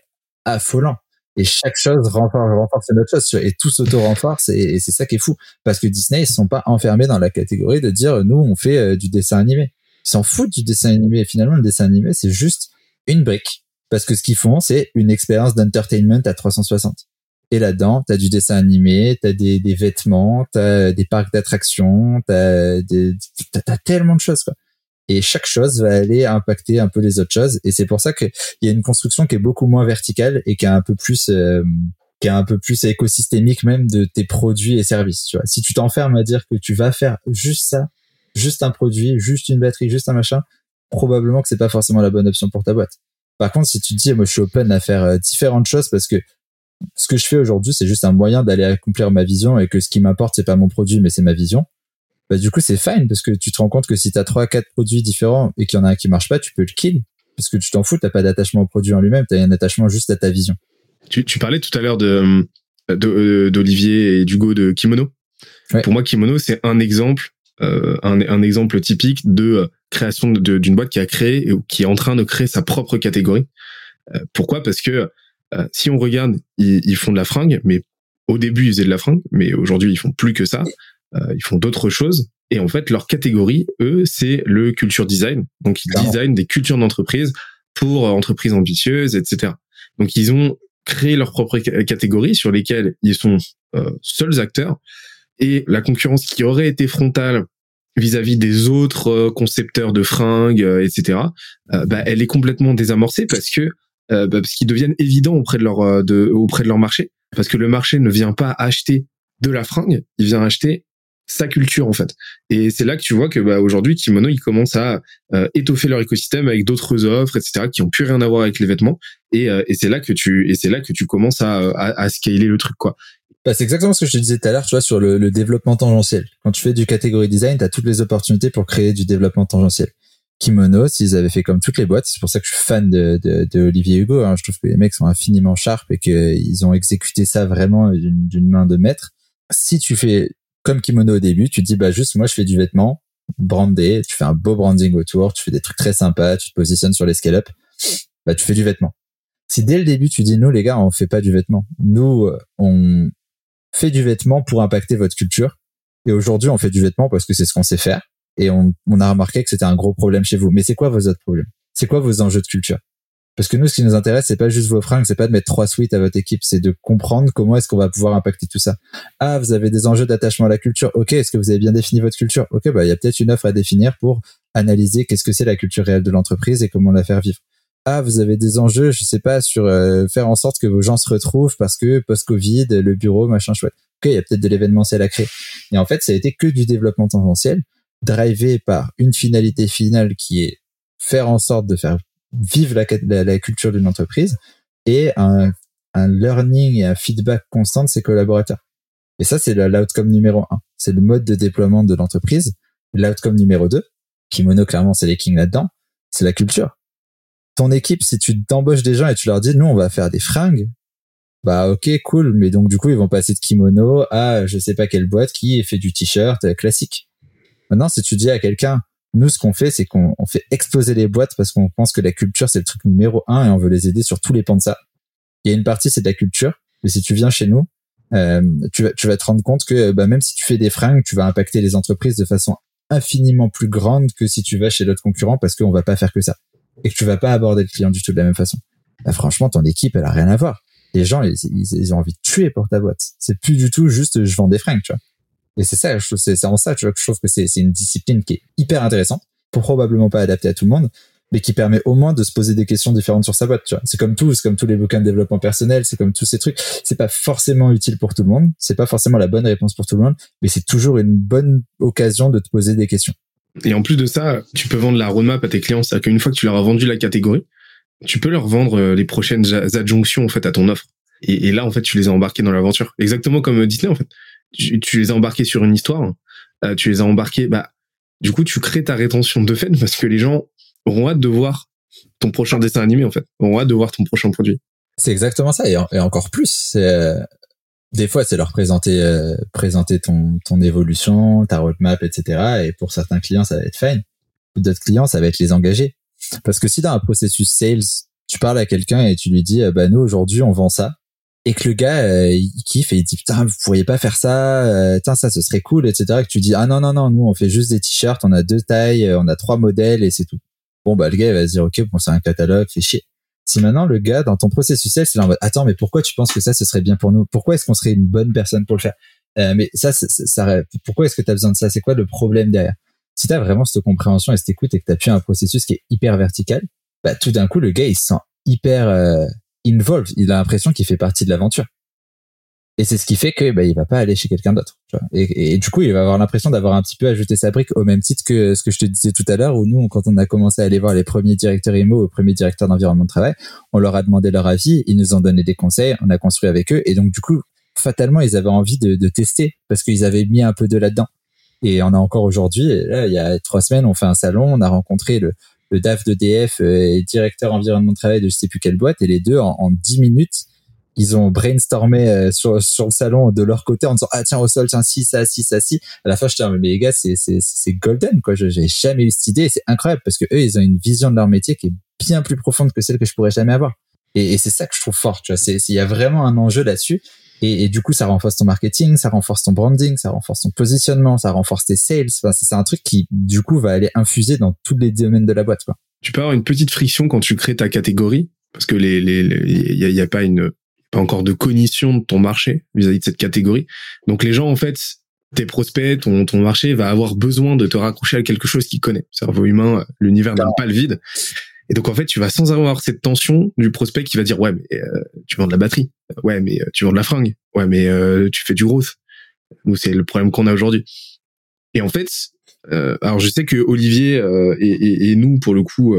affolant. Et chaque chose renforce, renforce une autre chose et tout s'auto-renforce et, et c'est ça qui est fou parce que Disney ils sont pas enfermés dans la catégorie de dire nous on fait du dessin animé. Ils s'en foutent du dessin animé. Finalement, le dessin animé c'est juste une brique parce que ce qu'ils font c'est une expérience d'entertainment à 360. Et là-dedans, tu as du dessin animé, tu as des, des vêtements, tu as des parcs d'attractions, tu as, tellement de choses. Quoi. Et chaque chose va aller impacter un peu les autres choses. Et c'est pour ça qu'il y a une construction qui est beaucoup moins verticale et qui est un peu plus... Euh, qui est un peu plus écosystémique même de tes produits et services. Tu vois. Si tu t'enfermes à dire que tu vas faire juste ça, juste un produit, juste une batterie, juste un machin, probablement que c'est pas forcément la bonne option pour ta boîte. Par contre, si tu te dis, moi, je suis open à faire euh, différentes choses parce que ce que je fais aujourd'hui, c'est juste un moyen d'aller accomplir ma vision et que ce qui m'importe, c'est pas mon produit, mais c'est ma vision. Bah, du coup, c'est fine parce que tu te rends compte que si tu as trois, quatre produits différents et qu'il y en a un qui marche pas, tu peux le kill parce que tu t'en fous, t'as pas d'attachement au produit en lui-même, tu as un attachement juste à ta vision. Tu, tu parlais tout à l'heure de euh, d'Olivier et d'Hugo de Kimono. Pour moi, Kimono, c'est un exemple, euh, un, un, exemple typique de euh, création d'une boîte qui a créé ou qui est en train de créer sa propre catégorie. Euh, pourquoi? Parce que euh, si on regarde, ils, ils, font de la fringue, mais au début ils faisaient de la fringue, mais aujourd'hui ils font plus que ça. Euh, ils font d'autres choses. Et en fait, leur catégorie, eux, c'est le culture design. Donc ils designent des cultures d'entreprise pour entreprises ambitieuses, etc. Donc ils ont créé leur propre catégorie sur lesquelles ils sont euh, seuls acteurs. Et la concurrence qui aurait été frontale vis-à-vis des autres concepteurs de fringues, etc., bah, elle est complètement désamorcée parce que euh, bah, parce qu'ils deviennent évidents auprès de leur euh, de, auprès de leur marché parce que le marché ne vient pas acheter de la fringue, il vient acheter sa culture en fait. Et c'est là que tu vois que bah, aujourd'hui Kimono ils commencent à euh, étoffer leur écosystème avec d'autres offres etc qui ont plus rien à voir avec les vêtements et, et c'est là que tu et c'est là que tu commences à, à, à scaler le truc quoi. Bah, c'est exactement ce que je te disais tout à l'heure, tu vois, sur le, le, développement tangentiel. Quand tu fais du catégorie design, tu as toutes les opportunités pour créer du développement tangentiel. Kimono s'ils avaient fait comme toutes les boîtes. C'est pour ça que je suis fan de, de, de Olivier Hugo. Hein. Je trouve que les mecs sont infiniment sharp et qu'ils ont exécuté ça vraiment d'une main de maître. Si tu fais comme Kimono au début, tu te dis bah juste moi je fais du vêtement brandé, tu fais un beau branding autour, tu fais des trucs très sympas, tu te positionnes sur les scale-up, bah tu fais du vêtement. Si dès le début tu dis nous les gars on fait pas du vêtement, nous on fait du vêtement pour impacter votre culture et aujourd'hui on fait du vêtement parce que c'est ce qu'on sait faire et on, on a remarqué que c'était un gros problème chez vous. Mais c'est quoi vos autres problèmes? C'est quoi vos enjeux de culture? Parce que nous, ce qui nous intéresse, c'est pas juste vos fringues, c'est pas de mettre trois suites à votre équipe, c'est de comprendre comment est-ce qu'on va pouvoir impacter tout ça. Ah, vous avez des enjeux d'attachement à la culture. Ok, est-ce que vous avez bien défini votre culture? Ok, bah il y a peut-être une offre à définir pour analyser qu'est-ce que c'est la culture réelle de l'entreprise et comment la faire vivre. Ah, vous avez des enjeux, je sais pas, sur euh, faire en sorte que vos gens se retrouvent parce que post-Covid, le bureau, machin chouette. Ok, il y a peut-être de l'événementiel à créer. Et en fait, ça a été que du développement tangentiel drivé par une finalité finale qui est faire en sorte de faire vivre la, la, culture d'une entreprise et un, un, learning et un feedback constant de ses collaborateurs. Et ça, c'est l'outcome numéro un. C'est le mode de déploiement de l'entreprise. L'outcome numéro deux, Kimono, clairement, c'est les kings là-dedans, c'est la culture. Ton équipe, si tu t'embauches des gens et tu leur dis, nous, on va faire des fringues, bah ok, cool, mais donc du coup, ils vont passer de kimono à je sais pas quelle boîte qui fait du t-shirt classique. Maintenant, si tu dis à quelqu'un, Nous, ce qu'on fait, c'est qu'on fait exploser les boîtes parce qu'on pense que la culture, c'est le truc numéro un et on veut les aider sur tous les pans de ça. Il y a une partie, c'est de la culture. Mais si tu viens chez nous, euh, tu, vas, tu vas te rendre compte que bah, même si tu fais des fringues, tu vas impacter les entreprises de façon infiniment plus grande que si tu vas chez l'autre concurrent parce qu'on va pas faire que ça. Et que tu vas pas aborder le client du tout de la même façon. Bah, franchement, ton équipe, elle a rien à voir. Les gens, ils, ils, ont envie de tuer pour ta boîte. C'est plus du tout juste je vends des fringues, tu vois. Et c'est ça, c'est en ça tu vois, que je trouve que c'est une discipline qui est hyper intéressante, probablement pas adaptée à tout le monde, mais qui permet au moins de se poser des questions différentes sur sa boîte. Tu vois, c'est comme tout, c'est comme tous les bouquins de développement personnel, c'est comme tous ces trucs. C'est pas forcément utile pour tout le monde, c'est pas forcément la bonne réponse pour tout le monde, mais c'est toujours une bonne occasion de te poser des questions. Et en plus de ça, tu peux vendre la roadmap à tes clients, c'est-à-dire qu'une fois que tu leur as vendu la catégorie, tu peux leur vendre euh, les prochaines adjonctions en fait à ton offre. Et, là, en fait, tu les as embarqués dans l'aventure. Exactement comme Disney, en fait tu, les as embarqués sur une histoire, euh, tu les as embarqués, bah, du coup, tu crées ta rétention de fait parce que les gens auront hâte de voir ton prochain dessin animé, en fait, auront hâte de voir ton prochain produit. C'est exactement ça, et, encore plus, euh, des fois, c'est leur présenter, euh, présenter ton, ton évolution, ta roadmap, etc. Et pour certains clients, ça va être fine. Pour d'autres clients, ça va être les engager. Parce que si dans un processus sales, tu parles à quelqu'un et tu lui dis, bah nous aujourd'hui, on vend ça et que le gars euh, il kiffe et il dit putain vous pourriez pas faire ça euh, ça ce serait cool etc que tu dis ah non non non nous on fait juste des t-shirts on a deux tailles euh, on a trois modèles et c'est tout bon bah le gars il va se dire ok bon c'est un catalogue fait chier si maintenant le gars dans ton processus sales il est en mode attends mais pourquoi tu penses que ça ce serait bien pour nous? Pourquoi est-ce qu'on serait une bonne personne pour le faire? Euh, mais ça, ça, ça pourquoi est-ce que tu as besoin de ça? C'est quoi le problème derrière? Si tu as vraiment cette compréhension et cette écoute et que tu appuies un processus qui est hyper vertical bah tout d'un coup le gars il se sent hyper involved. Il a l'impression qu'il fait partie de l'aventure. Et c'est ce qui fait que bah, il va pas aller chez quelqu'un d'autre. Et, et, du coup, il va avoir l'impression d'avoir un petit peu ajouté sa brique au même titre que ce que je te disais tout à l'heure, où nous, quand on a commencé à aller voir les premiers directeurs IMO, les premiers directeurs d'environnement de travail, on leur a demandé leur avis, ils nous ont donné des conseils, on a construit avec eux, et donc du coup, fatalement, ils avaient envie de, de tester parce qu'ils avaient mis un peu de là-dedans. Et on a encore aujourd'hui, là, il y a trois semaines, on fait un salon, on a rencontré le, le DAF d'EDF euh, et directeur environnement de travail de je sais plus quelle boîte, et les deux, en, 10 minutes, ils ont brainstormé euh, sur, sur le salon de leur côté en disant ah tiens au sol tiens si ça si ça si à la fin je dis mais les gars c'est c'est c'est golden quoi j'ai jamais eu cette idée c'est incroyable parce que eux ils ont une vision de leur métier qui est bien plus profonde que celle que je pourrais jamais avoir et, et c'est ça que je trouve fort tu vois c'est il y a vraiment un enjeu là-dessus et, et, du coup, ça renforce ton marketing, ça renforce ton branding, ça renforce ton positionnement, ça renforce tes sales. Enfin, c'est un truc qui, du coup, va aller infuser dans tous les domaines de la boîte. Quoi. Tu peux avoir une petite friction quand tu crées ta catégorie, parce que les, les, il y y a, pas une, pas encore de cognition de ton marché vis-à-vis de cette catégorie. Donc les gens, en fait, tes prospects, ton, ton marché va avoir besoin de te raccrocher à quelque chose qu'il connaît. Cerveau humain, l'univers n'aime pas le vide. Et donc en fait, tu vas sans avoir cette tension du prospect qui va dire ouais, mais euh, tu vends de la batterie, ouais, mais euh, tu vends de la fringue, ouais, mais euh, tu fais du growth. Nous, c'est le problème qu'on a aujourd'hui. Et en fait, alors je sais que Olivier et, et, et, nous, pour le coup,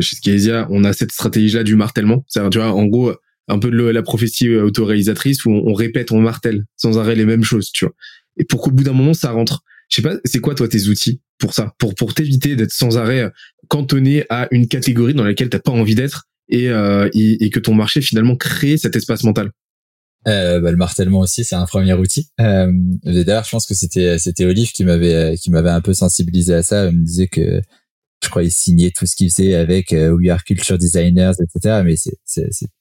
chez Scalia, on a cette stratégie-là du martèlement. C'est tu vois, en gros, un peu de la prophétie autoréalisatrice où on, répète, on martèle sans arrêt les mêmes choses, tu vois. Et pour qu'au bout d'un moment, ça rentre. Je sais pas, c'est quoi toi tes outils pour ça, pour pour t'éviter d'être sans arrêt cantonné à une catégorie dans laquelle t'as pas envie d'être et, euh, et, que ton marché finalement crée cet espace mental? Euh, bah, le martèlement aussi, c'est un premier outil. Euh, D'ailleurs, je pense que c'était c'était Olive qui m'avait qui m'avait un peu sensibilisé à ça. Il me disait que je crois il signait tout ce qu'il faisait avec euh, We Are Culture Designers, etc. Mais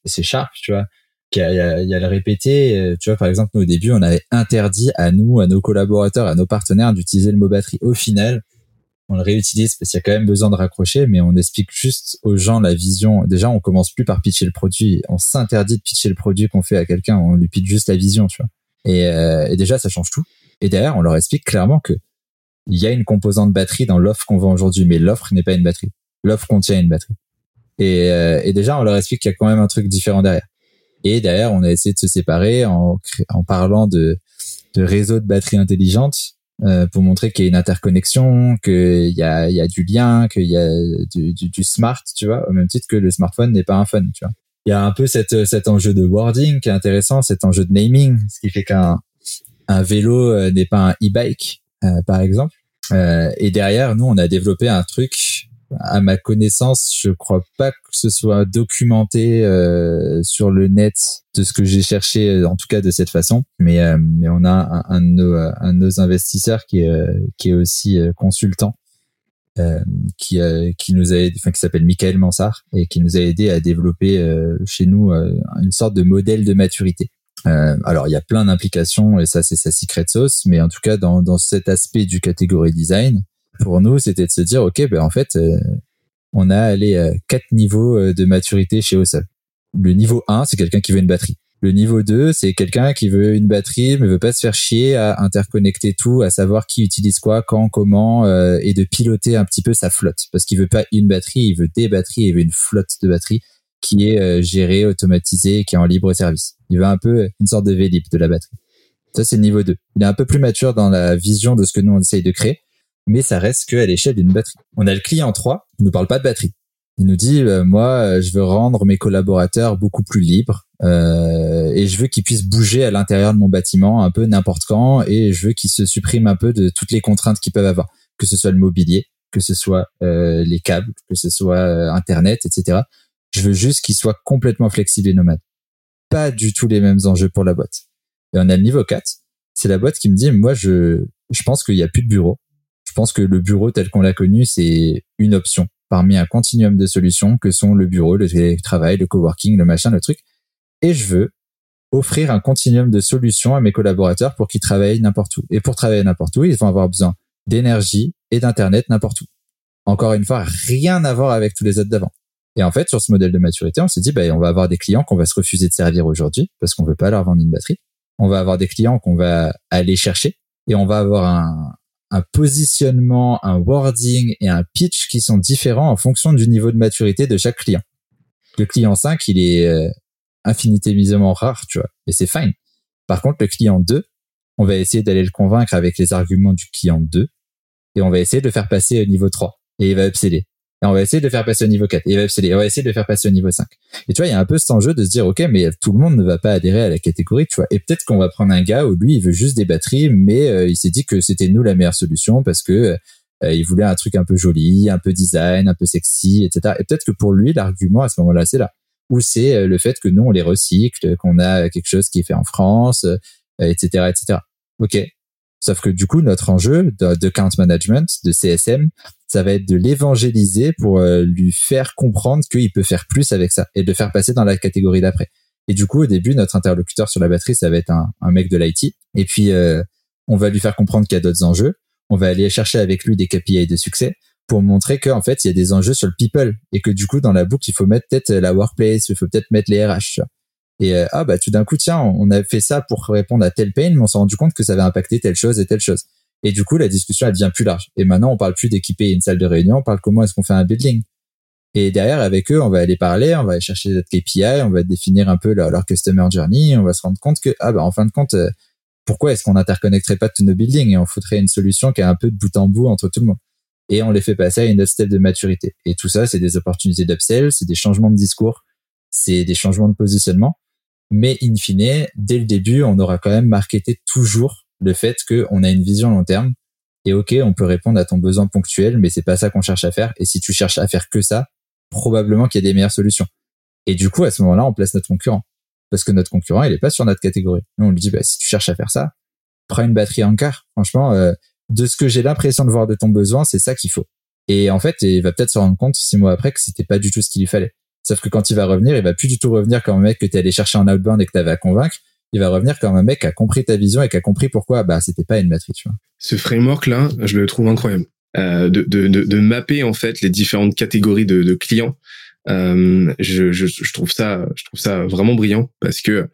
c'est sharp, tu vois. Il y, a, il y a le répéter. Euh, tu vois, par exemple, nous, au début, on avait interdit à nous, à nos collaborateurs, à nos partenaires d'utiliser le mot batterie. Au final, on le réutilise parce qu'il y a quand même besoin de raccrocher, mais on explique juste aux gens la vision. Déjà, on commence plus par pitcher le produit. On s'interdit de pitcher le produit qu'on fait à quelqu'un. On lui pitch juste la vision, tu vois. Et, euh, et, déjà, ça change tout. Et derrière, on leur explique clairement que il y a une composante batterie dans l'offre qu'on vend aujourd'hui, mais l'offre n'est pas une batterie. L'offre contient une batterie. Et, euh, et déjà, on leur explique qu'il y a quand même un truc différent derrière. Et derrière, on a essayé de se séparer en, en parlant de, de réseaux de batteries intelligentes euh, pour montrer qu'il y a une interconnexion, qu'il y a, y a du lien, qu'il y a du, du, du, smart, tu vois, au même titre que le smartphone n'est pas un phone, tu vois. Il y a un peu cette, cet enjeu de wording qui est intéressant, cet enjeu de naming, ce qui fait qu'un un vélo euh, n'est pas un e-bike, par exemple. Euh, et derrière, nous, on a développé un truc à ma connaissance, je crois pas que ce soit documenté euh, sur le net de ce que j'ai cherché, en tout cas de cette façon. Mais euh, mais on a un, un, de nos, un, de nos, investisseurs qui est qui est aussi consultant qui qui nous a enfin qui s'appelle Michael Mansart et qui nous a aidé à développer chez nous une sorte de modèle de maturité. Alors il y a plein d'implications et ça c'est sa secret sauce, mais en tout cas dans dans cet aspect du catégorie design, pour nous c'était de se dire ok ben en fait on a allé quatre niveaux de maturité chez Osel. Le niveau 1, c'est quelqu'un qui veut une batterie. Le niveau 2, c'est quelqu'un qui veut une batterie mais veut pas se faire chier à interconnecter tout, à savoir qui utilise quoi, quand, comment euh, et de piloter un petit peu sa flotte parce qu'il veut pas une batterie, il veut des batteries, il veut une flotte de batteries qui est euh, gérée, automatisée, qui est en libre service. Il veut un peu une sorte de Vélib de la batterie. Ça c'est le niveau 2. Il est un peu plus mature dans la vision de ce que nous on essaye de créer, mais ça reste qu'à l'échelle d'une batterie. On a le client 3, il nous parle pas de batterie. Il nous dit, euh, moi, je veux rendre mes collaborateurs beaucoup plus libres euh, et je veux qu'ils puissent bouger à l'intérieur de mon bâtiment un peu n'importe quand et je veux qu'ils se suppriment un peu de toutes les contraintes qu'ils peuvent avoir, que ce soit le mobilier, que ce soit euh, les câbles, que ce soit euh, Internet, etc. Je veux juste qu'ils soient complètement flexibles et nomades. Pas du tout les mêmes enjeux pour la boîte. Et on a le niveau 4. C'est la boîte qui me dit, moi, je, je pense qu'il n'y a plus de bureau. Je pense que le bureau tel qu'on l'a connu, c'est une option parmi un continuum de solutions que sont le bureau, le travail, le coworking, le machin, le truc et je veux offrir un continuum de solutions à mes collaborateurs pour qu'ils travaillent n'importe où. Et pour travailler n'importe où, ils vont avoir besoin d'énergie et d'internet n'importe où. Encore une fois, rien à voir avec tous les autres d'avant. Et en fait, sur ce modèle de maturité, on s'est dit, bah, on va avoir des clients qu'on va se refuser de servir aujourd'hui parce qu'on veut pas leur vendre une batterie. On va avoir des clients qu'on va aller chercher et on va avoir un, un positionnement, un wording et un pitch qui sont différents en fonction du niveau de maturité de chaque client. Le client 5, il est euh, infinitésimement rare, tu vois, et c'est fine. Par contre, le client 2, on va essayer d'aller le convaincre avec les arguments du client 2 et on va essayer de le faire passer au niveau 3 et il va upseller. Et on va essayer de faire passer au niveau 4 et on va essayer de faire passer au niveau 5. Et tu vois, il y a un peu cet enjeu de se dire, OK, mais tout le monde ne va pas adhérer à la catégorie, tu vois. Et peut-être qu'on va prendre un gars où lui, il veut juste des batteries, mais euh, il s'est dit que c'était nous la meilleure solution parce que euh, il voulait un truc un peu joli, un peu design, un peu sexy, etc. Et peut-être que pour lui, l'argument à ce moment-là, c'est là ou c'est euh, le fait que nous on les recycle, qu'on a quelque chose qui est fait en France, etc., etc. Ok. Sauf que du coup, notre enjeu de, de count management, de CSM, ça va être de l'évangéliser pour euh, lui faire comprendre qu'il peut faire plus avec ça et de le faire passer dans la catégorie d'après. Et du coup, au début, notre interlocuteur sur la batterie, ça va être un, un mec de l'IT. Et puis, on va lui faire comprendre qu'il y a d'autres enjeux. On va aller chercher avec lui des KPI de succès pour montrer qu'en fait il y a des enjeux sur le people et que du coup dans la boucle il faut mettre peut-être la workplace, il faut peut-être mettre les RH. Et euh, ah bah tout d'un coup tiens on a fait ça pour répondre à tel pain mais on s'est rendu compte que ça avait impacté telle chose et telle chose. Et du coup la discussion elle devient plus large. Et maintenant on parle plus d'équiper une salle de réunion, on parle comment est-ce qu'on fait un building. Et derrière avec eux on va aller parler, on va aller chercher notre KPI, on va définir un peu leur, customer journey, on va se rendre compte que ah bah en fin de compte euh, pourquoi est-ce qu'on n'interconnecterait pas tous nos buildings et on foutrait une solution qui est un peu de bout en bout entre tout le monde et on les fait passer à une autre step de maturité. Et tout ça, c'est des opportunités d'upsell, c'est des changements de discours, c'est des changements de positionnement. Mais in fine, dès le début, on aura quand même marketé toujours le fait qu'on a une vision long terme. Et ok, on peut répondre à ton besoin ponctuel, mais c'est pas ça qu'on cherche à faire. Et si tu cherches à faire que ça, probablement qu'il y a des meilleures solutions. Et du coup, à ce moment-là, on place notre concurrent. Parce que notre concurrent, il est pas sur notre catégorie. Nous, on lui dit, bah, si tu cherches à faire ça, prends une batterie en quart. Franchement, euh, de ce que j'ai l'impression de voir de ton besoin, c'est ça qu'il faut. Et en fait, il va peut-être se rendre compte six mois après que c'était pas du tout ce qu'il lui fallait. Sauf que quand il va revenir, il va plus du tout revenir comme un mec que tu allé chercher en outbound et que tu avais à convaincre. Il va revenir comme un mec qui a compris ta vision et qui a compris pourquoi bah c'était pas une matrice. Tu vois. Ce framework là, je le trouve incroyable. Euh, de, de, de, de, mapper en fait les différentes catégories de, de clients. Euh, je, je, je, trouve ça, je trouve ça vraiment brillant parce que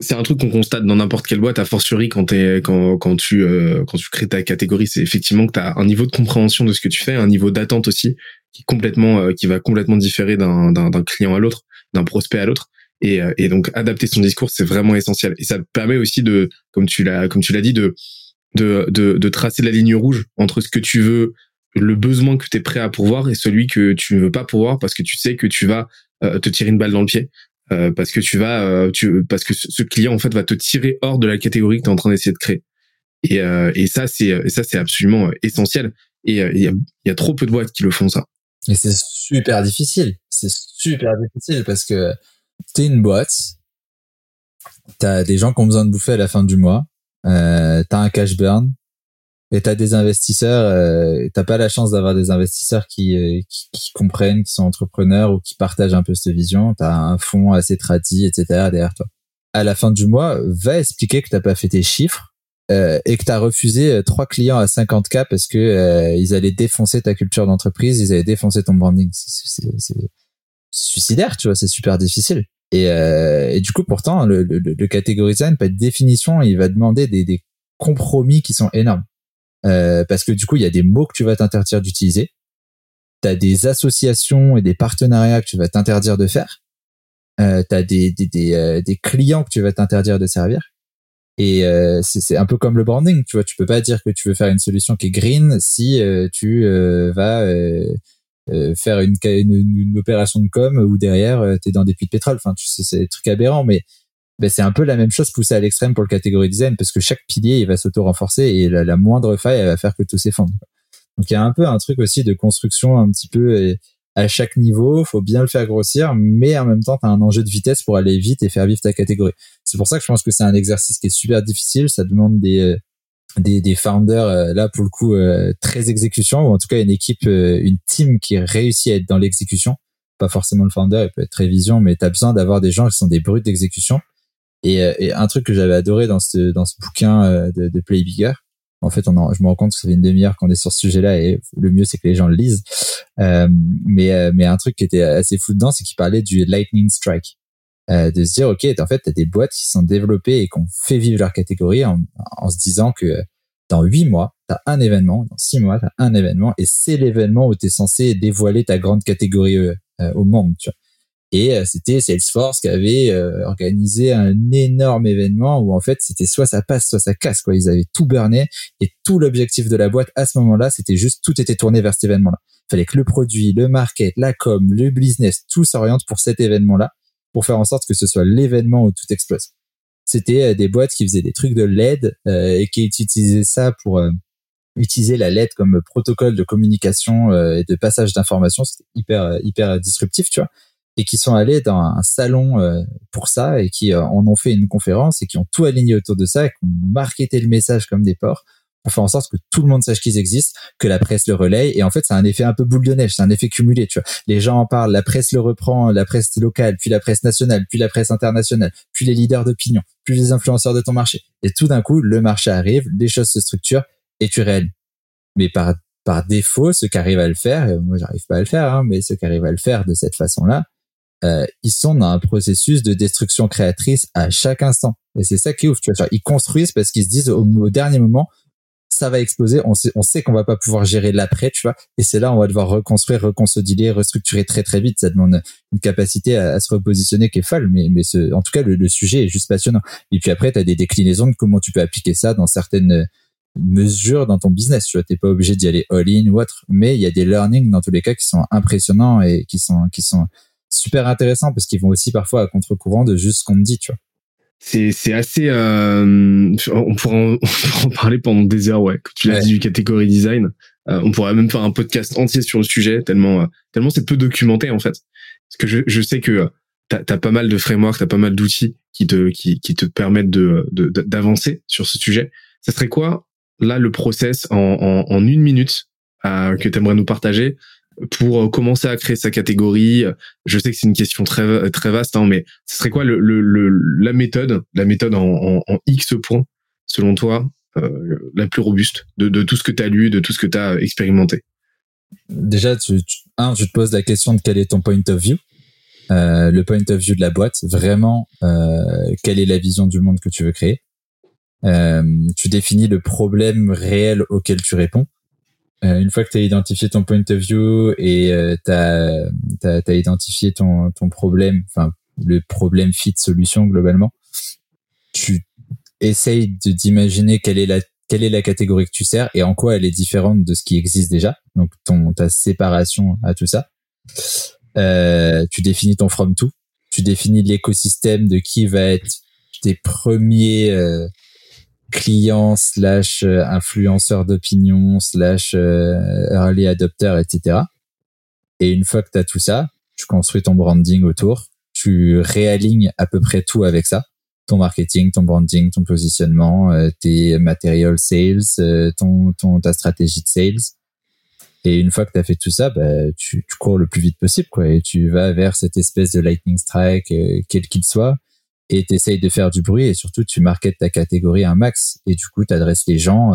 c'est un truc qu'on constate dans n'importe quelle boîte, à fortiori quand, t'es, quand, quand, tu, euh, quand tu crées ta catégorie, c'est effectivement que tu as un niveau de compréhension de ce que tu fais, un niveau d'attente aussi, qui, complètement, euh, qui va complètement différer d'un, client à l'autre, d'un prospect à l'autre. Et, euh, et donc adapter son discours, c'est vraiment essentiel. Et ça permet aussi de, comme tu l'as, comme tu l'as dit, de, de, de, de tracer la ligne rouge entre ce que tu veux, le besoin que tu es prêt à pourvoir et celui que tu ne veux pas pourvoir parce que tu sais que tu vas te tirer une balle dans le pied euh, parce que tu vas, euh, tu, parce que ce client en fait va te tirer hors de la catégorie que tu es en train d'essayer de créer. Et, euh, et ça c'est, ça c'est absolument essentiel. Et il y a, y, a, trop peu de boîtes qui le font ça. Et c'est super difficile. C'est super difficile parce que t'es une boîte, t'as des gens qui ont besoin de bouffer à la fin du mois, euh, t'as un cash burn, et t'as des investisseurs, euh, t'as pas la chance d'avoir des investisseurs qui, euh, qui, qui, comprennent, qui sont entrepreneurs ou qui partagent un peu cette vision. T'as un fonds assez tradit, etc. derrière toi. À la fin du mois, va expliquer que t'as pas fait tes chiffres euh, et que t'as refusé euh, trois clients à 50 k parce que euh, ils allaient défoncer ta culture d'entreprise, ils allaient défoncer ton branding. C'est suicidaire, tu vois, c'est super difficile. Et, et du coup, pourtant, le, le, le category design, de définition, il va demander des, des compromis qui sont énormes. Euh, parce que du coup, il y a des mots que tu vas t'interdire d'utiliser. Tu as des associations et des partenariats que tu vas t'interdire de faire. Euh, tu as des, des, euh, des, clients que tu vas t'interdire de servir. Et euh, c'est un peu comme le branding, tu vois, tu peux pas dire que tu veux faire une solution qui est green si tu vas faire une, une, une, opération de com où derrière tu es dans des puits de pétrole. Enfin, tu sais, c'est des trucs aberrants, mais ben c'est un peu la même chose poussée à l'extrême pour le catégorie design parce que chaque pilier il va s'auto-renforcer et la, moindre faille elle va faire que tout s'effondre. Donc il y a un peu un truc aussi de construction un petit peu à chaque niveau, faut bien le faire grossir, mais en même temps tu as un enjeu de vitesse pour aller vite et faire vivre ta catégorie. C'est pour ça que je pense que c'est un exercice qui est super difficile, ça demande des euh, des, des founders euh, là pour le coup euh, très exécution ou en tout cas une équipe une team qui réussit à être dans l'exécution. Pas forcément le founder il peut être très vision mais tu as besoin d'avoir des gens qui sont des brutes d'exécution. Et, et, un truc que j'avais adoré dans ce dans ce bouquin de, de Play Bigger, en fait, on en, je me rends compte que ça fait une demi-heure qu'on est sur ce sujet-là et le mieux c'est que les gens le lisent. Euh, mais euh, mais un truc qui était assez fou dedans, c'est qu'il parlait du lightning strike, euh, de se dire ok, en fait, t'as des boîtes qui sont développées et qui ont fait vivre leur catégorie en, en se disant que dans huit mois, t'as un événement, dans six mois, t'as un événement, et c'est l'événement où t'es censé dévoiler ta grande catégorie au monde. Tu vois. Et euh, c'était Salesforce qui avait euh, organisé un énorme événement où en fait c'était soit ça passe, soit ça casse. Quoi. Ils avaient tout burné et tout l'objectif de la boîte à ce moment-là, c'était juste tout était tourné vers cet événement-là. Fallait que le produit, le market, la com, le business, tout s'oriente pour cet événement-là, pour faire en sorte que ce soit l'événement où tout explose. C'était euh, des boîtes qui faisaient des trucs de LED et qui utilisaient ça pour utiliser la LED comme protocole de communication et de passage d'informations. C'était hyper hyper disruptif, tu vois et qui sont allés dans un salon euh, pour ça et qui euh, en ont fait une conférence et qui ont tout aligné autour de ça et qui ont marketé le message comme des porcs pour faire en sorte que tout le monde sache qu'ils existent, que la presse le relaye et en fait c'est un effet un peu boule de neige, c'est un effet cumulé, tu vois. Les gens en parlent, la presse le reprend, la presse locale, puis la presse nationale, puis la presse internationale, puis les leaders d'opinion, puis les influenceurs de ton marché. Et tout d'un coup, le marché arrive, les choses se structurent et tu réalises. Mais par par défaut, ceux qui arrivent à le faire, moi j'arrive pas à le faire, hein, mais ceux qui arrivent à le faire de cette façon-là, euh, ils sont dans un processus de destruction créatrice à chaque instant. Et c'est ça qui est ouf. Tu vois, ils construisent parce qu'ils se disent au, dernier moment, ça va exploser. On sait, on sait qu'on va pas pouvoir gérer l'après, tu vois. Et c'est là on va devoir reconstruire, reconsolider, restructurer très très vite. Ça demande une capacité à, se repositionner qui est folle. Mais, mais ce, en tout cas, le, sujet est juste passionnant. Et puis après, tu as des déclinaisons de comment tu peux appliquer ça dans certaines mesures dans ton business. Tu vois, t'es pas obligé d'y aller all-in ou autre. Mais il y a des learnings dans tous les cas qui sont impressionnants et qui sont, qui sont, super intéressant parce qu'ils vont aussi parfois à contre-courant de juste ce qu'on me dit, tu vois. C'est, c'est assez, euh, on, pourra en, on en parler pendant des heures, ouais. Quand tu l'as dit du catégorie design, euh, on pourrait même faire un podcast entier sur le sujet tellement, euh, tellement c'est peu documenté en fait. Parce que je, je sais que t'as, as pas mal de frameworks, t'as pas mal d'outils qui te, qui, qui te permettent de, de, d'avancer sur ce sujet. Ça serait quoi là le process en, en, en une minute euh, que tu aimerais nous partager pour euh, commencer à créer sa catégorie Je sais que c'est une question très très vaste, hein, mais ce serait quoi la méthode, la méthode en, en, X points selon toi, euh, la plus robuste de, tout ce que tu as lu, de tout ce que tu as expérimenté? Déjà, tu, un, je te pose la question de quel est ton point of view, euh, le point of view de la boîte, vraiment, euh, quelle est la vision du monde que tu veux créer. Euh, tu définis le problème réel auquel tu réponds. Euh, une fois que tu as identifié ton point of view et euh, tu as, identifié ton, ton problème, enfin le problème fit solution globalement, tu essayes d'imaginer quelle est la quelle est la catégorie que tu sers et en quoi elle est différente de ce qui existe déjà. Donc ton ta séparation à tout ça. Euh, tu définis ton from to, tu définis l'écosystème de qui va être tes premiers euh, client slash euh, influenceur d'opinion slash euh, early adopter, etc. Et une fois que tu as tout ça, tu construis ton branding autour, tu réalignes à peu près tout avec ça. ton marketing, ton branding, ton positionnement, euh, tes material sales, ton, ton, ta stratégie de sales. Et une fois que tu as fait tout ça, bah, tu, tu, cours le plus vite possible, quoi, et tu vas vers cette espèce de lightning strike, quel qu'il soit, et tu essayes de faire du bruit, et surtout tu marketes ta catégorie un max, et du coup tu adresses les gens,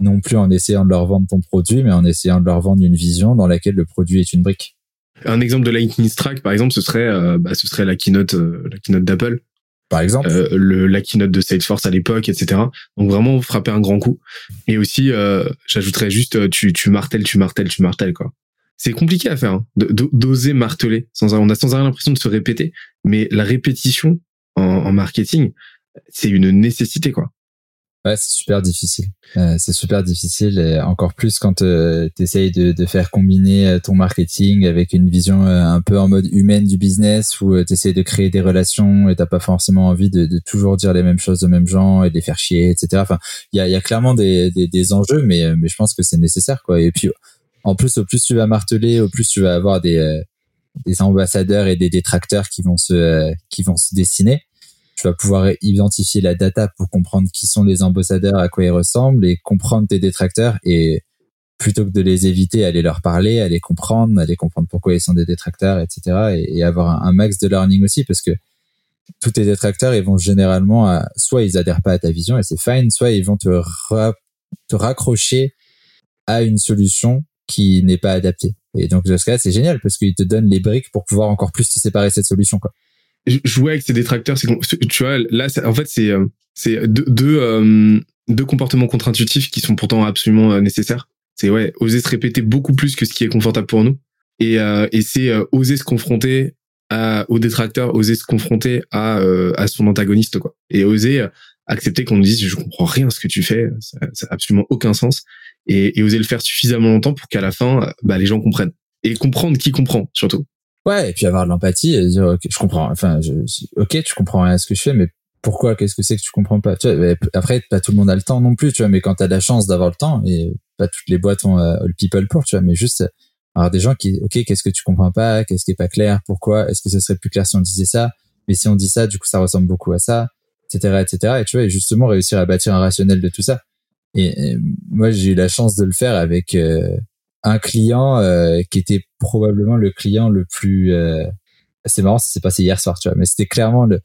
non plus en essayant de leur vendre ton produit, mais en essayant de leur vendre une vision dans laquelle le produit est une brique. Un exemple de lightning strike, par exemple, ce serait, bah, ce serait la keynote, la keynote d'Apple par exemple. Euh, le, la keynote de Salesforce à l'époque, etc. Donc vraiment frapper un grand coup. Et aussi, euh, j'ajouterais juste, euh, tu, tu martèles, tu martèles, tu martèles, quoi. C'est compliqué à faire, hein, d'oser marteler. Sans, on a sans arrêt l'impression de se répéter, mais la répétition en, en marketing, c'est une nécessité, quoi. Ouais, c'est super difficile. Euh, c'est super difficile, et encore plus quand euh, tu essayes de, de, faire combiner euh, ton marketing avec une vision euh, un peu en mode humaine du business, où tu essayes de créer des relations et t'as pas forcément envie de, de, toujours dire les mêmes choses aux mêmes gens et de les faire chier, etc. Enfin, il y a, y a, clairement des, des, des, enjeux, mais, mais je pense que c'est nécessaire, quoi. Et puis, en plus, au plus tu vas marteler, au plus tu vas avoir des, des ambassadeurs et des détracteurs qui vont se, qui vont se dessiner tu vas pouvoir identifier la data pour comprendre qui sont les ambassadeurs, à quoi ils ressemblent et comprendre tes détracteurs et plutôt que de les éviter, aller leur parler, aller comprendre, aller comprendre pourquoi ils sont des détracteurs, etc. et, avoir un, max de learning aussi parce que tous tes détracteurs, ils vont généralement, à, soit ils adhèrent pas à ta vision et c'est fine, soit ils vont te, te raccrocher à une solution qui n'est pas adaptée. Et donc, cas, c'est génial parce qu'ils te donnent les briques pour pouvoir encore plus te séparer cette solution, quoi. Jouer avec ces détracteurs, c'est tu vois là, en fait c'est euh, deux deux, euh, deux comportements contre-intuitifs qui sont pourtant absolument euh, nécessaires. C'est ouais oser se répéter beaucoup plus que ce qui est confortable pour nous. Et et c'est oser se confronter aux détracteurs, oser se confronter à à son antagoniste quoi. Et oser accepter qu'on nous dise je comprends rien à ce que tu fais, ça, ça a absolument aucun sens et, et oser le faire suffisamment longtemps pour qu'à la fin bah les gens comprennent et comprendre qui comprend surtout. Ouais, et puis avoir de l'empathie et dire, ok, je comprends, enfin, je, ok, tu comprends rien à ce que je fais, mais pourquoi, qu'est-ce que c'est que tu comprends pas? Tu vois, après, pas tout le monde a le temps non plus, tu vois, mais quand t'as la chance d'avoir le temps, et pas toutes les boîtes ont euh, le people pour, tu vois, mais juste, avoir des gens qui, ok, qu'est-ce que tu comprends pas? Qu'est-ce qui est pas clair? Pourquoi? Est-ce que ce serait plus clair si on disait ça? Mais si on dit ça, du coup, ça ressemble beaucoup à ça, etc., etc. Et tu vois, et justement, réussir à bâtir un rationnel de tout ça. Et, moi, j'ai eu la chance de le faire avec, euh, un client euh, qui était probablement le client le plus euh, c'est marrant ça s'est passé hier soir tu vois mais c'était clairement le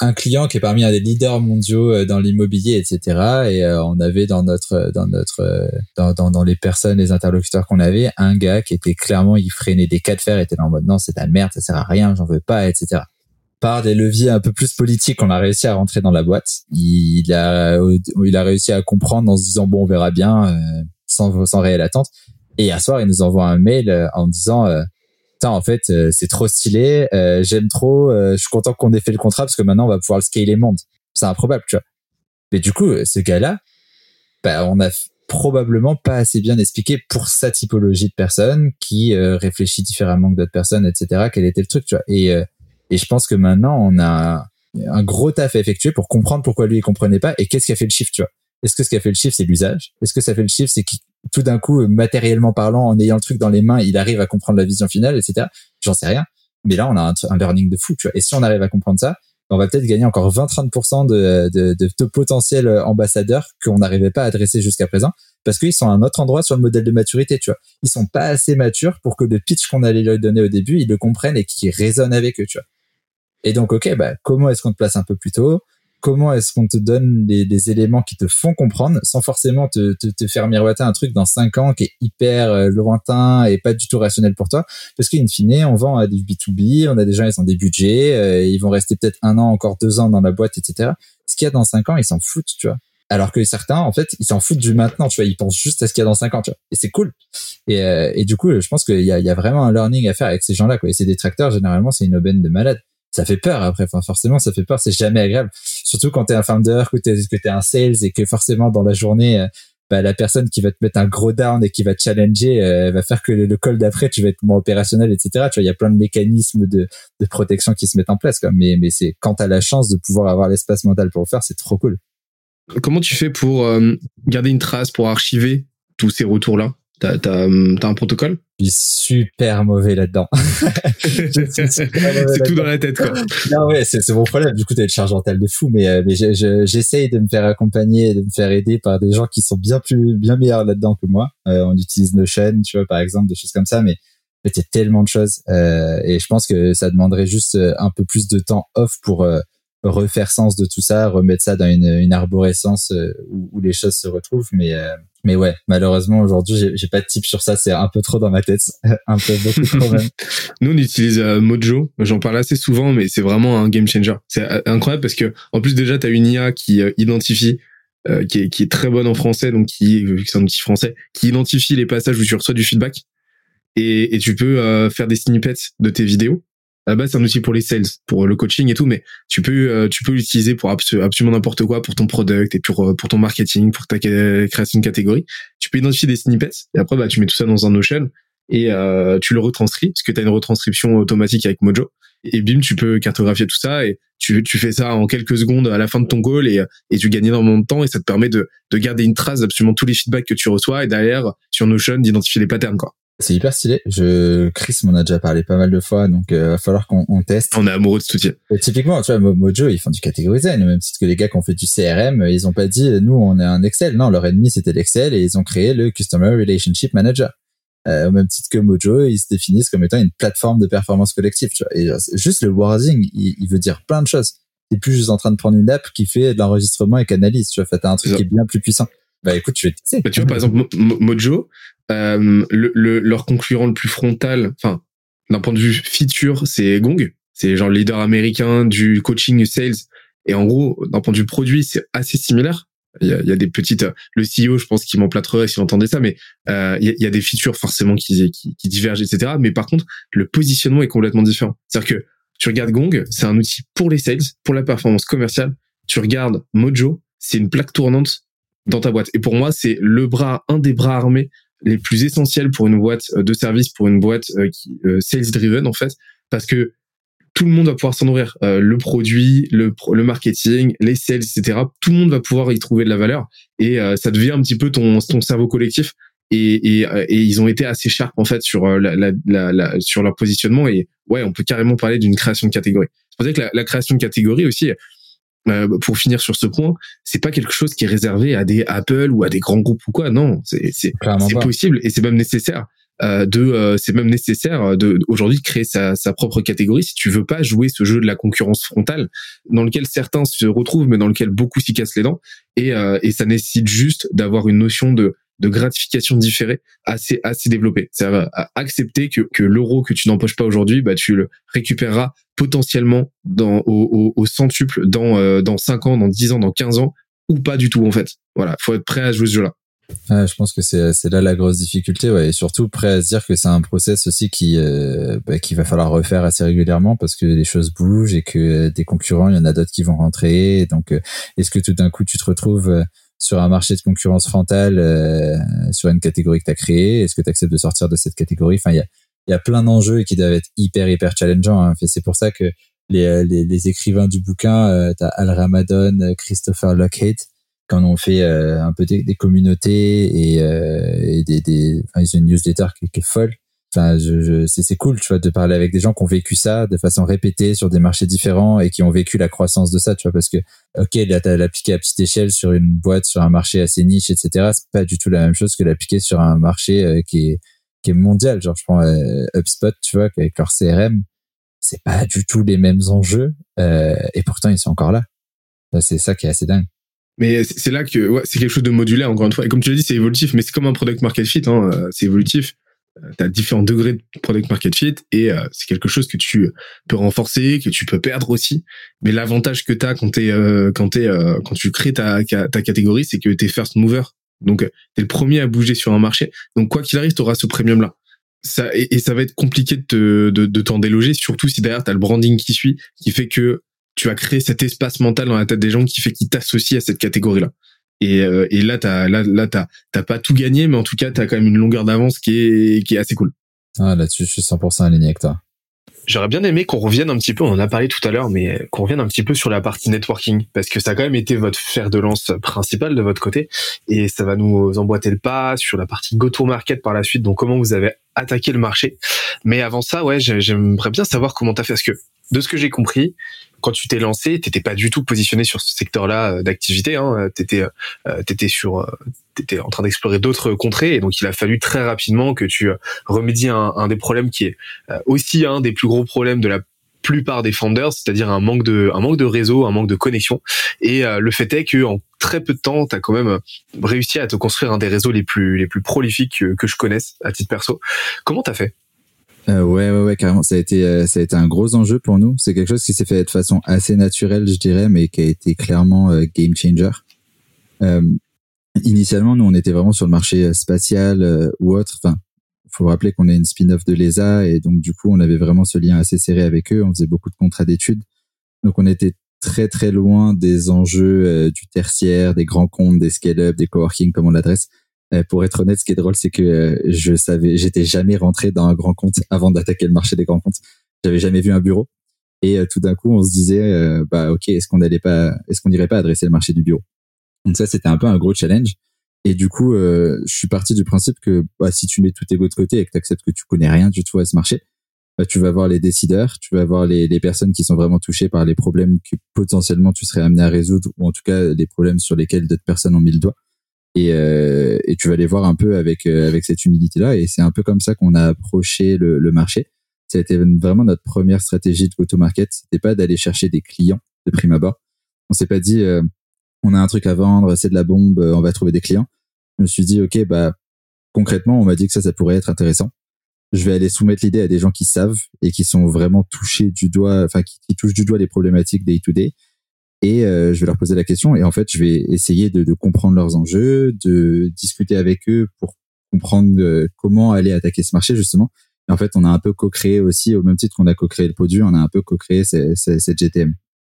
un client qui est parmi un des leaders mondiaux euh, dans l'immobilier etc et on avait dans notre dans notre dans, dans, dans les personnes les interlocuteurs qu'on avait un gars qui était clairement il freinait des cas de fer était là en mode non c'est de la merde ça sert à rien j'en veux pas etc par des leviers un peu plus politiques, on a réussi à rentrer dans la boîte. Il, a, il a réussi à comprendre en se disant bon, on verra bien, sans, sans réelle attente. Et hier soir, il nous envoie un mail euh, en disant euh, en fait, euh, c'est trop stylé, j'aime trop, je suis content qu'on ait fait le contrat parce que maintenant, on va pouvoir le scaler monde. C'est improbable, tu vois. Mais du coup, ce gars-là, bah, on a probablement pas assez bien expliqué pour sa typologie de personne qui réfléchit différemment que d'autres personnes, etc. Quel était le truc, tu vois. Et, et je pense que maintenant, on a un gros taf à effectuer pour comprendre pourquoi lui il comprenait pas et qu'est-ce qui a fait le chiffre, tu vois. Est-ce que ce qui a fait le chiffre, c'est l'usage? Est-ce que ça fait le chiffre, c'est tout d'un coup, matériellement parlant, en ayant le truc dans les mains, il arrive à comprendre la vision finale, etc. J'en sais rien. Mais là, on a un, learning de fou, tu vois. Et si on arrive à comprendre ça, on va peut-être gagner encore 20-30% de, de, de, potentiels ambassadeurs qu'on n'arrivait pas à adresser jusqu'à présent parce qu'ils sont à un autre endroit sur le modèle de maturité, tu vois. Ils sont pas assez matures pour que le pitch qu'on allait leur donner au début, ils le comprennent et qu'ils résonnent avec eux, tu vois. Et donc, ok, bah, comment est-ce qu'on te place un peu plus tôt? comment est-ce qu'on te donne des, éléments qui te font comprendre sans forcément te, te, faire miroiter un truc dans cinq ans qui est hyper euh, lointain et pas du tout rationnel pour toi? Parce qu'in fine on vend à du B2B on a des gens ils ont des budgets euh, ils vont rester peut-être un an encore deux ans dans la boîte etc ce qu'il y a dans cinq ans ils s'en foutent tu vois. Alors que certains en fait ils s'en foutent du maintenant tu vois. Ils pensent juste à ce qu'il y a dans cinq ans tu vois. Et c'est cool. Et, euh, et du coup je pense qu'il y a, y a vraiment un learning à faire avec ces gens là quoi. Et ces détracteurs généralement c'est une aubaine de malade ça fait peur après. Enfin, forcément, ça fait peur. C'est jamais agréable. Surtout quand t'es un founder, que t'es, que t'es un sales et que forcément dans la journée, euh, bah, la personne qui va te mettre un gros down et qui va te challenger euh, va faire que le, call d'après, tu vas être moins opérationnel, etc. Tu vois, il y a plein de mécanismes de, de protection qui se mettent en place. Quoi. Mais, mais c'est quand t'as la chance de pouvoir avoir l'espace mental pour le faire, c'est trop cool. Comment tu fais pour euh, garder une trace, pour archiver tous ces retours-là? T'as t'as t'as un protocole? Je suis super mauvais là-dedans. C'est tout dans la tête quoi. Non, ouais, c'est c'est mon problème. Du coup, t'as une charge mentale de fou, mais, euh, mais je- je- j'essaye de me faire accompagner, et de me faire aider par des gens qui sont bien plus, bien meilleurs là-dedans que moi. Euh, on utilise Notion, tu vois, par exemple, des choses comme ça, mais en fait, il y a tellement de choses. Euh, et je pense que ça demanderait juste euh, un peu plus de temps off pour euh, refaire sens de tout ça, remettre ça dans une, une arborescence euh, où, où les choses se retrouvent. Mais, euh, mais ouais, malheureusement, aujourd'hui, j'ai pas de type sur ça. C'est un peu trop dans ma tête. un peu beaucoup trop même. Nous, on utilise euh, Mojo. J'en parle assez souvent, mais c'est vraiment un game changer. C'est euh, incroyable parce que, en plus, déjà, t'as une IA qui euh, identifie, qui, est, très bonne en français, donc qui, c'est un outil français, qui identifie les passages où tu reçois du feedback. Et, et tu peux faire des snippets de tes vidéos. La c'est un outil pour les sales, pour le coaching et tout, mais tu peux, euh, tu peux l'utiliser pour abso- absolument n'importe quoi, pour ton product et pour, euh, pour ton marketing, pour ta création de catégorie. Tu peux identifier des snippets et après, bah, tu mets tout ça dans un Notion et euh, tu le retranscris parce que tu as une retranscription automatique avec Mojo et bim tu peux cartographier tout ça et tu, tu fais ça en quelques secondes à la fin de ton call et, et tu gagnes énormément de temps et ça te permet de, de garder une trace d'absolument tous les feedbacks que tu reçois et derrière sur Notion d'identifier les patterns quoi. C'est hyper stylé. Je, Chris m'en a déjà parlé pas mal de fois, donc euh, va falloir qu'on on teste. On est amoureux de outil. Et typiquement, tu vois, Mo- Mojo, ils font du au même titre que les gars qui ont fait du CRM, euh, ils ont pas dit, nous, on est un Excel. Non, leur ennemi, c'était l'Excel et ils ont créé le Customer Relationship Manager. Euh, au même titre que Mojo, ils se définissent comme étant une plateforme de performance collective, tu vois. Et euh, juste le wording, il, il veut dire plein de choses. T'es plus juste en train de prendre une app qui fait de l'enregistrement et canalise, tu vois. Fait, t'as un truc qui est bien plus puissant. Bah écoute, je vais. Bah, tu vois par exemple Mo- Mo- Mojo, euh, le, le- leur concurrent le plus frontal, enfin d'un point de vue feature, c'est Gong. C'est genre le leader américain du coaching sales. Et en gros, d'un point de vue produit, c'est assez similaire. Il y a, il y a des petites, le CEO, je pense qu'il m'emplâtrerait s'il entendait ça, mais euh, il, y a, des features forcément qui, qui divergent, etc. Mais par contre, le positionnement est complètement différent. C'est-à-dire que tu regardes Gong, c'est un outil pour les sales, pour la performance commerciale. Tu regardes Mojo, c'est une plaque tournante dans ta boîte. Et pour moi, c'est le bras, un des bras armés les plus essentiels pour une boîte euh, de service, pour une boîte euh, qui euh, sales driven en fait, parce que tout le monde va pouvoir s'en nourrir. Euh, le produit, le, le marketing, les sales, etc. Tout le monde va pouvoir y trouver de la valeur et euh, ça devient un petit peu ton, ton cerveau collectif. Et, et, et ils ont été assez sharp en fait sur la, la, la, sur leur positionnement et ouais, on peut carrément parler d'une création de catégorie. C'est pour ça que la création de catégorie aussi, euh, pour finir sur ce point, c'est pas quelque chose qui est réservé à des Apple ou à des grands groupes ou quoi. Non, c'est possible et c'est même nécessaire euh, de euh, c'est même nécessaire de aujourd'hui de créer sa, sa propre catégorie si tu veux pas jouer ce jeu de la concurrence frontale dans lequel certains se retrouvent mais dans lequel beaucoup s'y cassent les dents et euh, et ça nécessite juste d'avoir une notion de de gratification différée assez assez développée c'est-à-dire à accepter que que l'euro que tu n'empoches pas aujourd'hui bah tu le récupéreras potentiellement dans au, au, au centuple dans euh, dans 5 ans dans 10 ans dans 15 ans ou pas du tout en fait. Voilà faut être prêt à jouer ce jeu là Ouais, je pense que c'est c'est là la grosse difficulté, ouais, et surtout prêt à se dire que c'est un process aussi qui euh, bah, qu'il va falloir refaire assez régulièrement parce que les choses bougent et que euh, des concurrents, il y en a d'autres qui vont rentrer. Donc, euh, est-ce que tout d'un coup tu te retrouves euh, sur un marché de concurrence frontale euh, sur une catégorie que tu as créée Est-ce que tu acceptes de sortir de cette catégorie? Enfin, il y a y a plein d'enjeux qui doivent être hyper hyper challengeants. Hein. C'est pour ça que les, euh, les, les écrivains du bouquin, euh, t'as Al Ramadan, euh, Christopher Lockheed, quand on fait un peu des, communautés et, et des, des enfin, ils ont une newsletter qui, qui est folle. Enfin, je, je, c'est, cool, tu vois, de parler avec des gens qui ont vécu ça de façon répétée sur des marchés différents et qui ont vécu la croissance de ça, tu vois, parce que, ok, là, à petite échelle sur une boîte, sur un marché assez niche, etc. C'est pas du tout la même chose que l'appliquer sur un marché euh, qui est, qui est mondial. Genre, je prends euh, HubSpot, tu vois, avec leur CRM, c'est pas du tout les mêmes enjeux, euh, et pourtant, ils sont encore là. C'est ça qui est assez dingue. Mais c'est c'est là que ouais, c'est quelque chose de modulaire encore une fois. Et comme tu l'as dit, c'est évolutif, mais c'est comme un product market fit. Hein, euh, c'est évolutif. Tu as différents degrés de product market fit et euh, c'est quelque chose que tu peux renforcer, que tu peux perdre aussi. Mais l'avantage que tu as quand t'es euh, quand t'es euh, quand tu crées ta ta catégorie, c'est que t'es first mover. Donc t'es le premier à bouger sur un marché. Donc quoi qu'il arrive, tu auras ce premium là. Ça et, ça va être compliqué de te, de, de t'en déloger, surtout si derrière t'as le branding qui suit, qui fait que tu as créé cet espace mental dans la tête des gens qui fait qu'ils t'associent à cette catégorie-là. Et, euh, et là, t'as, là, là, t'as, t'as pas tout gagné, mais en tout cas, t'as quand même une longueur d'avance qui est, qui est assez cool. Ah, là-dessus, je suis 100% aligné avec toi. J'aurais bien aimé qu'on revienne un petit peu, on en a parlé tout à l'heure, mais qu'on revienne un petit peu sur la partie networking, parce que ça a quand même été votre fer de lance principal de votre côté, et ça va nous emboîter le pas sur la partie go-to-market par la suite, donc comment vous avez attaqué le marché. Mais avant ça, ouais, j'aimerais bien savoir comment t'as fait, parce que de ce que j'ai compris, quand tu t'es lancé, t'étais pas du tout positionné sur ce secteur-là euh, d'activité. Hein. T'étais, euh, t'étais sur, euh, t'étais en train d'explorer d'autres contrées, et donc il a fallu très rapidement que tu remédies un, un des problèmes qui est aussi un des plus gros problèmes de la plupart des founders, c'est-à-dire un manque de un manque de réseau, un manque de connexion. Et le fait est que en très peu de temps, tu as quand même réussi à te construire un des réseaux les plus les plus prolifiques que, que je connaisse à titre perso. Comment t'as fait? Euh, ouais, ouais, ouais, carrément. Ça a été, euh, ça a été un gros enjeu pour nous. C'est quelque chose qui s'est fait de façon assez naturelle, je dirais, mais qui a été clairement euh, game changer. Euh, initialement, nous, on était vraiment sur le marché spatial ou autre. Enfin, faut rappeler qu'on est une spin-off de l'ESA et donc du coup, on avait vraiment ce lien assez serré avec eux. On faisait beaucoup de contrats d'études, donc on était très très loin des enjeux du tertiaire, des grands comptes, des scale-up, des coworking comme on l'adresse. Euh, pour être honnête, ce qui est drôle, c'est que euh, je savais, j'étais jamais rentré dans un grand compte avant d'attaquer le marché des grands comptes. J'avais jamais vu un bureau. Et euh, tout d'un coup, on se disait, bah ok, est-ce qu'on n'allait pas, est-ce qu'on n'irait pas adresser le marché du bureau? Donc ça, c'était un peu un gros challenge. Et du coup, je suis parti du principe que bah, si tu mets tout tes go de côté et que tu acceptes que tu connais rien du tout à ce marché, bah, tu vas voir les décideurs, tu vas voir les, les personnes qui sont vraiment touchées par les problèmes que potentiellement tu serais amené à résoudre, ou en tout cas les problèmes sur lesquels d'autres personnes ont mis le doigt et, euh, et tu vas les voir un peu avec euh, avec cette humilité là et c'est un peu comme ça qu'on a approché le, le marché. Ça a été vraiment notre première stratégie de go-to-market. C'était pas d'aller chercher des clients de prime abord. On s'est pas dit euh, on a un truc à vendre c'est de la bombe on va trouver des clients. Je me suis dit ok bah concrètement on m'a dit que ça ça pourrait être intéressant. Je vais aller soumettre l'idée à des gens qui savent et qui sont vraiment touchés du doigt enfin qui, qui touchent du doigt les problématiques day to day et euh, je vais leur poser la question et en fait je vais essayer de, de, comprendre leurs enjeux, de discuter avec eux pour comprendre euh, comment aller attaquer ce marché justement. Et en fait, on a un peu co-créé aussi, au même titre qu'on a co-créé le produit, on a un peu co-créé cette GTM.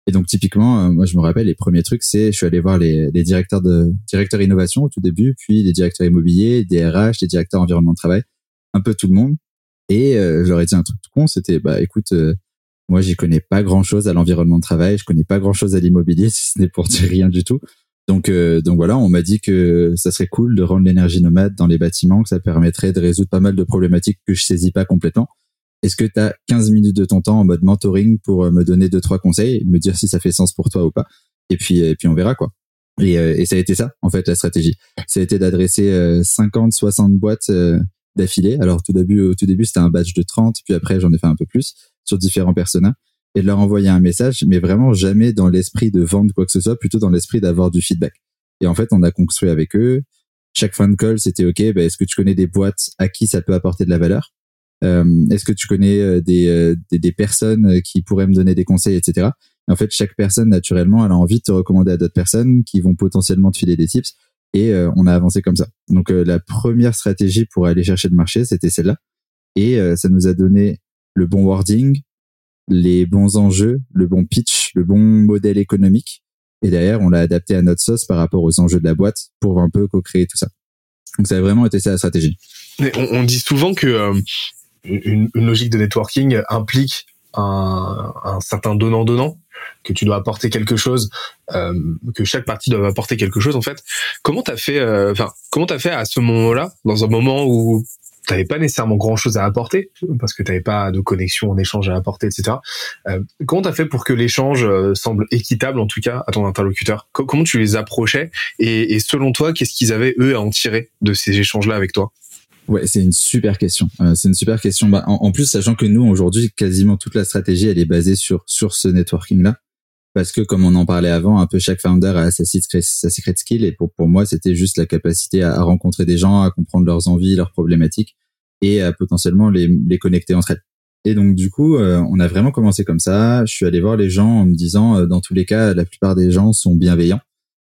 Et donc typiquement, euh, moi je me rappelle les premiers trucs, c'est je suis allé voir les, les, directeurs de directeurs innovation au tout début, puis les directeurs immobiliers, des RH, les directeurs environnement de travail, un peu tout le monde. Et euh, j'aurais dit un truc tout con, c'était bah écoute, moi, j'y connais pas grand-chose à l'environnement de travail, je connais pas grand-chose à l'immobilier, si ce n'est pour dire rien du tout. Donc, euh, donc voilà, on m'a dit que ça serait cool de rendre l'énergie nomade dans les bâtiments, que ça permettrait de résoudre pas mal de problématiques que je saisis pas complètement. Est-ce que tu as 15 minutes de ton temps en mode mentoring pour euh, me donner deux trois conseils, me dire si ça fait sens pour toi ou pas? Et puis et puis on verra quoi. Et, euh, et ça a été ça en fait la stratégie. Ça a été d'adresser 50 60 boîtes d'affilée. Alors tout début au tout début, c'était un batch de 30, puis après j'en ai fait un peu plus sur différents personnages et de leur envoyer un message, mais vraiment jamais dans l'esprit de vendre quoi que ce soit, plutôt dans l'esprit d'avoir du feedback. Et en fait, on a construit avec eux. Chaque phone call, c'était OK, bah, est-ce que tu connais des boîtes à qui ça peut apporter de la valeur? Euh, Est-ce que tu connais euh, des, euh, des, des, personnes qui pourraient me donner des conseils, etc. Et en fait, chaque personne, naturellement, elle a envie de te recommander à d'autres personnes qui vont potentiellement te filer des tips. Et on a avancé comme ça. Donc, la première stratégie pour aller chercher le marché, c'était celle-là. Et ça nous a donné le bon wording, les bons enjeux, le bon pitch, le bon modèle économique. Et derrière, on l'a adapté à notre sauce par rapport aux enjeux de la boîte pour un peu co-créer tout ça. Donc ça a vraiment été ça la stratégie. on, dit souvent que euh, une, logique de networking implique un, un certain donnant-donnant, que tu dois apporter quelque chose, euh, que chaque partie doit apporter quelque chose en fait. Comment t'as fait, euh, enfin, comment t'as fait à ce moment-là, dans un moment où t'avais pas nécessairement grand chose à apporter parce que t'avais pas de connexion en échange à apporter, etc. Euh, comment t'as fait pour que l'échange euh, semble équitable en tout cas à ton interlocuteur? Comment tu les approchais? Et, et selon toi, qu'est-ce qu'ils avaient eux à en tirer de ces échanges-là avec toi? Ouais, c'est une super question. Euh, c'est une super question. Bah, en, en, plus, sachant que nous aujourd'hui, quasiment toute la stratégie, elle est basée sur sur ce networking-là parce que comme on en parlait avant, un peu chaque founder a sa secret, skill et pour pour moi c'était juste la capacité à, rencontrer des gens, à comprendre leurs envies, leurs problématiques et à potentiellement les, les connecter entre elles. Et donc du coup, euh, on a vraiment commencé comme ça. Je suis allé voir les gens en me disant, euh, dans tous les cas, la plupart des gens sont bienveillants.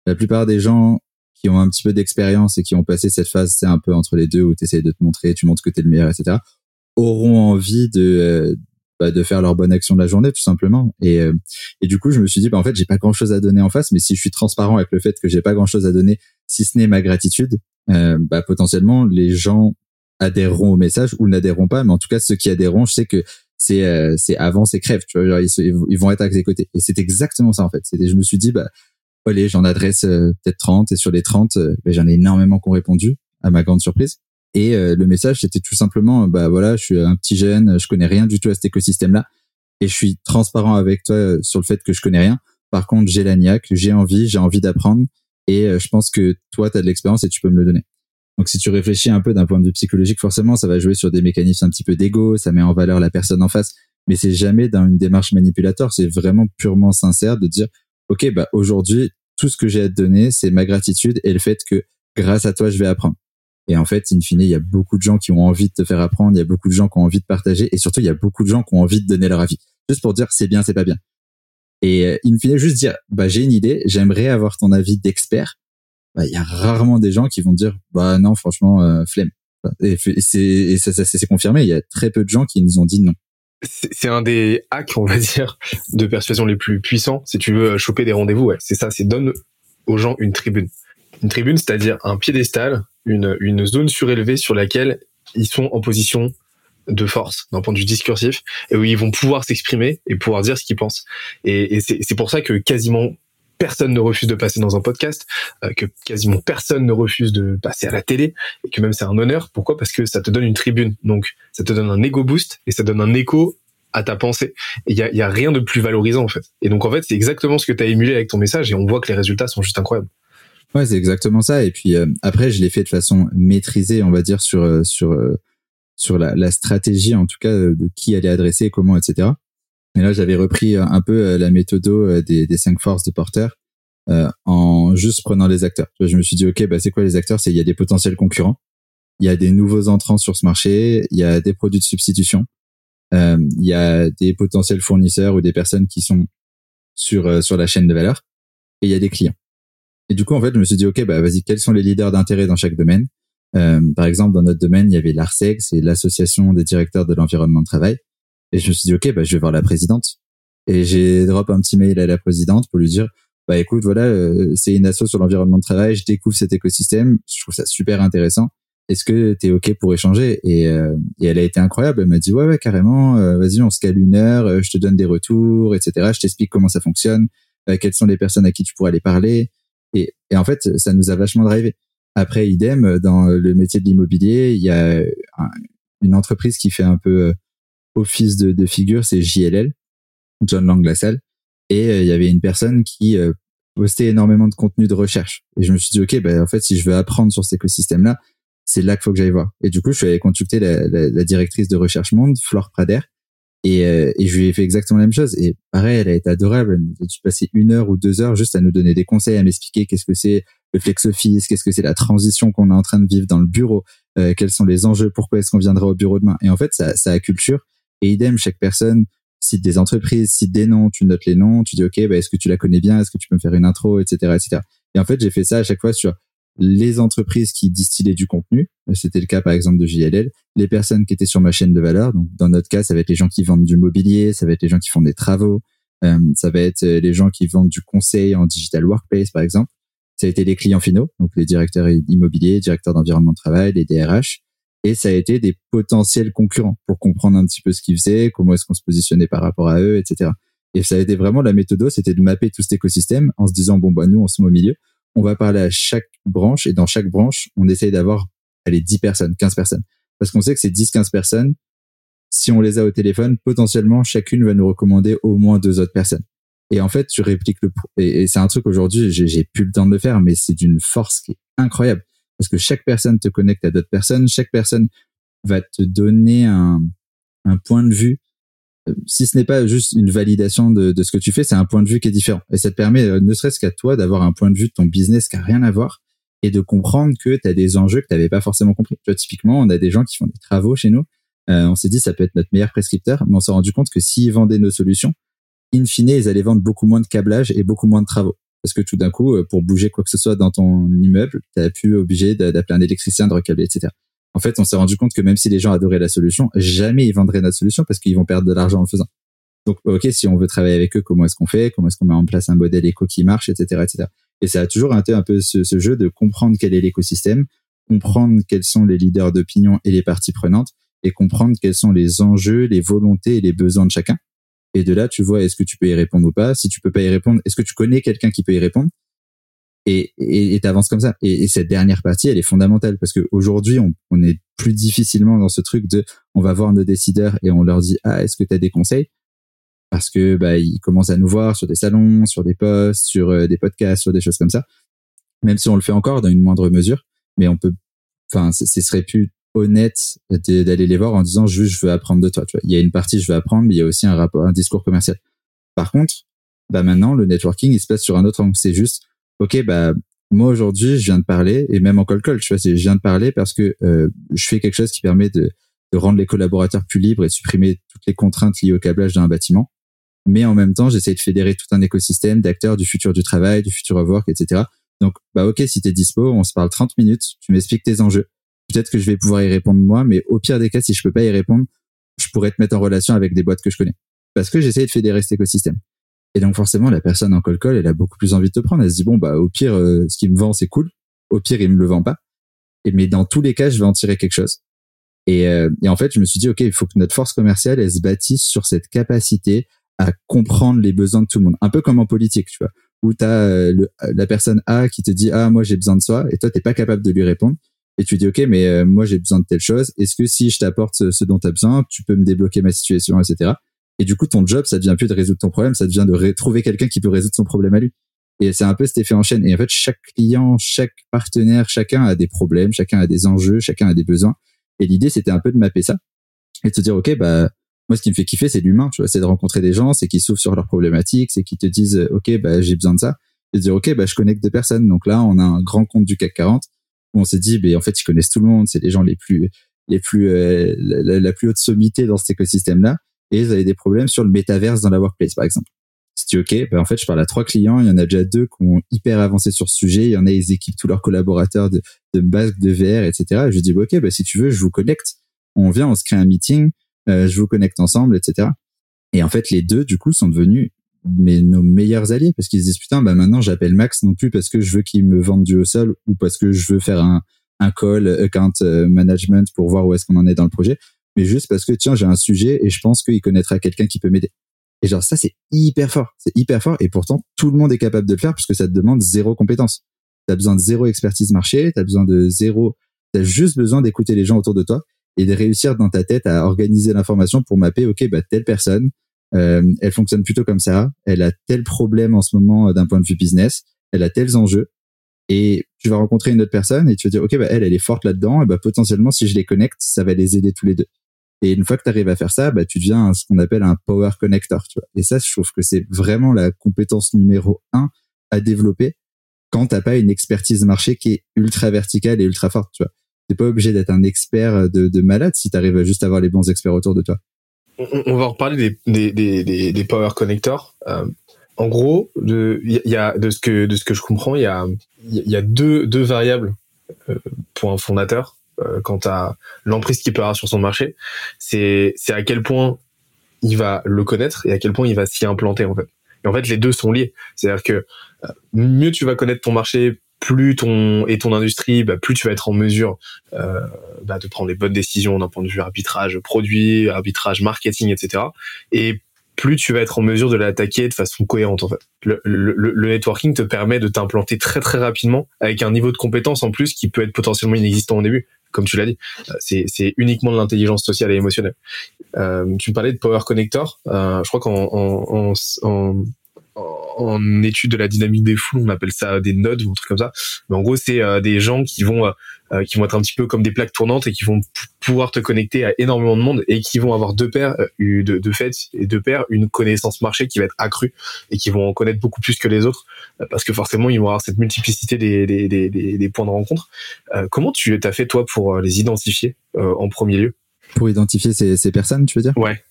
La plupart des gens qui ont un petit peu d'expérience et qui ont passé cette phase, c'est un peu entre les deux où tu essaies de te montrer, tu montres que tu es le meilleur, etc., auront envie de, euh, bah, de faire leur bonne action de la journée tout simplement et euh, et du coup je me suis dit bah en fait j'ai pas grand chose à donner en face mais si je suis transparent avec le fait que j'ai pas grand chose à donner si ce n'est ma gratitude euh, bah potentiellement les gens adhéreront au message ou n'adhéreront pas mais en tout cas ceux qui adhéreront je sais que c'est euh, c'est avance et crève, tu vois, ils, vont être à tes. Et c'est exactement ça en fait. Je me suis dit, bah, allez, j'en adresse euh, peut-être 30 et sur les 30, euh, bah, j'en ai énormément qui ont répondu à ma grande surprise. Et euh, le message, c'était tout simplement, bah voilà, je suis un petit jeune, je connais rien du tout à cet écosystème-là, et je suis transparent avec toi sur le fait que je connais rien. Par contre, j'ai la niaque, j'ai envie, j'ai envie d'apprendre, et je pense que toi, tu as de l'expérience et tu peux me le donner. Donc si tu réfléchis un peu d'un point de vue psychologique, forcément, ça va jouer sur des mécanismes un petit peu d'ego, ça met en valeur la personne en face, mais c'est jamais dans une démarche manipulatoire, c'est vraiment purement sincère de dire, OK, bah aujourd'hui, tout ce que j'ai à te donner, c'est ma gratitude et le fait que grâce à toi, je vais apprendre. Et en fait, in fine, il y a beaucoup de gens qui ont envie de te faire apprendre, il y a beaucoup de gens qui ont envie de partager, et surtout, il y a beaucoup de gens qui ont envie de donner leur avis, juste pour dire c'est bien, c'est pas bien. Et euh, in fine, juste dire, bah j'ai une idée, j'aimerais avoir ton avis d'expert, bah, il y a rarement des gens qui vont dire bah non franchement euh, flemme. Et, c'est ça, c'est confirmé il y a très peu de gens qui nous ont dit non. C'est un des hacks on va dire de persuasion les plus puissants si tu veux choper des rendez-vous ouais. C'est ça c'est donne aux gens une tribune. Une tribune c'est-à-dire un piédestal une zone surélevée sur laquelle ils sont en position de force d'un point de vue discursif et où ils vont pouvoir s'exprimer et pouvoir dire ce qu'ils pensent et, c'est pour ça que quasiment personne ne refuse de passer dans un podcast, euh, que quasiment personne ne refuse de passer à la télé, et que même c'est un honneur. Pourquoi? Parce que ça te donne une tribune, donc ça te donne un ego boost et ça donne un écho à ta pensée. Il y a, y a, rien de plus valorisant en fait. Et donc en fait, c'est exactement ce que tu as émulé avec ton message, et on voit que les résultats sont juste incroyables. Ouais, c'est exactement ça. Et puis euh, après, je l'ai fait de façon maîtrisée, on va dire sur euh, sur sur la, la, stratégie, en tout cas de qui allait adresser, comment, etc. Et là, j'avais repris un peu euh, la méthode euh, des, des cinq forces de Porter euh, en juste prenant les acteurs. Je me suis dit, ok, bah c'est quoi les acteurs? C'est il y a des potentiels concurrents, il y a des nouveaux entrants sur ce marché, il y a des produits de substitution, euh, il y a des potentiels fournisseurs ou des personnes qui sont sur sur la chaîne de valeur, et il y a des clients. Et du coup, en fait, je me suis dit, ok, bah vas-y, quels sont les leaders d'intérêt dans chaque domaine? Euh, Par exemple, dans notre domaine, il y avait l'ARSEG, c'est l'association des directeurs de l'environnement de travail. Et je me suis dit, OK, bah, je vais voir la présidente. Et j'ai drop un petit mail à la présidente pour lui dire, bah, écoute, voilà, euh, c'est une asso sur l'environnement de travail, je découvre cet écosystème, je trouve ça super intéressant. Est-ce que tu es OK pour échanger? Et, euh, et, elle a été incroyable. Elle m'a dit, ouais, ouais, carrément, euh, vas-y, on se cale une heure, je te donne des retours, etc. Je t'explique comment ça fonctionne, quelles sont les personnes à qui tu pourrais aller parler. Et, et en fait, ça nous a vachement drivé. Après, idem, dans le métier de l'immobilier, il y a une entreprise qui fait un peu office de, de figure, c'est JLL, John Lang Lassalle. Et euh, il y avait une personne qui euh, postait énormément de contenu de recherche. Et je me suis dit, OK, ben, en fait, si je veux apprendre sur cet écosystème-là, c'est là qu'il faut que j'aille voir. Et du coup, je suis allé consulter la, la, directrice de Recherche Monde, Flore Prader, et, euh, et, je lui ai fait exactement la même chose. Et pareil, elle a été adorable. Elle a passé une heure ou deux heures juste à nous donner des conseils, à m'expliquer qu'est-ce que c'est le flex office, qu'est-ce que c'est la transition qu'on est en train de vivre dans le bureau, quels sont les enjeux, pourquoi est-ce qu'on viendra au bureau demain. Et en fait, ça, ça culture et idem, chaque personne cite des entreprises, cite des noms, tu notes les noms, tu dis ok, bah, est-ce que tu la connais bien, est-ce que tu peux me faire une intro, etc., etc. Et en fait, j'ai fait ça à chaque fois sur les entreprises qui distillaient du contenu. C'était le cas par exemple de JLL. Les personnes qui étaient sur ma chaîne de valeur. Donc dans notre cas, ça va être les gens qui vendent du mobilier, ça va être les gens qui font des travaux, euh, ça va être les gens qui vendent du conseil en digital workplace par exemple. Ça a été les clients finaux, donc les directeurs immobiliers, directeurs d'environnement de travail, les DRH et ça a été des potentiels concurrents pour comprendre un petit peu ce qu'ils faisaient, comment est-ce qu'on se positionnait par rapport à eux, etc. Et ça a été vraiment la méthode, c'était de mapper tout cet écosystème en se disant bon bah nous on se met au milieu, on va parler à chaque branche et dans chaque branche on essaye d'avoir allez 10 personnes, 15 personnes parce qu'on sait que ces 10 15 personnes si on les a au téléphone, potentiellement chacune va nous recommander au moins deux autres personnes. Et en fait, tu répliques le et, et c'est un truc aujourd'hui, j'ai plus le temps de le faire, mais c'est d'une force qui est incroyable parce que chaque personne te connecte à d'autres personnes, chaque personne va te donner un, un point de vue. Si ce n'est pas juste une validation de, ce que tu fais, c'est un point de vue qui est différent. Et ça te permet, euh, ne serait-ce qu'à toi, d'avoir un point de vue de ton business qui a rien à voir et de comprendre que tu as des enjeux que tu n'avais pas forcément compris. Typiquement, on a des gens qui font des travaux chez nous. Euh, on s'est dit, ça peut être notre meilleur prescripteur, mais on s'est rendu compte que s'ils vendaient nos solutions, in fine, ils allaient vendre beaucoup moins de câblage et beaucoup moins de travaux parce que tout d'un coup, euh, pour bouger quoi que ce soit dans ton immeuble, tu as pu obligé d'appeler un électricien, de recabler, etc. En fait, on s'est rendu compte que même si les gens adoraient la solution, jamais ils vendraient notre solution parce qu'ils vont perdre de l'argent en le faisant. Donc, ok, si on veut travailler avec eux, comment est-ce qu'on fait? Comment est-ce qu'on met en place un modèle éco qui marche, etc., etc. Et ça a toujours été un peu ce, ce jeu de comprendre quel est l'écosystème, comprendre quels sont les leaders d'opinion et les parties prenantes, et comprendre quels sont les enjeux, les volontés et les besoins de chacun. Et de là, tu vois, est-ce que tu peux y répondre ou pas? Si tu peux pas y répondre, est-ce que tu connais quelqu'un qui peut y répondre? Et et t'avances comme ça. Et, cette dernière partie, elle est fondamentale parce que aujourd'hui, on, on est plus difficilement dans ce truc de, on va voir nos décideurs et on leur dit, ah, est-ce que tu as des conseils? Parce que bah ils commencent à nous voir sur des salons, sur des posts, sur euh, des podcasts, sur des choses comme ça. Même si on le fait encore dans une moindre mesure, mais on peut, enfin, ce serait plus honnête d'aller les voir en disant juste je veux apprendre de toi. Tu vois, il y a une partie je veux apprendre, mais il y a aussi un rapport, un discours commercial. Par contre, bah maintenant le networking il se passe sur un autre angle. C'est juste, ok, bah moi aujourd'hui je viens de parler et même en call call, tu vois, je viens de parler parce que euh, je fais quelque chose qui permet de, de rendre les collaborateurs plus libres et de supprimer toutes les contraintes liées au câblage d'un bâtiment. Mais en même temps, j'essaie de fédérer tout un écosystème d'acteurs du futur du travail, du futur of work, etc. Donc, bah ok, si t'es dispo, on se parle 30 minutes, tu m'expliques tes enjeux peut-être que je vais pouvoir y répondre moi, mais au pire des cas, si je peux pas y répondre, je pourrais te mettre en relation avec des boîtes que je connais. Parce que j'essaie de fédérer cet écosystème. Et donc forcément, la personne en call, elle a beaucoup plus envie de te prendre. Elle se dit bon bah au pire, euh, ce qu'il me vend c'est cool. Au pire, il me le vend pas. Et mais dans tous les cas, je vais en tirer quelque chose. Et, euh, et en fait, je me suis dit ok, il faut que notre force commerciale elle se bâtisse sur cette capacité à comprendre les besoins de tout le monde. Un peu comme en politique, tu vois, où tu as euh, la personne A qui te dit ah moi j'ai besoin de ça et toi t'es pas capable de lui répondre et tu dis ok mais euh, moi j'ai besoin de telle chose est-ce que si je t'apporte ce, dont tu as besoin tu peux me débloquer ma situation etc et du coup ton job ça devient plus de résoudre ton problème ça devient de trouver quelqu'un qui peut résoudre son problème à lui. Et c'est un peu cet effet en chaîne. Et en fait chaque client chaque partenaire chacun a des problèmes chacun a des enjeux chacun a des besoins. Et l'idée c'était un peu de mapper ça et de se dire ok bah moi ce qui me fait kiffer c'est l'humain tu vois c'est de rencontrer des gens c'est qu'ils s'ouvrent sur leurs problématiques c'est qu'ils te disent ok bah j'ai besoin de ça. Et de dire ok bah je connecte deux personnes. Donc là on a un grand compte du CAC 40 où on s'est dit, ben en fait, ils connaissent tout le monde, c'est les gens les plus, les plus, euh, la, plus haute sommité dans cet écosystème-là, et ils avaient des problèmes sur le métaverse dans la workplace, par exemple. Si tu ok, ben en fait, je parle à trois clients, il y en a déjà deux qui ont hyper avancé sur ce sujet, il y en a, ils équipent tous leurs collaborateurs de, de basques, de VR, etc. Et je dis, ok, ben si tu veux, je vous connecte, on vient, on se crée un meeting, euh, je vous connecte ensemble, etc. Et en fait, les deux, du coup, sont devenus mais nos meilleurs alliés parce qu'ils se disent putain bah maintenant j'appelle Max non plus parce que je veux qu'il me vende du haut sol ou parce que je veux faire un un call account euh, management pour voir où est-ce qu'on en est dans le projet mais juste parce que tiens j'ai un sujet et je pense qu'il connaîtra quelqu'un qui peut m'aider. Et genre ça c'est hyper fort. C'est hyper fort et pourtant tout le monde est capable de le faire puisque ça te demande zéro compétence. T'as besoin de zéro expertise marché t'as besoin de zéro t'as juste besoin d'écouter les gens autour de toi et de réussir dans ta tête à organiser l'information pour mapper ok bah telle personne euh, elle fonctionne plutôt comme ça, elle a tel problème en ce moment euh, d'un point de vue business, elle a tels enjeux, et tu vas rencontrer une autre personne et tu vas dire ok bah elle elle est forte là-dedans, et bah potentiellement si je les connecte, ça va les aider tous les deux. Et une fois que tu arrives à faire ça, bah tu deviens ce qu'on appelle un power connector, tu vois. Et ça, je trouve que c'est vraiment la compétence numéro un à développer quand t'as pas une expertise marché qui est ultra verticale et ultra forte, tu vois. T'es pas obligé d'être un expert de, de malade si t'arrives à juste avoir les bons experts autour de toi on, va reparler des, des, des, des power connectors. Euh, en gros, de, y a, de, ce que, de ce que je comprends, il y a, y a deux, deux variables euh, pour un fondateur euh, quant à l'emprise qu'il peut avoir sur son marché. C'est à quel point il va le connaître et à quel point il va s'y implanter en fait. Et en fait, les deux sont liés. C'est-à-dire que mieux tu vas connaître ton marché, plus ton et ton industrie, bah, plus tu vas être en mesure euh, bah, de prendre les bonnes décisions d'un point de vue arbitrage produit, arbitrage marketing, etc. Et plus tu vas être en mesure de l'attaquer de façon cohérente en fait. Le, le, le networking te permet de t'implanter très très rapidement avec un niveau de compétence en plus qui peut être potentiellement inexistant au début. Comme tu l'as dit, euh, c'est, uniquement de l'intelligence sociale et émotionnelle. Euh, tu me parlais de Power Connector. Euh, je crois qu'en en, en, en, en étude de la dynamique des foules, on appelle ça des nodes ou un truc comme ça. Mais en gros, c'est euh, des gens qui vont euh, euh, qui vont être un petit peu comme des plaques tournantes et qui vont pouvoir te connecter à énormément de monde et qui vont avoir deux paires de, de fait et deux paires une connaissance marché qui va être accrue et qui vont en connaître beaucoup plus que les autres parce que forcément ils vont avoir cette multiplicité des, des, des, des points de rencontre. comment tu t'as fait toi pour les identifier en premier lieu? Pour identifier ces, ces personnes, tu veux dire? Ouais.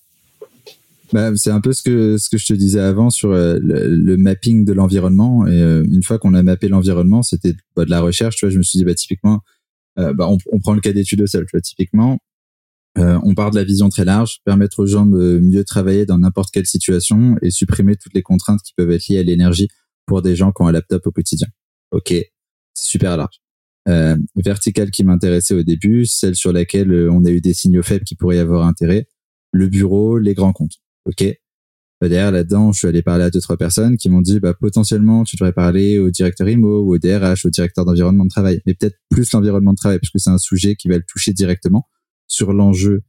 Bah, c'est un peu ce que ce que je te disais avant sur euh, le, mapping de l'environnement. Et euh, une fois qu'on a mappé l'environnement, c'était bah, de la recherche. Tu vois, je me suis dit bah typiquement, euh, bah, on, on, prend le cas d'études au sol. Tu vois, typiquement, on part de la vision très large, permettre aux gens de mieux travailler dans n'importe quelle situation et supprimer toutes les contraintes qui peuvent être liées à l'énergie pour des gens qui ont un laptop au quotidien. Ok, c'est super large. euh, verticale qui m'intéressait au début, celle sur laquelle euh, on a eu des signaux faibles qui pourraient y avoir intérêt, le bureau, les grands comptes. Ok. Bah, derrière là-dedans, je suis allé parler à deux trois personnes qui m'ont dit bah potentiellement tu devrais parler au directeur IMO ou au DRH, au directeur d'environnement de travail, mais peut-être plus l'environnement de travail parce que c'est un sujet qui va le toucher directement sur l'enjeu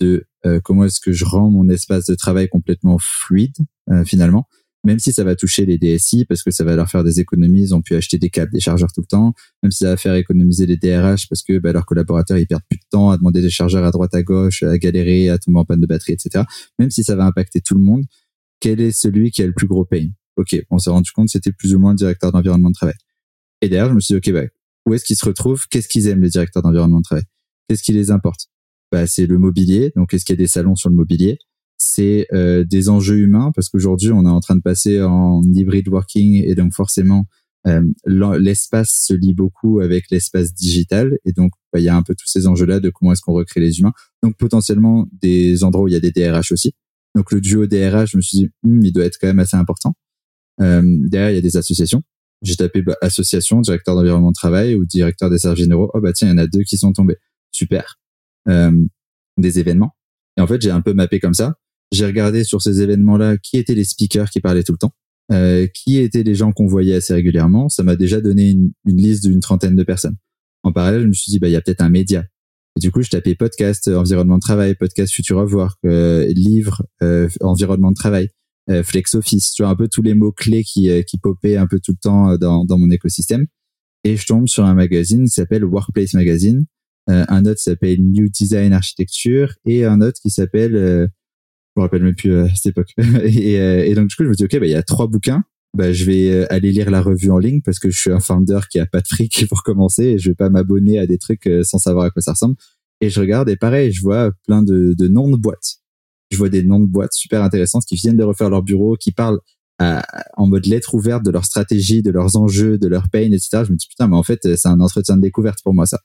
de euh, comment est-ce que je rends mon espace de travail complètement fluide finalement même si ça va toucher les DSI parce que ça va leur faire des économies, ils ont pu acheter des câbles, des chargeurs tout le temps, même si ça va faire économiser les DRH parce que bah, leurs collaborateurs ils perdent plus de temps à demander des chargeurs à droite à gauche, à galérer, à tomber en panne de batterie, etc. Même si ça va impacter tout le monde, quel est celui qui a le plus gros pain? Ok, on s'est rendu compte c'était plus ou moins le directeur d'environnement de travail. Et derrière, je me suis dit ok, bah, où est-ce qu'ils se retrouvent? Qu'est-ce qu'ils aiment les directeurs d'environnement de travail? Qu'est-ce qui les importe? Bah, c'est le mobilier. Donc, est-ce qu'il y a des salons sur le mobilier? C'est euh, des enjeux humains parce qu'aujourd'hui on est en train de passer en hybrid working et donc forcément euh, l'espace se lie beaucoup avec l'espace digital et donc bah, il y a un peu tous ces enjeux là de comment est-ce qu'on recrée les humains. Donc potentiellement des endroits où il y a des DRH aussi. Donc le duo DRH je me suis dit hmm, il doit être quand même assez important. Euh, derrière il y a des associations. J'ai tapé bah, association directeur d'environnement de travail ou directeur des services généraux. Oh bah tiens il y en a deux qui sont tombés. Super. Euh, des événements. Et en fait j'ai un peu mappé comme ça j'ai regardé sur ces événements-là qui étaient les speakers qui parlaient tout le temps, euh, qui étaient les gens qu'on voyait assez régulièrement. Ça m'a déjà donné une, liste d'une trentaine de personnes. En parallèle, je me suis dit, bah, il y a peut-être un média. Du coup, je tapais podcast, euh, environnement de travail, podcast Future of Work, euh, livre, euh, environnement de travail, euh, flex office, tu vois, un peu tous les mots-clés qui, qui popaient un peu tout le temps dans, dans mon écosystème. Et je tombe sur un magazine qui s'appelle Workplace Magazine, un autre s'appelle New Design Architecture et un autre qui s'appelle je me rappelle même plus euh, à cette époque. et, euh, et, donc du coup, je me dis ok, bah il y a trois bouquins. Bah, je vais euh, aller lire la revue en ligne parce que je suis un founder qui a pas de fric pour commencer et je vais pas m'abonner à des trucs sans savoir à quoi ça ressemble. Et je regarde et pareil, je vois plein de, de noms de boîtes. Je vois des noms de boîtes super intéressantes qui viennent de refaire leur bureau, qui parlent en mode lettre ouverte de leur stratégie, de leurs enjeux, de leur pain, etc. Je me dis putain, mais en fait, c'est un entretien de découverte pour moi ça.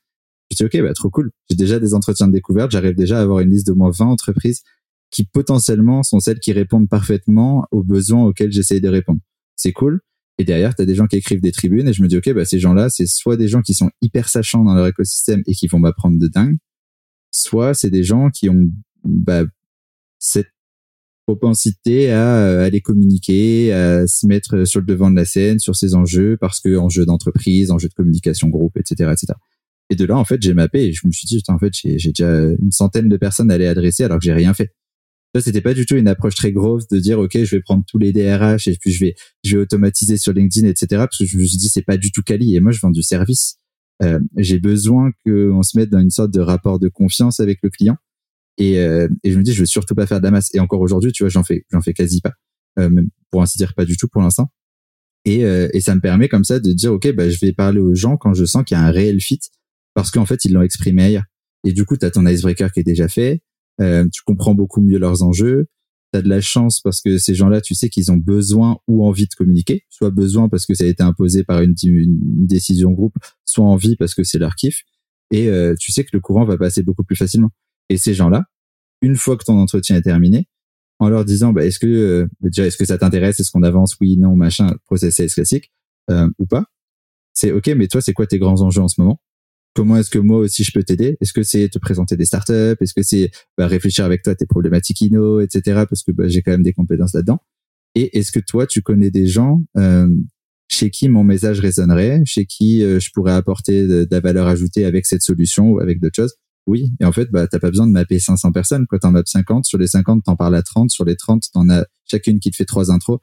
Je dis ok, bah trop cool. J'ai déjà des entretiens de découverte. J'arrive déjà à avoir une liste de moins 20 entreprises qui potentiellement sont celles qui répondent parfaitement aux besoins auxquels j'essaye de répondre. C'est cool. Et derrière, tu as des gens qui écrivent des tribunes et je me dis, OK, bah, ces gens-là, c'est soit des gens qui sont hyper sachants dans leur écosystème et qui vont m'apprendre de dingue, soit c'est des gens qui ont bah, cette propensité à aller communiquer, à se mettre sur le devant de la scène sur ces enjeux parce que enjeux d'entreprise, enjeux de communication groupe, etc., etc. Et de là, en fait, j'ai mappé et je me suis dit, en fait, j'ai déjà une centaine de personnes à aller adresser alors que j'ai rien fait. Ça, c'était pas du tout une approche très grosse de dire, OK, je vais prendre tous les DRH et puis je vais, je vais automatiser sur LinkedIn, etc. Parce que je me suis dit, c'est pas du tout quali. Et moi, je vends du service. Euh, j'ai besoin qu'on se mette dans une sorte de rapport de confiance avec le client. Et, euh, et je me dis, je veux surtout pas faire de la masse. Et encore aujourd'hui, tu vois, j'en fais, j'en fais quasi pas. Euh, pour ainsi dire, pas du tout pour l'instant. Et, euh, et ça me permet comme ça de dire, OK, bah, je vais parler aux gens quand je sens qu'il y a un réel fit parce qu'en fait, ils l'ont exprimé ailleurs. Et du coup, tu as ton icebreaker qui est déjà fait tu comprends beaucoup mieux leurs enjeux. Tu as de la chance parce que ces gens-là, tu sais qu'ils ont besoin ou envie de communiquer, soit besoin parce que ça a été imposé par une, décision groupe, soit envie parce que c'est leur kiff. Et euh, tu sais que le courant va passer beaucoup plus facilement. Et ces gens-là, une fois que ton entretien est terminé, en leur disant bah, est-ce que euh, déjà est-ce que ça t'intéresse? Est-ce qu'on avance? Oui non machin process classique euh, ou pas c'est ok mais toi c'est quoi tes grands enjeux en ce moment? Comment est-ce que moi aussi je peux t'aider? Est-ce que c'est te présenter des startups? Est-ce que c'est bah, réfléchir avec toi à tes problématiques inno, etc. Parce que bah, j'ai quand même des compétences là-dedans. Et est-ce que toi, tu connais des gens euh, chez qui mon message résonnerait, chez qui euh, je pourrais apporter de, la valeur ajoutée avec cette solution ou avec d'autres choses? Oui. Et en fait, bah, t'as pas besoin de mapper 500 personnes. Quand t'en mappes 50, sur les 50, t'en parles à 30. Sur les 30, t'en as chacune qui te fait trois intros.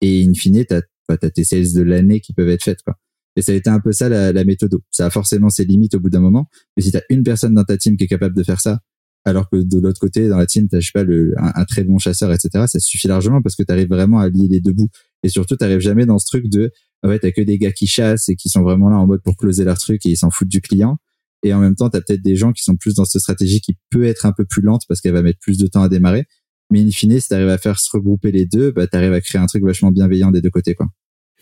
Et in fine, t'as bah, as tes sales de l'année qui peuvent être faites. Quoi. Et ça a été un peu ça la, la méthode. Ça a forcément ses limites au bout d'un moment. Mais si tu as une personne dans ta team qui est capable de faire ça, alors que de l'autre côté, dans la team, tu je sais pas, le, un, très bon chasseur, etc., ça suffit largement parce que tu arrives vraiment à lier les deux bouts. Et surtout, tu jamais dans ce truc de, en fait, t'as que des gars qui chassent et qui sont vraiment là en mode pour closer leur truc et ils s'en foutent du client. Et en même temps, tu as peut-être des gens qui sont plus dans cette stratégie qui peut être un peu plus lente parce qu'elle va mettre plus de temps à démarrer. Mais in fine, si tu arrives à faire se regrouper les deux, bah, tu à créer un truc vachement bienveillant des deux côtés. quoi.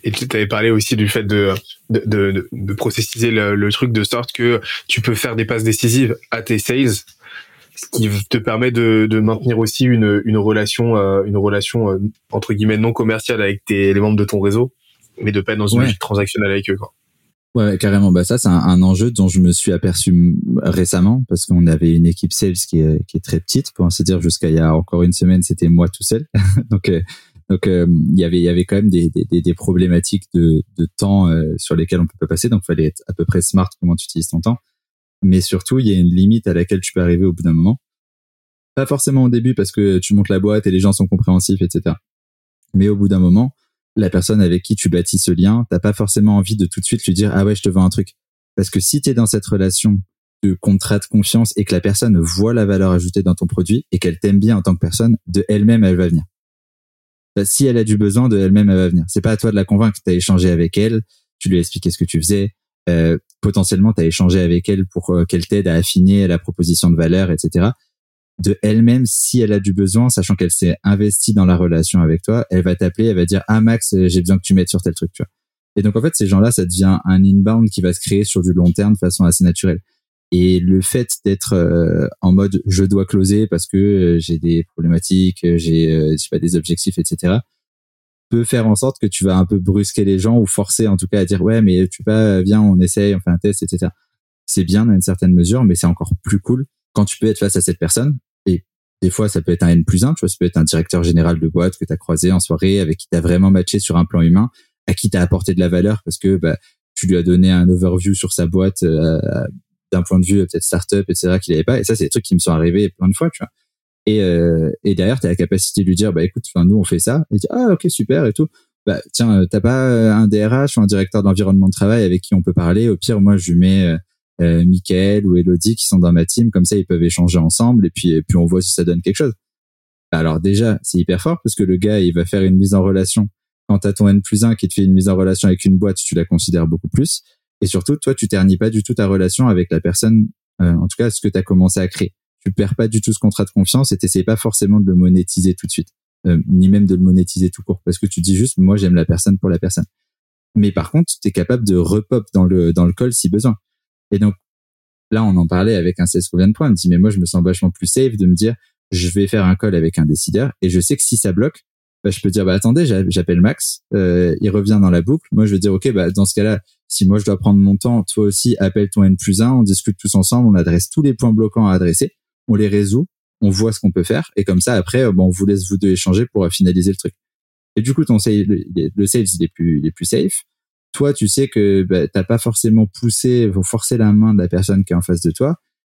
Et tu avais parlé aussi du fait de, de, de, de processiser le, le, truc de sorte que tu peux faire des passes décisives à tes sales, ce qui te permet de, de maintenir aussi une, une relation, euh, une relation euh, entre guillemets non commerciale avec tes, les membres de ton réseau, mais de pas être dans une ouais. transactionnelle avec eux. Quoi. Ouais, carrément. Bah ça, c'est un, enjeu dont je me suis aperçu récemment parce qu'on avait une équipe sales qui est, qui est très petite, pour ainsi dire. Jusqu'à il y a encore une semaine, c'était moi tout seul. donc, euh, donc euh, il y avait, y avait quand même des, des, des problématiques de, de temps euh, sur lesquelles on peut pas passer. Donc, il fallait être à peu près smart comment tu utilises ton temps. Mais surtout, il y a une limite à laquelle tu peux arriver au bout d'un moment. Pas forcément au début parce que tu montes la boîte et les gens sont compréhensifs, etc. Mais au bout d'un moment, la personne avec qui tu bâtis ce lien, t'as pas forcément envie de tout de suite lui dire ah ouais je te vends un truc. Parce que si tu es dans cette relation de contrat de confiance et que la personne voit la valeur ajoutée dans ton produit et qu'elle t'aime bien en tant que personne, de elle-même elle va venir. Bah, si elle a du besoin, de elle-même elle va venir. C'est pas à toi de la convaincre. T'as échangé avec elle, tu lui as expliqué ce que tu faisais. Euh, potentiellement, t'as échangé avec elle pour euh, qu'elle t'aide à affiner la proposition de valeur, etc de elle-même si elle a du besoin, sachant qu'elle s'est investie dans la relation avec toi, elle va t'appeler, elle va dire ah Max, j'ai besoin que tu m'aides sur tel truc. Et donc en fait ces gens-là, ça devient un inbound qui va se créer sur du long terme de façon assez naturelle. Et le fait d'être euh, en mode je dois closer parce que euh, j'ai des problématiques, j'ai euh, pas des objectifs, etc. peut faire en sorte que tu vas un peu brusquer les gens ou forcer en tout cas à dire ouais mais tu vas viens on essaye on fait un test etc. C'est bien dans une certaine mesure mais c'est encore plus cool quand tu peux être face à cette personne des fois, ça peut être un N plus 1, tu vois, ça peut être un directeur général de boîte que tu as croisé en soirée, avec qui tu as vraiment matché sur un plan humain, à qui tu as apporté de la valeur parce que bah, tu lui as donné un overview sur sa boîte euh, d'un point de vue peut-être startup, etc., qu'il avait pas. Et ça, c'est des trucs qui me sont arrivés plein de fois, tu vois. Et, euh, et derrière, tu as la capacité de lui dire, bah écoute, nous, on fait ça. Et dit, ah ok, super et tout. Bah tiens, t'as pas un DRH ou un directeur d'environnement de travail avec qui on peut parler? Au pire, moi, je lui mets euh, Michael ou Elodie qui sont dans ma team, comme ça ils peuvent échanger ensemble et puis et puis on voit si ça donne quelque chose. Alors déjà, c'est hyper fort parce que le gars, il va faire une mise en relation. Quand t'as ton N plus 1 qui te fait une mise en relation avec une boîte, tu la considères beaucoup plus. Et surtout, toi, tu ternis pas du tout ta relation avec la personne, euh, en tout cas, ce que tu as commencé à créer. Tu perds pas du tout ce contrat de confiance et t'essayes pas forcément de le monétiser tout de suite. Euh, ni même de le monétiser tout court. Parce que tu dis juste, moi, j'aime la personne pour la personne. Mais par contre, tu es capable de repop dans le, dans le call si besoin. Et donc, là, on en parlait avec un qu'on vient de prendre. On me dit, mais moi, je me sens vachement plus safe de me dire, je vais faire un call avec un décideur et je sais que si ça bloque, bah, je peux dire, bah, attendez, j'appelle Max, euh, il revient dans la boucle. Moi, je vais dire, OK, bah, dans ce cas-là, si moi, je dois prendre mon temps, toi aussi, appelle ton N plus 1, on discute tous ensemble, on adresse tous les points bloquants à adresser, on les résout, on voit ce qu'on peut faire et comme ça, après, bon, on vous laisse vous deux échanger pour finaliser le truc. Et du coup, ton sales, le, sales, il est plus, il est plus safe toi, tu sais que bah, t'as pas forcément poussé, forcer la main de la personne qui est en face de toi,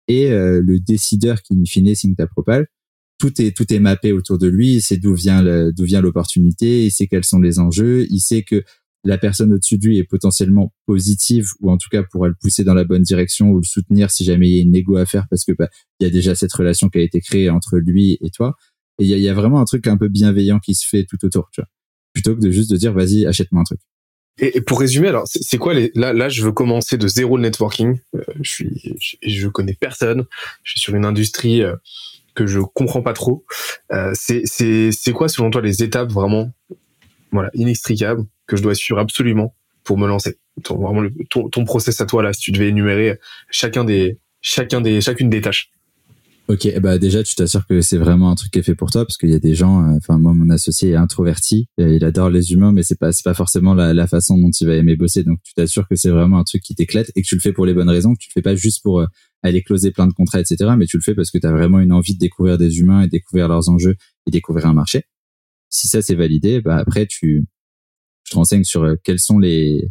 et euh, le décideur qui in fine signe ta propale, tout est tout est mappé autour de lui. Il sait d'où vient d'où vient l'opportunité, il sait quels sont les enjeux, il sait que la personne au-dessus de lui est potentiellement positive ou en tout cas pourra le pousser dans la bonne direction ou le soutenir si jamais il y a une négo à faire parce que bah, il y a déjà cette relation qui a été créée entre lui et toi. Et il y a, vraiment un truc un peu bienveillant qui se fait tout autour, tu vois. Plutôt que de juste de dire vas-y achète-moi un truc. Et, pour résumer, alors c'est quoi les là là je veux commencer de zéro le networking. Euh, je suis je, je, connais personne. Je suis sur une industrie euh, que je comprends pas trop. Euh, c'est c'est c'est quoi selon toi les étapes vraiment voilà inextricables que je dois suivre absolument pour me lancer. Ton, vraiment ton, ton process à toi là si tu devais énumérer chacun des chacun des chacune des tâches. Ok, bah déjà tu t'assures que c'est vraiment un truc qui est fait pour toi parce qu'il y a des gens, euh, enfin moi mon associé est introverti, il adore les humains mais c'est pas c'est pas forcément la, la, façon dont il va aimer bosser donc tu t'assures que c'est vraiment un truc qui t'éclate et que tu le fais pour les bonnes raisons, que tu le fais pas juste pour euh, aller closer plein de contrats etc mais tu le fais parce que tu as vraiment une envie de découvrir des humains et découvrir leurs enjeux et découvrir un marché. Si ça c'est validé, bah après tu te renseignes sur euh, quels sont les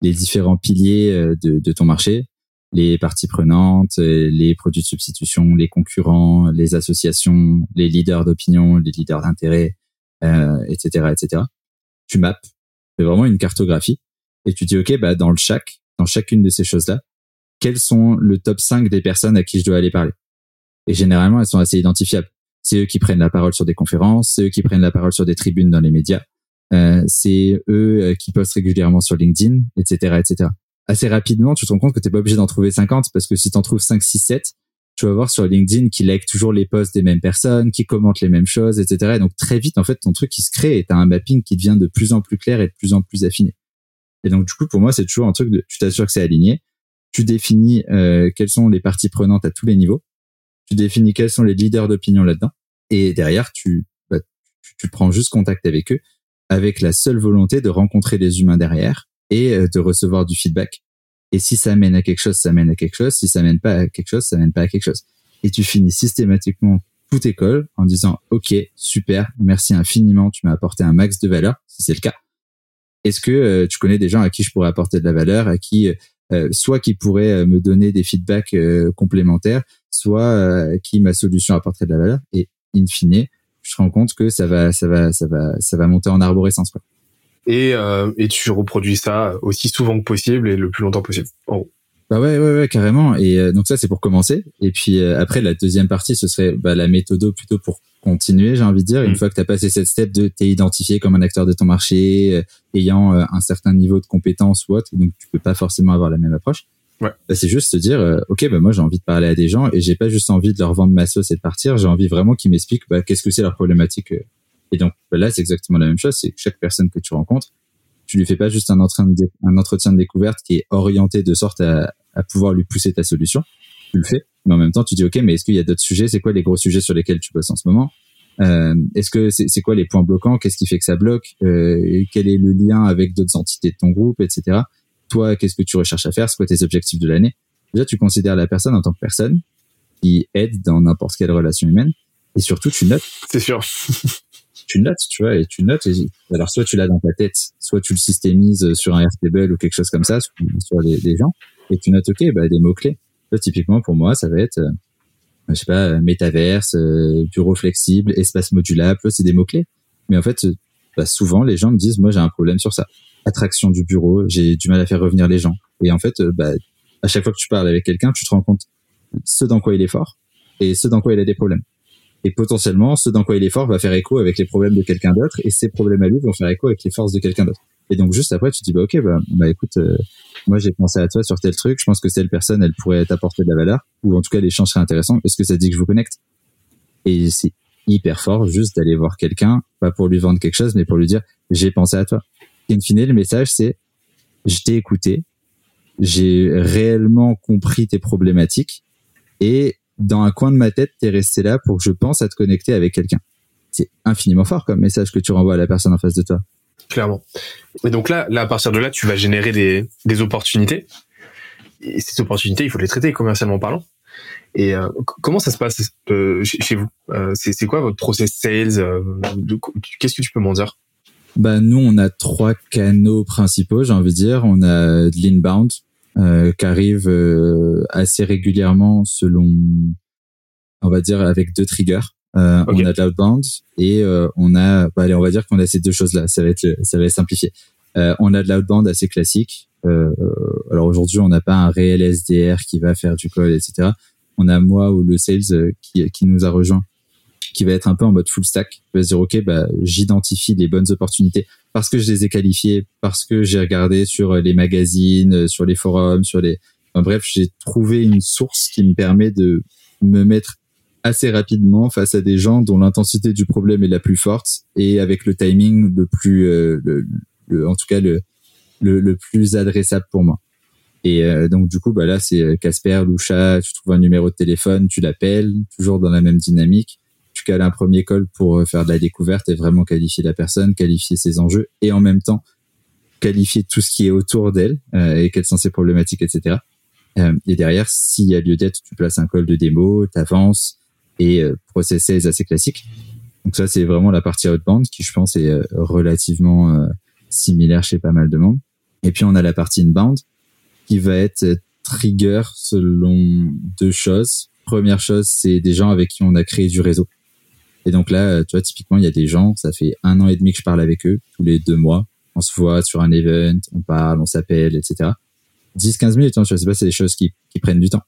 les différents piliers de, de ton marché, les parties prenantes, euh, les produits de substitution, les concurrents, les associations, les leaders d'opinion, les leaders d'intérêt, euh, etc., etc. Tu maps, c'est vraiment une cartographie et tu dis ok, bah dans le chaque, dans chacune de ces choses-là, quels sont le top 5 des personnes à qui je dois aller parler? Et généralement, elles sont assez identifiables. C'est eux qui prennent la parole sur des conférences, c'est eux qui prennent la parole sur des tribunes dans les médias, euh, c'est eux euh, qui postent régulièrement sur LinkedIn, etc., etc assez rapidement, tu te rends compte que t'es pas obligé d'en trouver 50 parce que si t'en trouves 5, 6, 7, tu vas voir sur LinkedIn qui like toujours les posts des mêmes personnes, qui commentent les mêmes choses, etc. Et donc très vite, en fait, ton truc qui se crée et t'as un mapping qui devient de plus en plus clair et de plus en plus affiné. Et donc du coup, pour moi, c'est toujours un truc de, tu t'assures que c'est aligné. Tu définis euh, quelles sont les parties prenantes à tous les niveaux. Tu définis quels sont les leaders d'opinion là-dedans. Et derrière, tu, bah, tu, tu prends juste contact avec eux avec la seule volonté de rencontrer les humains derrière et euh, de recevoir du feedback Et si ça mène à quelque chose, ça mène à quelque chose. Si ça mène pas à quelque chose, ça mène pas à quelque chose. Et tu finis systématiquement toute école en disant, OK, super, merci infiniment, tu m'as apporté un max de valeur, si c'est le cas. Est-ce que euh, tu connais des gens à qui je pourrais apporter de la valeur, à qui euh, soit qui pourraient euh, me donner des feedbacks complémentaires, soit qui ma solution apporterait de la valeur? Et in fine, je te rends compte que ça va, ça va, ça va, ça va monter en arborescence. Quoi. Et, et tu reproduis ça aussi souvent que possible et le plus longtemps possible. En Bah ouais, ouais, ouais, carrément. Et donc ça, c'est pour commencer. Et puis après, la deuxième partie, ce serait bah, la méthode plutôt pour continuer, j'ai envie de dire, une mm. fois que tu as passé cette step de t'es identifié comme un acteur de ton marché, euh, ayant euh, un certain niveau de compétence ou autre, donc tu peux pas forcément avoir la même approche. Ouais. Bah, c'est juste se dire, euh, ok, bah moi j'ai envie de parler à des gens et j'ai pas juste envie de leur vendre ma sauce et de partir, j'ai envie vraiment qu'ils m'expliquent bah, qu'est-ce que c'est leur problématique. Et donc bah, là, c'est exactement la même chose, c'est que chaque personne que tu rencontres, tu lui fais pas juste un, entretien de, entretien de découverte qui est orienté de sorte à, à pouvoir lui pousser ta solution. Tu le fais, mais en même temps, tu dis, OK, mais est-ce qu'il y a d'autres sujets? C'est quoi les gros sujets sur lesquels tu bosses en ce moment? Euh, Est-ce que c'est quoi les points bloquants? Qu'est-ce qui fait que ça bloque? Euh, Quel est le lien avec d'autres entités de ton groupe, etc. Toi, qu'est-ce que tu recherches à faire C'est quoi tes objectifs de l'année Déjà, tu considères la personne en tant que personne qui aide dans n'importe quelle relation humaine. Et surtout, tu notes. C'est sûr. tu notes, tu vois, et tu notes. alors, soit tu l'as dans ta tête, soit tu le systémises sur un Airtable ou quelque chose comme ça, sur, les, gens, et tu notes, OK, bah, des mots-clés typiquement, pour moi, ça va être, euh, je sais pas, métaverse, euh, bureau flexible, espace modulable, c'est des mots-clés. Mais en fait, bah, souvent, les gens me disent, moi, j'ai un problème sur ça. Attraction du bureau, j'ai du mal à faire revenir les gens. Et en fait, euh, bah, à chaque fois que tu parles avec quelqu'un, tu te rends compte ce dans quoi il est fort et ce dans quoi il a des problèmes. Et potentiellement, ce dans quoi il est fort va faire écho avec les problèmes de quelqu'un d'autre et ses problèmes à lui vont faire écho avec les forces de quelqu'un d'autre. Et donc juste après, tu te dis bah ok, bah, bah écoute, euh, moi j'ai pensé à toi sur tel truc, je pense que telle personne, elle pourrait t'apporter de la valeur, ou en tout cas l'échange serait intéressant. Est-ce que ça dit que je vous connecte? Et c'est hyper fort juste d'aller voir quelqu'un, pas pour lui vendre quelque chose, mais pour lui dire j'ai pensé à toi. Et in fine, le message c'est je t'ai écouté, j'ai réellement compris tes problématiques, et dans un coin de ma tête, t'es resté là pour que je pense à te connecter avec quelqu'un. C'est infiniment fort comme message que tu renvoies à la personne en face de toi clairement. Et donc là, là, à partir de là, tu vas générer des, des opportunités. Et ces opportunités, il faut les traiter commercialement parlant. Et euh, comment ça se passe euh, chez, vous? Euh, C'est quoi votre process sales Qu'est-ce que tu peux m'en dire? Bah, Nous, on a trois canaux principaux, j'ai envie de dire. On a de l'inbound qui arrive assez régulièrement selon, on va dire, avec deux triggers. Euh, on a de l'outbound et euh, on a, bah, allez, on va dire qu'on a ces deux choses-là. Ça va être, ça va être simplifié. Euh, on a de l'outbound assez classique. Alors aujourd'hui, on n'a pas un réel SDR qui va faire du call, etc. On a moi ou le sales qui, qui nous a rejoint, qui va être un peu en mode full stack. Qui va se dire ok, bah j'identifie les bonnes opportunités parce que je les ai qualifiées, parce que j'ai regardé sur les magazines, sur les forums, sur les, enfin, bref, j'ai trouvé une source qui me permet de me mettre assez rapidement face à des gens dont l'intensité du problème est la plus forte et avec le timing le plus, euh, le, en tout cas le, le, plus adressable pour moi. Et euh, donc du coup, bah là, c'est euh, Casper, Loucha, tu trouves un numéro de téléphone, tu l'appelles, toujours dans la même dynamique. Tu cales un premier call pour faire de la découverte et vraiment qualifier la personne, qualifier ses enjeux et en même temps qualifier tout ce qui est autour d'elle et quelles sont ses problématiques, etc. et derrière, s'il y a lieu d'être, tu places un call de démo, t'avances, et euh, process assez classique. Donc ça, c'est vraiment la partie outbound qui, je pense, est euh, relativement euh, similaire chez pas mal de monde. Et puis on a la partie inbound qui va être trigger selon deux choses. Première chose, c'est des gens avec qui on a créé du réseau. Et donc là, tu vois, typiquement, il y a des gens, ça fait un an et demi que je parle avec eux, tous les deux mois. On se voit sur un event, on parle, on s'appelle, etc. 10-15 minutes, hein, je sais pas, c'est des choses qui, qui prennent du temps.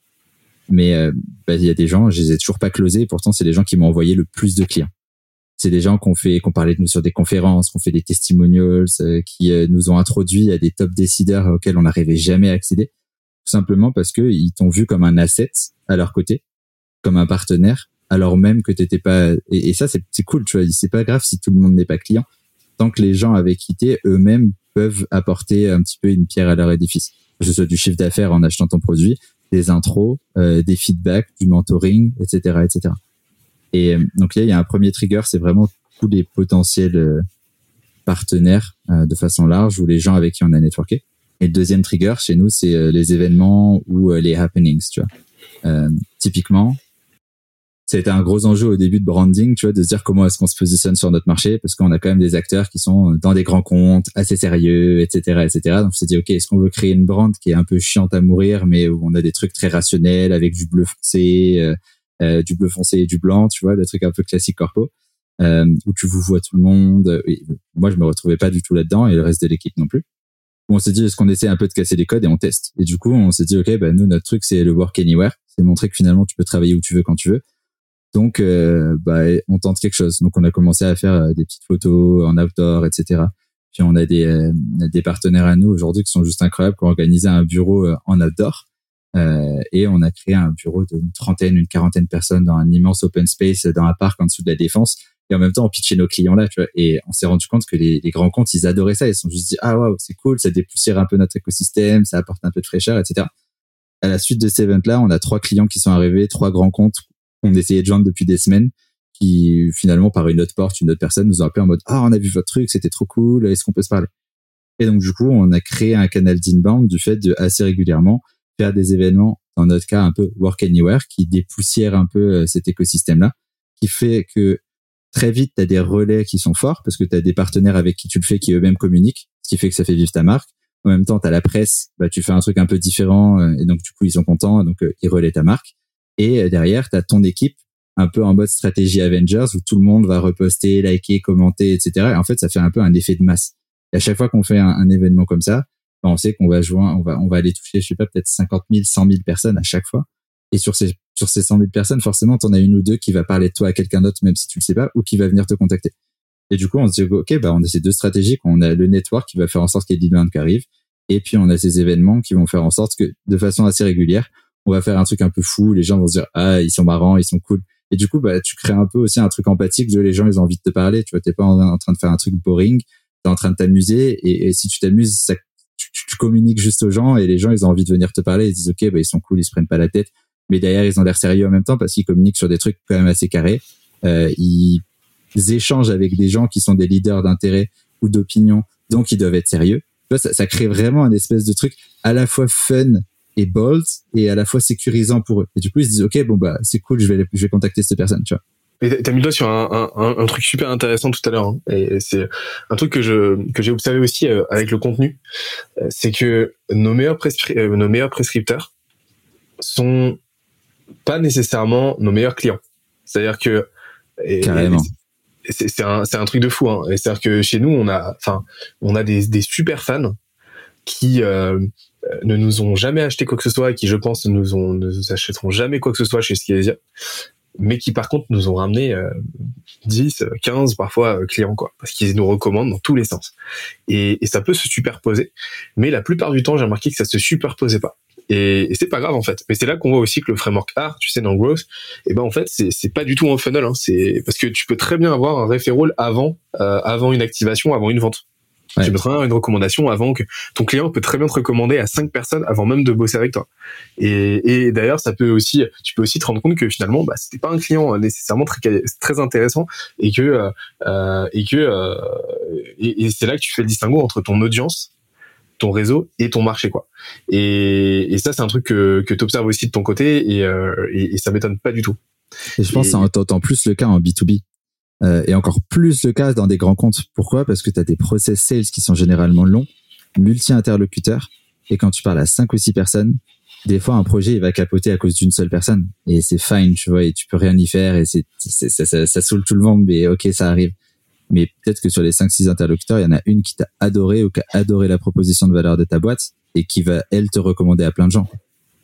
Mais euh, bah, il y a des gens, je les ai toujours pas closés. Pourtant, c'est les gens qui m'ont envoyé le plus de clients. C'est des gens qu'on fait, qu'on parlait de nous sur des conférences, qu'on fait des testimonials, euh, qui euh, nous ont introduits à des top décideurs auxquels on n'arrivait jamais à accéder, tout simplement parce que ils t'ont vu comme un asset à leur côté, comme un partenaire, alors même que t'étais pas. Et, ça, c'est cool, tu vois. C'est pas grave si tout le monde n'est pas client, tant que les gens avaient quitté eux-mêmes peuvent apporter un petit peu une pierre à leur édifice, que ce soit du chiffre d'affaires en achetant ton produit, des intros, euh, des feedbacks, du mentoring, etc., etc. Et euh, donc là, il y a un premier trigger, c'est vraiment tous les potentiels euh, partenaires de façon large ou les gens avec qui on a networké. Et le deuxième trigger chez nous, c'est les événements ou les happenings, tu vois. typiquement, c'était un gros enjeu au début de branding, tu vois, de se dire comment est-ce qu'on se positionne sur notre marché, parce qu'on a quand même des acteurs qui sont dans des grands comptes, assez sérieux, etc., etc. Donc, on s'est dit, ok, est-ce qu'on veut créer une brand qui est un peu chiante à mourir, mais où on a des trucs très rationnels avec du bleu foncé, euh, euh, du bleu foncé et du blanc, tu vois, le truc un peu classique corpo, euh, où tu vous vois tout le monde. moi, je me retrouvais pas du tout là-dedans et le reste de l'équipe non plus. On s'est dit, est-ce qu'on essaie un peu de casser les codes et on teste. Et du coup, on s'est dit, ok, bah nous, notre truc, c'est le work anywhere. C'est montrer que finalement, tu peux travailler où tu veux quand tu veux donc, euh, bah, on tente quelque chose. Donc, on a commencé à faire euh, des petites photos en outdoor, etc. Puis, on a des, euh, des partenaires à nous aujourd'hui qui sont juste incroyables, qui ont organisé un bureau en outdoor. Et on a créé un bureau d'une trentaine, une quarantaine de personnes dans un immense open space, dans un parc en dessous de la défense. Et en même temps, on pitchait nos clients là, tu vois. Et on s'est rendu compte que les, grands comptes, ils adoraient ça. Ils se sont juste dit, ah waouh, c'est cool, ça dépoussière un peu notre écosystème, ça apporte un peu de fraîcheur, etc. À la suite de cet event-là, on a trois clients qui sont arrivés, trois grands comptes on essayait de joindre depuis des semaines, qui finalement par une autre porte, une autre personne nous a appelé en mode ah on a vu votre truc, c'était trop cool, est-ce qu'on peut se parler? Et donc du coup on a créé un canal d'inbound du fait de assez régulièrement faire des événements, dans notre cas un peu work anywhere, qui dépoussière un peu euh, cet écosystème-là, qui fait que très vite tu as des relais qui sont forts parce que tu as des partenaires avec qui tu le fais qui eux-mêmes communiquent, ce qui fait que ça fait vivre ta marque. En même temps, tu as la presse, bah, tu fais un truc un peu différent euh, et donc du coup ils sont contents, donc euh, ils relaient ta marque. Et derrière, tu as ton équipe un peu en mode stratégie Avengers où tout le monde va reposter, liker, commenter, etc. Et en fait, ça fait un peu un effet de masse. Et à chaque fois qu'on fait un, événement comme ça, on sait qu'on va jouer, on va, on va aller toucher, je sais pas, peut-être 50 000, 100 000 personnes à chaque fois. Et sur ces, sur ces 100 000 personnes, forcément, t'en as une ou deux qui va parler de toi à quelqu'un d'autre, même si tu le sais pas, ou qui va venir te contacter. Et du coup, on se dit, OK, bah, on a ces deux stratégies. On a le network qui va faire en sorte qu'il y ait des demandes qui arrivent. Et puis, on a ces événements qui vont faire en sorte que, de façon assez régulière, on va faire un truc un peu fou, les gens vont se dire ah ils sont marrants, ils sont cool. Et du coup bah tu crées un peu aussi un truc empathique de les gens ils ont envie de te parler, tu vois t'es pas en, train de faire un truc boring, t'es en train de t'amuser et, si tu t'amuses ça communiques juste aux gens et les gens ils ont envie de venir te parler, ils disent ok bah ils sont cool, ils se prennent pas la tête, mais derrière ils ont l'air sérieux en même temps parce qu'ils communiquent sur des trucs quand même assez carrés. Euh, ils échangent avec des gens qui sont des leaders d'intérêt ou d'opinion, donc ils doivent être sérieux. Ça, ça crée vraiment un espèce de truc à la fois fun et bold et à la fois sécurisant pour eux. Et du coup, ils se disent, OK, bon, bah, c'est cool, je vais, je vais contacter cette personne, tu vois. Et t'as mis le doigt sur un, un, un, truc super intéressant tout à l'heure, hein. et c'est un truc que je que j'ai observé aussi euh, avec le contenu, euh, c'est que nos meilleurs euh, nos meilleurs prescripteurs sont pas nécessairement nos meilleurs clients. C'est-à-dire que carrément. C'est un truc de fou. Hein. C'est-à-dire que chez nous, on a enfin on a des des super fans qui euh, ne nous ont jamais acheté quoi que ce soit et qui, je pense, ne nous, ont, ne nous achèteront jamais quoi que ce soit chez Skilesia, mais qui, par contre, nous ont ramené 10, euh, 15, parfois, euh, clients, quoi, parce qu'ils nous recommandent dans tous les sens. Et, et, ça peut se superposer, mais la plupart du temps, j'ai remarqué que ça se superposait pas. Et, et c'est pas grave en fait. Mais c'est là qu'on voit aussi que le framework art, tu sais, dans Growth, et eh ben en fait, c'est pas du tout un funnel. Hein. C'est parce que tu peux très bien avoir un referral avant euh, avant une activation, avant une vente. Tu peux très bien une recommandation avant que ton client peut très bien te recommander à cinq personnes avant même de bosser avec toi. Et, et d'ailleurs, ça peut aussi, tu peux aussi te rendre compte que finalement, bah, c'était pas un client nécessairement très très intéressant et que euh, euh et que euh, et, et c'est là que tu fais le distinguo entre ton audience ton réseau et ton marché quoi. Et, et ça c'est un truc que, que tu observes aussi de ton côté et, euh, et, et ça m'étonne pas du tout. Et je pense que c'est d'autant plus le cas en B2B euh, et encore plus le cas dans des grands comptes. Pourquoi? Parce que tu as des process sales qui sont généralement longs, multi-interlocuteurs, et quand tu parles à cinq ou six personnes, des fois un projet il va capoter à cause d'une seule personne. Et c'est fine tu vois et tu peux rien y faire et c'est ça, ça, ça, saoule tout le monde mais ok ça arrive. Mais peut-être que sur les cinq six interlocuteurs il y en a une qui t'a adoré ou qui a adoré la proposition de valeur de ta boîte et qui va elle te recommander à plein de gens.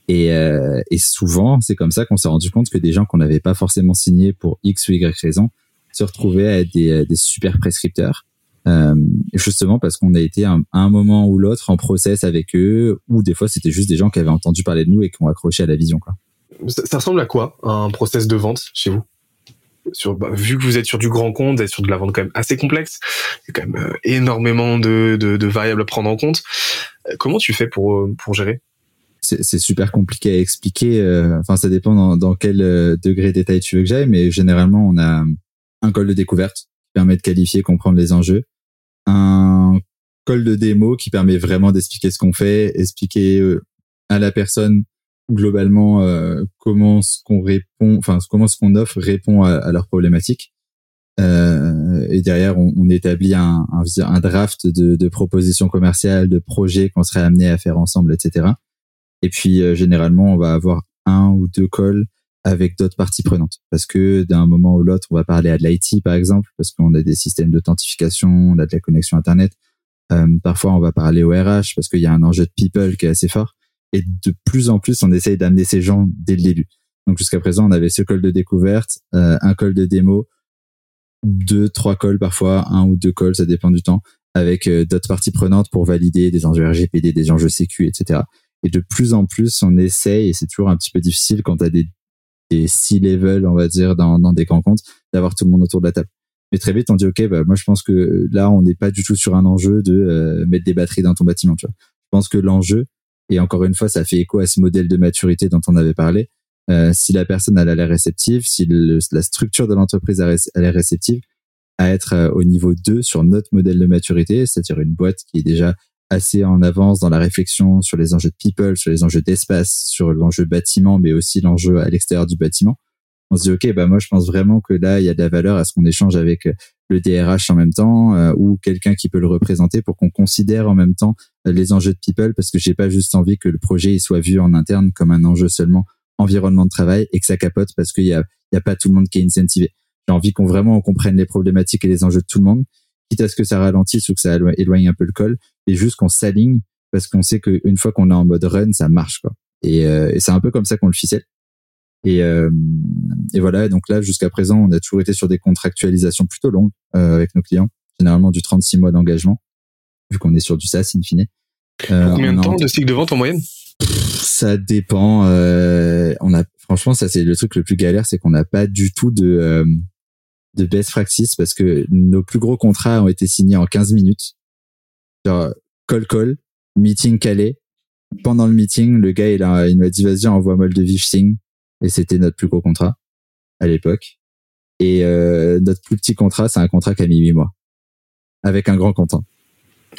Et, euh, et souvent c'est comme ça qu'on s'est rendu compte que des gens qu'on n'avait pas forcément signés pour x ou y raison se retrouver à être des, des super prescripteurs. Euh, justement parce qu'on a été à un, moment ou l'autre en process avec eux, ou des fois c'était juste des gens qui avaient entendu parler de nous et qui ont accroché à la vision. Quoi. Ça, ressemble à quoi un process de vente chez vous? Sur, bah, vu que vous êtes sur du grand compte, vous êtes sur de la vente quand même assez complexe, il y a quand même euh, énormément de, de, de, variables à prendre en compte. Euh, comment tu fais pour, euh, pour gérer? C'est super compliqué à expliquer. Enfin, ça dépend dans, dans quel degré de détail tu veux que j'aille, mais généralement, on a un call de découverte qui permet de qualifier, comprendre les enjeux, un call de démo qui permet vraiment d'expliquer ce qu'on fait, expliquer euh, à la personne globalement euh, comment ce qu'on répond, enfin comment ce qu'on offre répond à, leurs problématiques. Euh, et derrière, on, on établit un, un, un draft de, de, propositions commerciales, de projets qu'on serait amené à faire ensemble, etc. Et puis euh, généralement, on va avoir un ou deux calls avec d'autres parties prenantes. Parce que d'un moment ou l'autre, on va parler à de l'IT, par exemple, parce qu'on a des systèmes d'authentification, on a de la connexion Internet. Euh, parfois, on va parler au RH parce qu'il y a un enjeu de people qui est assez fort. Et de plus en plus, on essaye d'amener ces gens dès le début. Donc jusqu'à présent, on avait ce call de découverte, euh, un call de démo, deux, trois calls parfois, un ou deux calls, ça dépend du temps, avec euh, d'autres parties prenantes pour valider des enjeux RGPD, des enjeux sécu, etc. Et de plus en plus, on essaye, et c'est toujours un petit peu difficile quand tu as des, des C-level, on va dire, dans, dans des grands comptes, d'avoir tout le monde autour de la table. Mais très vite, on dit, OK, bah, moi, je pense que là, on n'est pas du tout sur un enjeu de euh, mettre des batteries dans ton bâtiment. Tu vois. Je pense que l'enjeu, et encore une fois, ça fait écho à ce modèle de maturité dont on avait parlé, euh, si la personne elle a l'air réceptive, si la structure de l'entreprise a l'air réceptive, à être euh, au niveau 2 sur notre modèle de maturité, c'est-à-dire une boîte qui est déjà assez en avance dans la réflexion sur les enjeux de people, sur les enjeux d'espace, sur l'enjeu bâtiment, mais aussi l'enjeu à l'extérieur du bâtiment. On se dit, OK, bah moi, je pense vraiment que là, il y a de la valeur à ce qu'on échange avec euh, le DRH en même temps euh, ou quelqu'un qui peut le représenter pour qu'on considère en même temps les enjeux de people parce que j'ai pas juste envie que le projet soit vu en interne comme un enjeu seulement environnement de travail et que ça capote parce qu'il y a, y a pas tout le monde qui est incentivé. J'ai envie qu'on vraiment comprenne les problématiques et les enjeux de tout le monde, quitte à ce que ça ralentisse ou que ça éloigne un peu le col, et juste qu'on s'aligne parce qu'on sait qu'une fois qu'on est en mode run, ça marche quoi. Et, euh, et c'est un peu comme ça qu'on le ficelle. Et, euh, et voilà. donc là, jusqu'à présent, on a toujours été sur des contractualisations plutôt longues euh, avec nos clients, généralement du 36 mois d'engagement, vu qu'on est sur du SaaS in fine. Euh, combien de temps de cycle de vente en moyenne? Ça dépend. Euh, on a franchement, ça c'est le truc le plus galère, c'est qu'on n'a pas du tout de euh, de best practice parce que nos plus gros contrats ont été signés en 15 minutes. Genre, call call, meeting calé. Pendant le meeting, le gars, il, a, il m'a dit, vas-y, envoie-moi le devis, je signe. Et c'était notre plus gros contrat à l'époque. Et euh, notre plus petit contrat, c'est un contrat qui a mis 8 mois. Avec un grand content.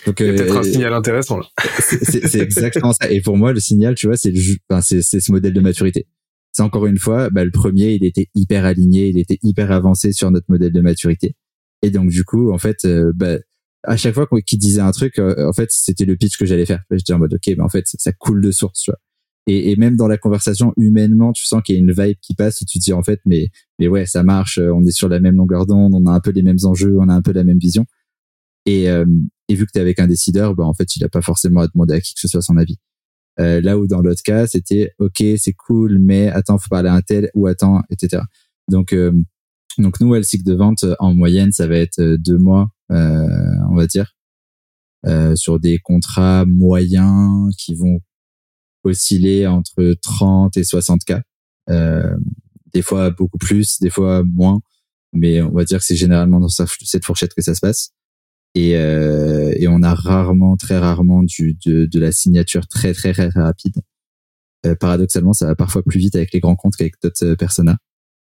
Donc, il y a peut-être un euh, signal intéressant là. C'est exactement ça. Et pour moi, le signal, tu vois, c'est le, enfin, c'est ce modèle de maturité. C'est encore une fois, bah, le premier, il était hyper aligné, il était hyper avancé sur notre modèle de maturité. Et donc du coup, en fait, euh, bah, à chaque fois qu'il disait un truc, euh, en fait, c'était le pitch que j'allais faire. Je disais en mode, ok, mais en fait, ça coule de source, tu vois. Et, et même dans la conversation, humainement, tu sens qu'il y a une vibe qui passe où tu te dis, en fait, mais, mais ouais, ça marche, on est sur la même longueur d'onde, on a un peu les mêmes enjeux, on a un peu la même vision. Et, euh, et vu que tu es avec un décideur, bah, en fait, il a pas forcément à demander à qui que ce soit son avis. Euh, là où dans l'autre cas, c'était, ok, c'est cool, mais attends, faut parler à un tel, ou attends, etc. Donc, euh, donc nous, le cycle de vente, en moyenne, ça va être deux mois euh, on va dire, euh, sur des contrats moyens qui vont osciller entre 30 et 60 k. Euh, des fois beaucoup plus, des fois moins, mais on va dire que c'est généralement dans cette fourchette que ça se passe. Et, et on a rarement, très rarement du, de, de la signature très très très rapide. paradoxalement, ça va parfois plus vite avec les grands comptes qu'avec d'autres personas.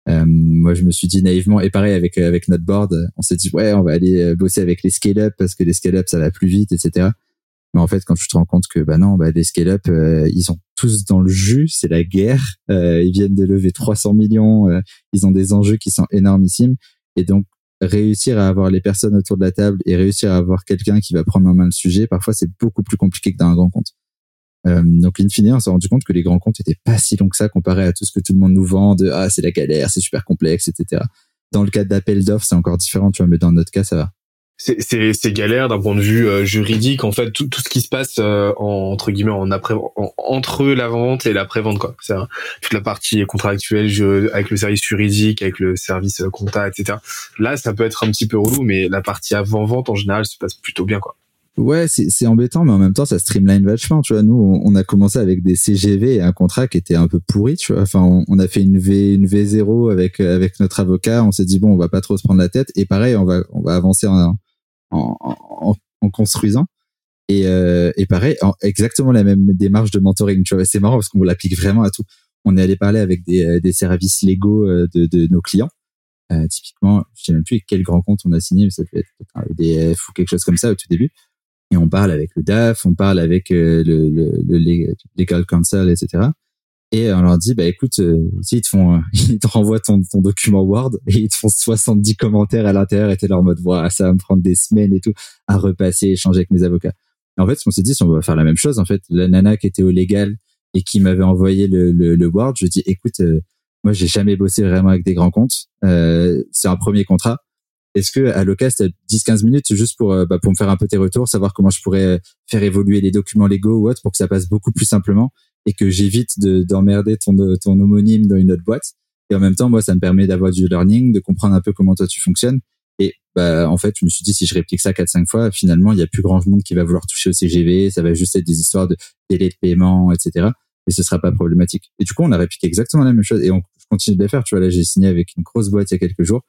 Euh, moi, je me suis dit naïvement, et pareil avec avec notre board, on s'est dit ouais, on va aller euh, bosser avec les scale-up parce que les scale-up ça va plus vite, etc. Mais en fait, quand tu te rends compte que bah non, bah les scale-up, euh, ils sont tous dans le jus, c'est la guerre. ils viennent de lever 300 millions, ils ont des enjeux qui sont énormissimes, et donc réussir à avoir les personnes autour de la table et réussir à avoir quelqu'un qui va prendre en main le sujet, parfois c'est beaucoup plus compliqué que dans un grand compte. Euh, donc, in fine, on s'est rendu compte que les grands comptes étaient pas si longs que ça comparé à tout ce que tout le monde nous vend de ah c'est la galère, c'est super complexe, etc. Dans le cas d'appel d'offres, c'est encore différent, tu vois, mais dans notre cas, ça va. C'est galère d'un point de vue euh, juridique, en fait, tout, tout ce qui se passe euh, en, entre guillemets en après, entre la vente et l'après-vente, quoi. C'est toute la partie contractuelle je, avec le service juridique, avec le service compta, etc. Là, ça peut être un petit peu relou, mais la partie avant-vente, en général, se passe plutôt bien, quoi. Ouais, c'est embêtant, mais en même temps, ça streamline vachement. Tu vois, nous, on, a commencé avec des CGV et un contrat qui était un peu pourri. Tu vois, enfin, on, a fait une V, une V0 avec avec notre avocat. On s'est dit bon, on va pas trop se prendre la tête. Et pareil, on va on va avancer en en, en, construisant. Et, euh, et pareil, exactement la même démarche de mentoring. Tu vois, c'est marrant parce qu'on l'applique vraiment à tout. On est allé parler avec des, des services légaux euh, de, de nos clients. Euh, typiquement, je sais même plus quel grand compte on a signé, mais ça peut être un EDF ou quelque chose comme ça au tout début Et on parle avec le DAF, on parle avec le, le, le, legal counsel, etc. Et on leur dit, bah écoute, euh, ils te font, ils te renvoient ton, ton document Word et ils te font 70 commentaires à l'intérieur et t'es en mode, voilà, ça va me prendre des semaines et tout à repasser, échanger avec mes avocats. Et en fait, qu'on s'est dit, c'est on va faire la même chose. En fait, la nana qui était au légal et qui m'avait envoyé le, le, le, Word, je dis, écoute, euh, moi j'ai jamais bossé vraiment avec des grands comptes. Euh, c'est un premier contrat. Est-ce que à l'occasion, t'as 10-15 minutes juste pour euh, bah, pour me faire un peu tes retours, savoir comment je pourrais faire évoluer les documents légaux ou autre pour que ça passe beaucoup plus simplement et que j'évite d'emmerder ton ton homonyme dans une autre boîte? Et en même temps, moi, ça me permet d'avoir du learning, de comprendre un peu comment toi tu fonctionnes. Et bah, en fait, je me suis dit, si je réplique ça 4-5 fois, finalement, il n'y a plus grand monde qui va vouloir toucher au CGV. Ça va juste être des histoires de délai de paiement, etc. Et ce sera pas problématique. Et du coup, on a répliqué exactement la même chose. Et on continue de le faire. Tu vois, là, j'ai signé avec une grosse boîte il y a quelques jours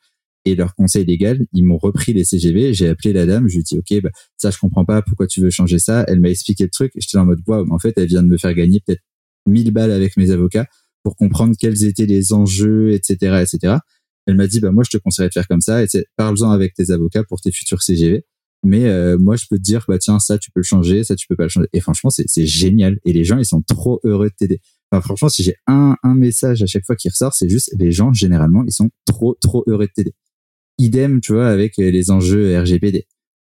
et leur conseil légal, ils m'ont repris les CGV. J'ai appelé la dame, je lui ai dit, OK, bah, ça, je comprends pas, pourquoi tu veux changer ça? Elle m'a expliqué le truc. J'étais en mode, wow, en fait, elle vient de me faire gagner peut-être 1000 balles avec mes avocats pour comprendre quels étaient les enjeux, etc., etc. Elle m'a dit, bah, moi, je te conseillerais de faire comme ça, parle-en avec tes avocats pour tes futurs CGV. Mais euh, moi, je peux te dire, bah tiens, ça, tu peux le changer, ça, tu peux pas le changer. Et franchement, c'est génial. Et les gens, ils sont trop heureux de t'aider. Enfin, franchement, si j'ai un, un message à chaque fois qui ressort, c'est juste les gens, généralement, ils sont trop, trop heureux de t'aider. Idem, tu vois, avec euh, les enjeux RGPD.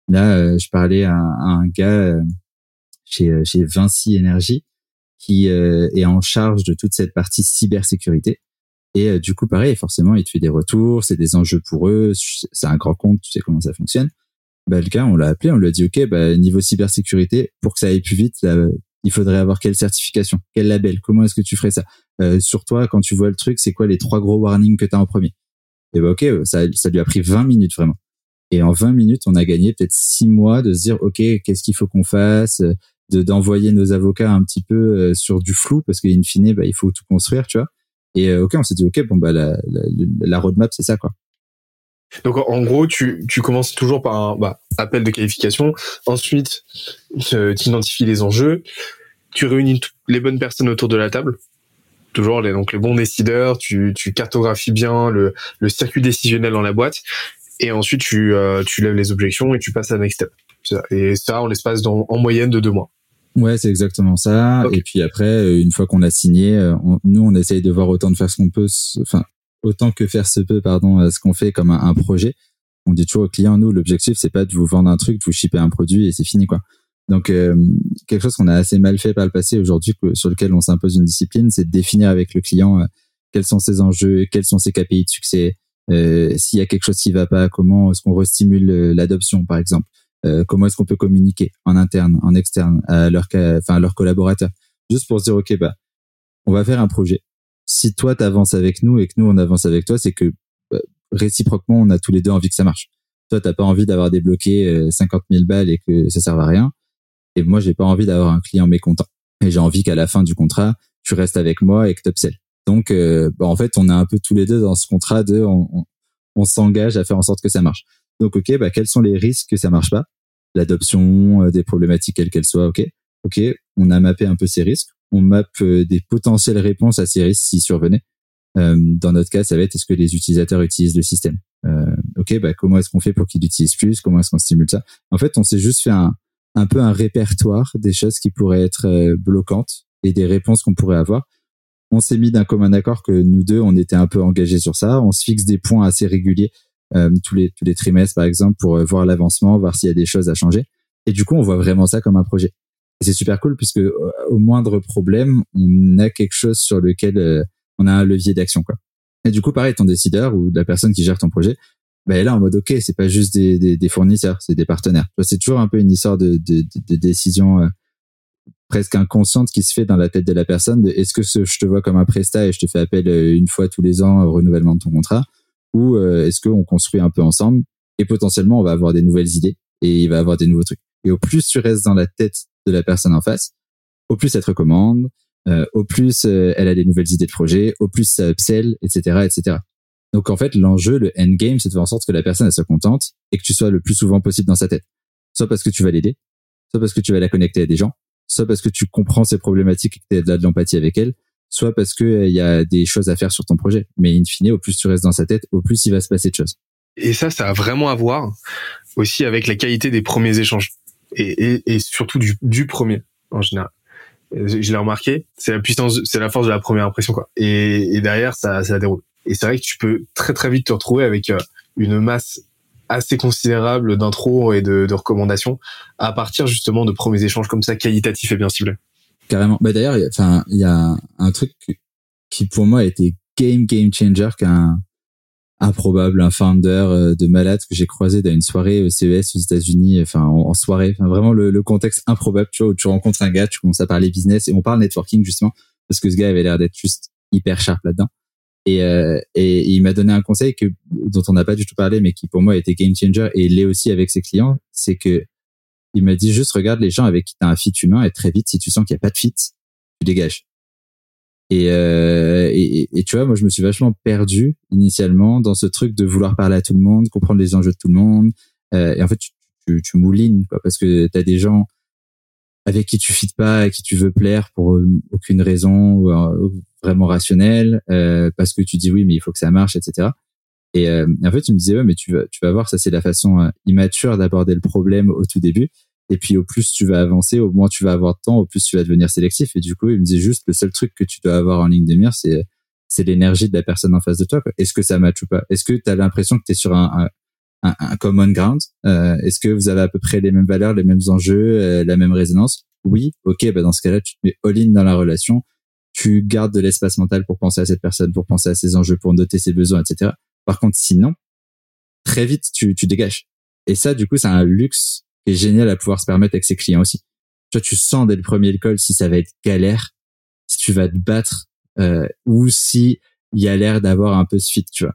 Là, euh, je parlais à, un gars euh, chez, chez Vinci Énergie qui est en charge de toute cette partie cybersécurité. Et du coup, pareil, forcément, il te fait des retours, c'est des enjeux pour eux, c'est un grand compte, tu sais comment ça fonctionne. Bah, le gars, on l'a appelé, on lui a dit, OK, bah, niveau cybersécurité, pour que ça aille plus vite, il faudrait avoir quelle certification, quel label, comment est-ce que tu ferais ça? Euh, Sur toi, quand tu vois le truc, c'est quoi les trois gros warnings que tu as en premier? Et bah ok, ça, ça lui a pris 20 minutes vraiment. Et en 20 minutes, on a gagné peut-être 6 mois de se dire, ok, qu'est-ce qu'il faut qu'on fasse, de d'envoyer nos avocats un petit peu euh, sur du flou parce qu'in fine, bah, il faut tout construire, tu vois. Et euh, ok, on s'est dit, ok, bon bah la, la, la roadmap, c'est ça quoi. Donc en gros, tu, tu commences toujours par un bah, appel de qualification. Ensuite, tu identifies les enjeux. Tu réunis les bonnes personnes autour de la table toujours les, donc les bons décideurs, tu, tu cartographies bien le, le circuit décisionnel dans la boîte, et ensuite tu, euh, tu lèves les objections et tu passes à la next step. Et ça, on l'espace en moyenne de deux mois. Ouais, c'est exactement ça. Et puis après, euh, une fois qu'on a signé, euh, nous, on essaye de voir autant de faire ce qu'on peut, enfin, autant que faire se peut, pardon, ce qu'on fait comme un, un, projet. On dit toujours aux clients, nous, l'objectif, c'est pas de vous vendre un truc, de vous shipper un produit et c'est fini, quoi. Donc euh, quelque chose qu'on a assez mal fait par le passé aujourd'hui, sur lequel on s'impose une discipline, c'est de définir avec le client euh, quels sont ses enjeux, quels sont ses KPI de succès, euh, s'il y a quelque chose qui va pas, comment est-ce qu'on restimule l'adoption par exemple, comment est-ce qu'on peut communiquer en interne, en externe à leurs enfin à leurs collaborateurs, juste pour se dire ok bah on va faire un projet. Si toi tu avances avec nous et que nous on avance avec toi, c'est que bah, réciproquement on a tous les deux envie que ça marche. Toi t'as pas envie d'avoir débloqué 50 000 balles et que ça serve à rien et moi, j'ai pas envie d'avoir un client mécontent. Et j'ai envie qu'à la fin du contrat, tu restes avec moi et que t'upsell. Donc, euh, bah, en fait, on est un peu tous les deux dans ce contrat de, on, on, s'engage à faire en sorte que ça marche. Donc, ok, bah, quels sont les risques que ça marche pas? L'adoption, euh, des problématiques quelles qu'elles soient, ok. Ok, on a mappé un peu ces risques. On mappe euh, des potentielles réponses à ces risques s'ils survenaient. dans notre cas, ça va être est-ce que les utilisateurs utilisent le système? Ok, bah, comment est-ce qu'on fait pour qu'ils l'utilisent plus? Comment est-ce qu'on stimule ça? En fait, on s'est juste fait un, un peu un répertoire des choses qui pourraient être euh, bloquantes et des réponses qu'on pourrait avoir. On s'est mis d'un commun accord que nous deux, on était un peu engagés sur ça. On se fixe des points assez réguliers euh, tous les tous les trimestres, par exemple, pour euh, voir l'avancement, voir s'il y a des choses à changer. Et du coup, on voit vraiment ça comme un projet. Et c'est super cool puisque au moindre problème, on a quelque chose sur lequel on a un levier d'action. Et du coup, pareil, ton décideur ou la personne qui gère ton projet, ben là en mode ok c'est pas juste des, des, des fournisseurs c'est des partenaires. C'est toujours un peu une histoire de, de, de, décision euh, presque inconsciente qui se fait dans la tête de la personne est-ce que je te vois comme un prestat et je te fais appel euh, une fois tous les ans au renouvellement de ton contrat? Ou euh, est-ce qu'on construit un peu ensemble et potentiellement on va avoir des nouvelles idées et il va avoir des nouveaux trucs. Et au plus tu restes dans la tête de la personne en face au plus elle te recommande au plus elle a des nouvelles idées de projet au plus ça upsell etc etc donc en fait, l'enjeu, le endgame, c'est de faire en sorte que la personne elle soit contente et que tu sois le plus souvent possible dans sa tête. Soit parce que tu vas l'aider, soit parce que tu vas la connecter à des gens, soit parce que tu comprends ses problématiques et que tu as de l'empathie avec elle, soit parce que euh, y a des choses à faire sur ton projet. Mais in fine, au plus tu restes dans sa tête, au plus il va se passer de choses. Et ça, ça a vraiment à voir aussi avec la qualité des premiers échanges. et, surtout du, du premier en général. Je l'ai remarqué, c'est la puissance, c'est la force de la première impression quoi. Et, et derrière ça, ça déroule. Et c'est vrai que tu peux très très vite te retrouver avec euh, une masse assez considérable d'intros et de, de, recommandations à partir justement de premiers échanges comme ça qualitatifs et bien ciblés. Carrément. Bah d'ailleurs, enfin, il y a un truc qui pour moi a été game game changer qu'un improbable, un founder euh, de malade que j'ai croisé dans une soirée au CES aux États-Unis, enfin en, soirée, vraiment le, le, contexte improbable, tu vois, où tu rencontres un gars, tu commences à parler business et on parle networking justement parce que ce gars avait l'air d'être juste hyper sharp là-dedans. Et, euh, et, il m'a donné un conseil que dont on n'a pas du tout parlé, mais qui pour moi été game changer et l'est aussi avec ses clients, c'est que il m'a dit juste regarde les gens avec qui tu as un fit humain et très vite si tu sens qu'il n'y a pas de fit, tu dégages. Euh, et, et, tu vois, moi, je me suis vachement perdu initialement dans ce truc de vouloir parler à tout le monde, comprendre les enjeux de tout le monde. Euh, et en fait, tu, tu, moulines, quoi, parce que tu as des gens avec qui tu fites pas, et qui tu veux plaire pour euh, aucune raison vraiment rationnelle, parce que tu dis oui, mais il faut que ça marche, etc. Et, en fait, tu me disais, ouais, mais tu vas, tu vas voir, ça c'est la façon immature d'aborder le problème au tout début. Et puis au plus tu vas avancer, au moins tu vas avoir de temps, au plus tu vas devenir sélectif. Et du coup, il me disait juste le seul truc que tu dois avoir en ligne de mire, c'est c'est l'énergie de la personne en face de toi. Est-ce que ça match ou pas? Est-ce que tu as l'impression que tu es sur un, un, un, common ground? Euh, Est-ce que vous avez à peu près les mêmes valeurs, les mêmes enjeux, euh, la même résonance? Oui, ok. Bah dans ce cas-là, tu te mets all-in dans la relation. Tu gardes de l'espace mental pour penser à cette personne, pour penser à ses enjeux, pour noter ses besoins, etc. Par contre, sinon, très vite, tu, tu dégages. Et ça, du coup, c'est un luxe qui est génial à pouvoir se permettre avec ses clients aussi. Toi, tu sens dès le premier call si ça va être galère, si tu vas te battre, euh, ou si il y a l'air d'avoir un peu ce fit, tu vois.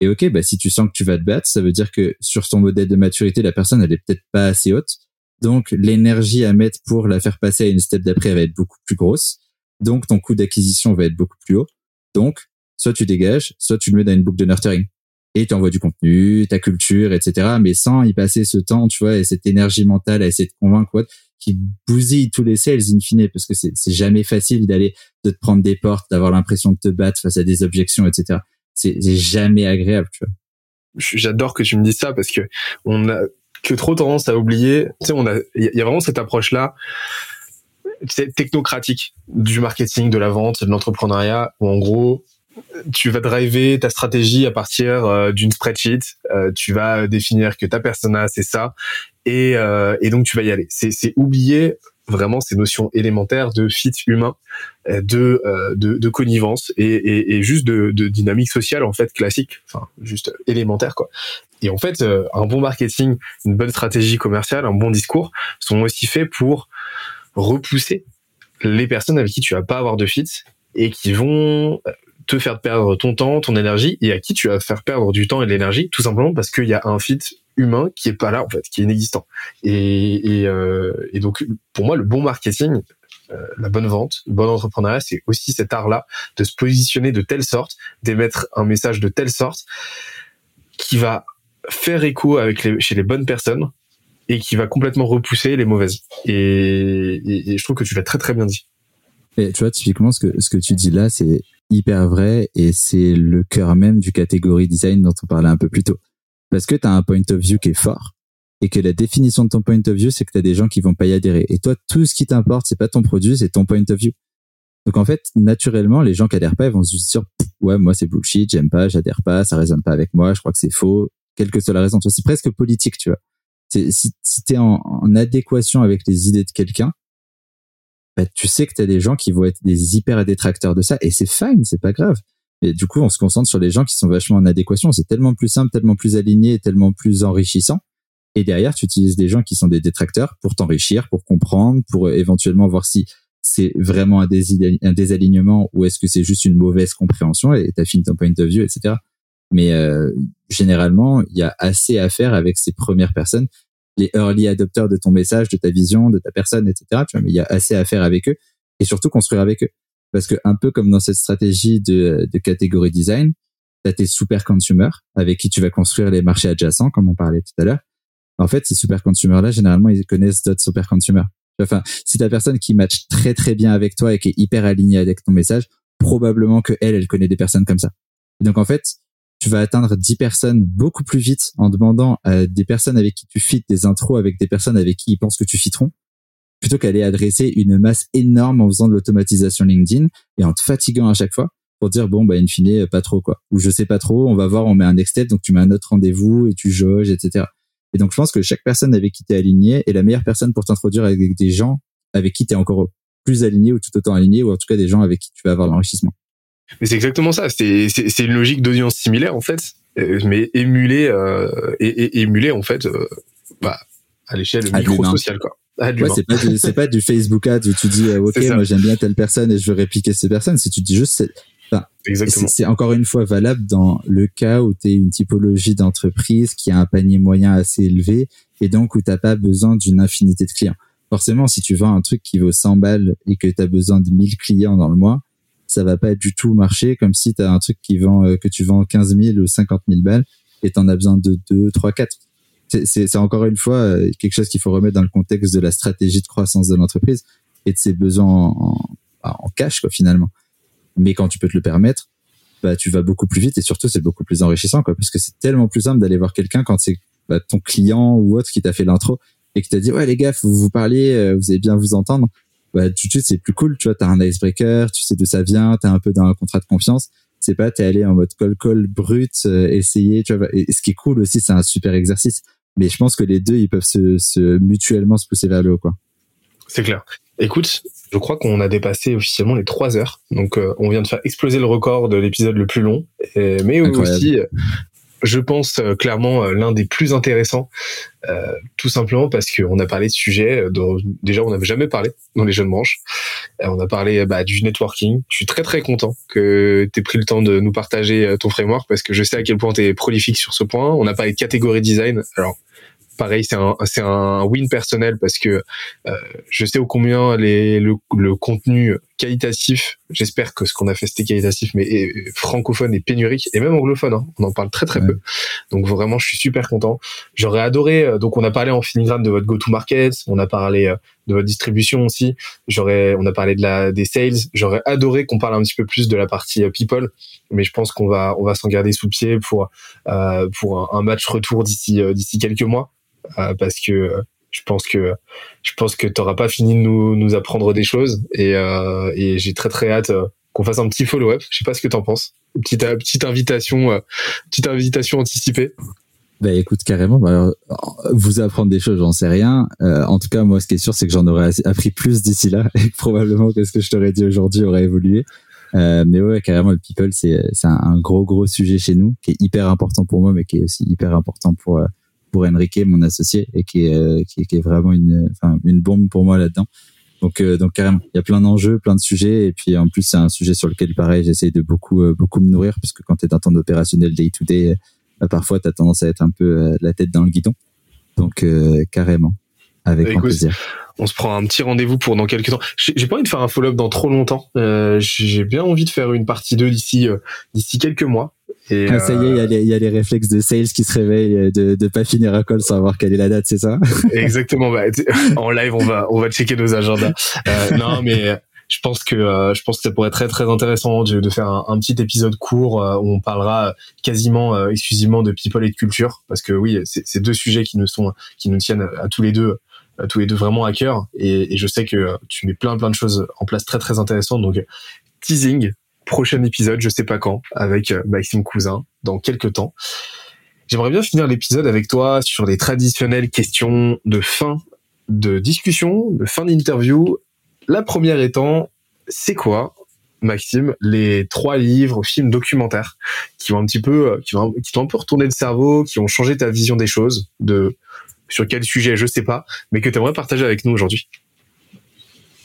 Et ok, bah si tu sens que tu vas te battre, ça veut dire que sur ton modèle de maturité, la personne elle est peut-être pas assez haute. Donc l'énergie à mettre pour la faire passer à une step d'après va être beaucoup plus grosse. Donc ton coût d'acquisition va être beaucoup plus haut. Donc soit tu dégages, soit tu le mets dans une boucle de nurturing et tu envoies du contenu, ta culture, etc. Mais sans y passer ce temps, tu vois, et cette énergie mentale à essayer de convaincre, quoi, qui bousille tous les sales in fine, parce que c'est, jamais facile d'aller, de te prendre des portes, d'avoir l'impression de te battre face à des objections, etc. C'est, jamais agréable, tu vois. J'adore que tu me dises ça parce que on a que trop tendance à oublier. Tu sais, on a, il y a vraiment cette approche-là technocratique du marketing, de la vente, de l'entrepreneuriat, où en gros, tu vas driver ta stratégie à partir euh, d'une spreadsheet. Euh, tu vas définir que ta persona c'est ça, et, euh, et donc tu vas y aller. C'est, oublier vraiment ces notions élémentaires de fit humain, de de, de connivence et, et, et juste de, de, dynamique sociale en fait classique, enfin juste élémentaire quoi. Et en fait, un bon marketing, une bonne stratégie commerciale, un bon discours sont aussi faits pour repousser les personnes avec qui tu vas pas avoir de fit et qui vont te faire perdre ton temps, ton énergie, et à qui tu vas faire perdre du temps et de l'énergie, tout simplement parce qu'il y a un fit humain qui est pas là en fait, qui est inexistant. Et, euh, et donc pour moi, le bon marketing, euh, la bonne vente, le bon entrepreneuriat, c'est aussi cet art-là de se positionner de telle sorte, d'émettre un message de telle sorte qui va faire écho avec les, chez les bonnes personnes et qui va complètement repousser les mauvaises. Et, je trouve que tu l'as très très bien dit. Et tu vois, typiquement, ce que, ce que tu dis là, c'est hyper vrai et c'est le cœur même du catégorie design dont on parlait un peu plus tôt. Parce que tu as un point of view qui est fort et que la définition de ton point of view, c'est que tu as des gens qui vont pas y adhérer. Et toi, tout ce qui t'importe, c'est pas ton produit, c'est ton point of view. Donc en fait, naturellement, les gens qui adhèrent pas, ils vont se dire ouais, moi c'est bullshit, j'aime pas, j'adhère pas, ça résonne pas avec moi, je crois que c'est faux, quelle que soit la raison. C'est presque politique, tu vois. Si, si tu es en, adéquation avec les idées de quelqu'un, bah, tu sais que tu as des gens qui vont être des hyper détracteurs de ça et c'est fine, c'est pas grave. Et du coup, on se concentre sur les gens qui sont vachement en adéquation. C'est tellement plus simple, tellement plus aligné, tellement plus enrichissant. Et derrière, tu utilises des gens qui sont des détracteurs pour t'enrichir, pour comprendre, pour éventuellement voir si c'est vraiment un, désalignement ou est-ce que c'est juste une mauvaise compréhension et t'affines ton point of view, etc. Mais euh, généralement, il y a assez à faire avec ces premières personnes les early adopters de ton message, de ta vision, de ta personne, etc. Tu vois, mais il y a assez à faire avec eux et surtout construire avec eux. Parce que un peu comme dans cette stratégie de, de catégorie design, tu as tes super consumers avec qui tu vas construire les marchés adjacents, comme on parlait tout à l'heure. En fait, ces super consumers là, généralement, ils connaissent d'autres super consumers. Enfin, si ta personne qui match très très bien avec toi et qui est hyper alignée avec ton message, probablement que elle, elle connaît des personnes comme ça. Et donc en fait, tu vas atteindre 10 personnes beaucoup plus vite en demandant à des personnes avec qui tu fites des intros avec des personnes avec qui ils pensent que tu fiteront plutôt qu'aller adresser une masse énorme en faisant de l'automatisation LinkedIn et en te fatiguant à chaque fois pour dire bon bah in fine pas trop quoi. Ou je sais pas trop on va voir on met un next step donc tu mets un autre rendez-vous et tu jauges etc et donc je pense que chaque personne avec qui tu es aligné est la meilleure personne pour t'introduire avec des gens avec qui tu es encore plus aligné ou tout autant aligné ou en tout cas des gens avec qui tu vas avoir l'enrichissement mais c'est exactement ça. C'est c'est une logique d'audience similaire en fait. Euh, mais émulée euh, et, émulée en fait euh, bah à l'échelle micro sociale quoi. Ouais, c'est pas c'est pas du Facebook ad où tu dis ok moi j'aime bien telle personne et je veux répliquer ces personnes. Si tu dis juste c'est encore une fois valable dans le cas où tu es une typologie d'entreprise qui a un panier moyen assez élevé et donc où t'as pas besoin d'une infinité de clients. Forcément, si tu vends un truc qui vaut 100 balles et que tu as besoin de 1000 clients dans le mois, ça va pas du tout marcher comme si tu as un truc qui vend euh, que tu vends 15 000 ou 50 000 balles et tu en as besoin de 2, 3, 4. C'est encore une fois euh, quelque chose qu'il faut remettre dans le contexte de la stratégie de croissance de l'entreprise et de ses besoins en, en cash quoi finalement mais quand tu peux te le permettre, bah, tu vas beaucoup plus vite et surtout c'est beaucoup plus enrichissant quoi parce que c'est tellement plus simple d'aller voir quelqu'un quand c'est bah, ton client ou autre qui t'a fait l'intro et qui t'a dit ouais les gars vous vous parliez euh, vous allez bien vous entendre bah tout de suite c'est plus cool tu vois t'as un icebreaker tu sais d'où ça vient t'es un peu dans un contrat de confiance. C'est pas t'es allé en mode call call brut euh, essayer tu vois et, ce qui est cool aussi c'est un super exercice. Mais je pense que les deux ils peuvent se, se mutuellement se pousser vers le haut quoi. C'est clair. Écoute, je crois qu'on a dépassé officiellement les trois heures. Donc, euh, on vient de faire exploser le record de l'épisode le plus long. mais aussi, je pense euh, clairement euh, l'un des plus intéressants, tout simplement parce qu'on a parlé de sujets dont déjà on n'avait jamais parlé dans les jeunes branches. on a parlé bah, du networking. Je suis très très content que tu aies pris le temps de nous partager ton framework parce que je sais à quel point tu es prolifique sur ce point. On a parlé de catégorie design. Alors, pareil, c'est un, c'est un win personnel parce que euh, je sais au combien les, le, le contenu qualitatif, j'espère que ce qu'on a fait c'était qualitatif, mais francophone et pénurique, et même anglophone, hein, on en parle très très peu. Donc vraiment, je suis super content. J'aurais adoré, euh, donc on a parlé en filigrane de votre go-to-market, on a parlé euh, de votre distribution aussi, j'aurais, on a parlé de la, des sales, j'aurais adoré qu'on parle un petit peu plus de la partie people, mais je pense qu'on va, on va s'en garder sous pied pour, euh, pour un, un match retour d'ici, d'ici quelques mois. Euh, parce que euh, je pense que je pense que t'auras pas fini de nous, nous apprendre des choses et, euh, j'ai très très hâte qu'on fasse un petit follow-up. Je sais pas ce que t'en penses. Petite petite invitation, petite invitation anticipée. Bah écoute carrément, bah, vous apprendre des choses, j'en sais rien. en tout cas, moi, ce qui est sûr, c'est que j'en aurais appris plus d'ici là et probablement que ce que je t'aurais dit aujourd'hui aurait évolué. mais ouais, carrément, le people, c'est c'est un, gros gros sujet chez nous qui est hyper important pour moi, mais qui est aussi hyper important pour pour Enrique, mon associé, et qui est, euh, qui, qui est vraiment une, enfin, une bombe pour moi là-dedans. Donc, euh, donc carrément, il y a plein d'enjeux, plein de sujets, et puis en plus c'est un sujet sur lequel, pareil, j'essaie de beaucoup, euh, beaucoup me nourrir, parce que quand tu es dans ton opérationnel day to day, bah, parfois tu as tendance à être un peu la tête dans le guidon. Donc carrément, avec grand plaisir. On se prend un petit rendez-vous pour dans quelques temps. J'ai pas envie de faire un follow-up dans trop longtemps. J'ai bien envie de faire une partie 2 d'ici d'ici quelques mois. Et ah, ça y est, il y, a les, y a les réflexes de sales qui se réveillent euh, de de pas finir un call sans avoir quelle est la date, c'est ça? Exactement. Bah, en live, on va on va checker nos agendas. Euh, non, mais je pense que euh, je pense que ça pourrait être très très intéressant de, de faire un, petit épisode court où on parlera quasiment exclusivement de people et de culture parce que oui, c'est deux sujets qui nous sont qui nous tiennent à tous les deux à tous les deux vraiment à cœur et, et je sais que tu mets plein plein de choses en place très très intéressantes donc teasing prochain épisode, je sais pas quand, avec euh, Maxime Cousin, dans quelques temps. J'aimerais bien finir l'épisode avec toi sur les traditionnelles questions de fin de discussion, de fin d'interview. La première étant, c'est quoi, Maxime, les trois livres, films, documentaires qui ont un petit peu, euh, qui vont, qui t'ont un peu retourné le cerveau, qui ont changé ta vision des choses, de sur quel sujet, je sais pas, mais que tu aimerais partager avec nous aujourd'hui?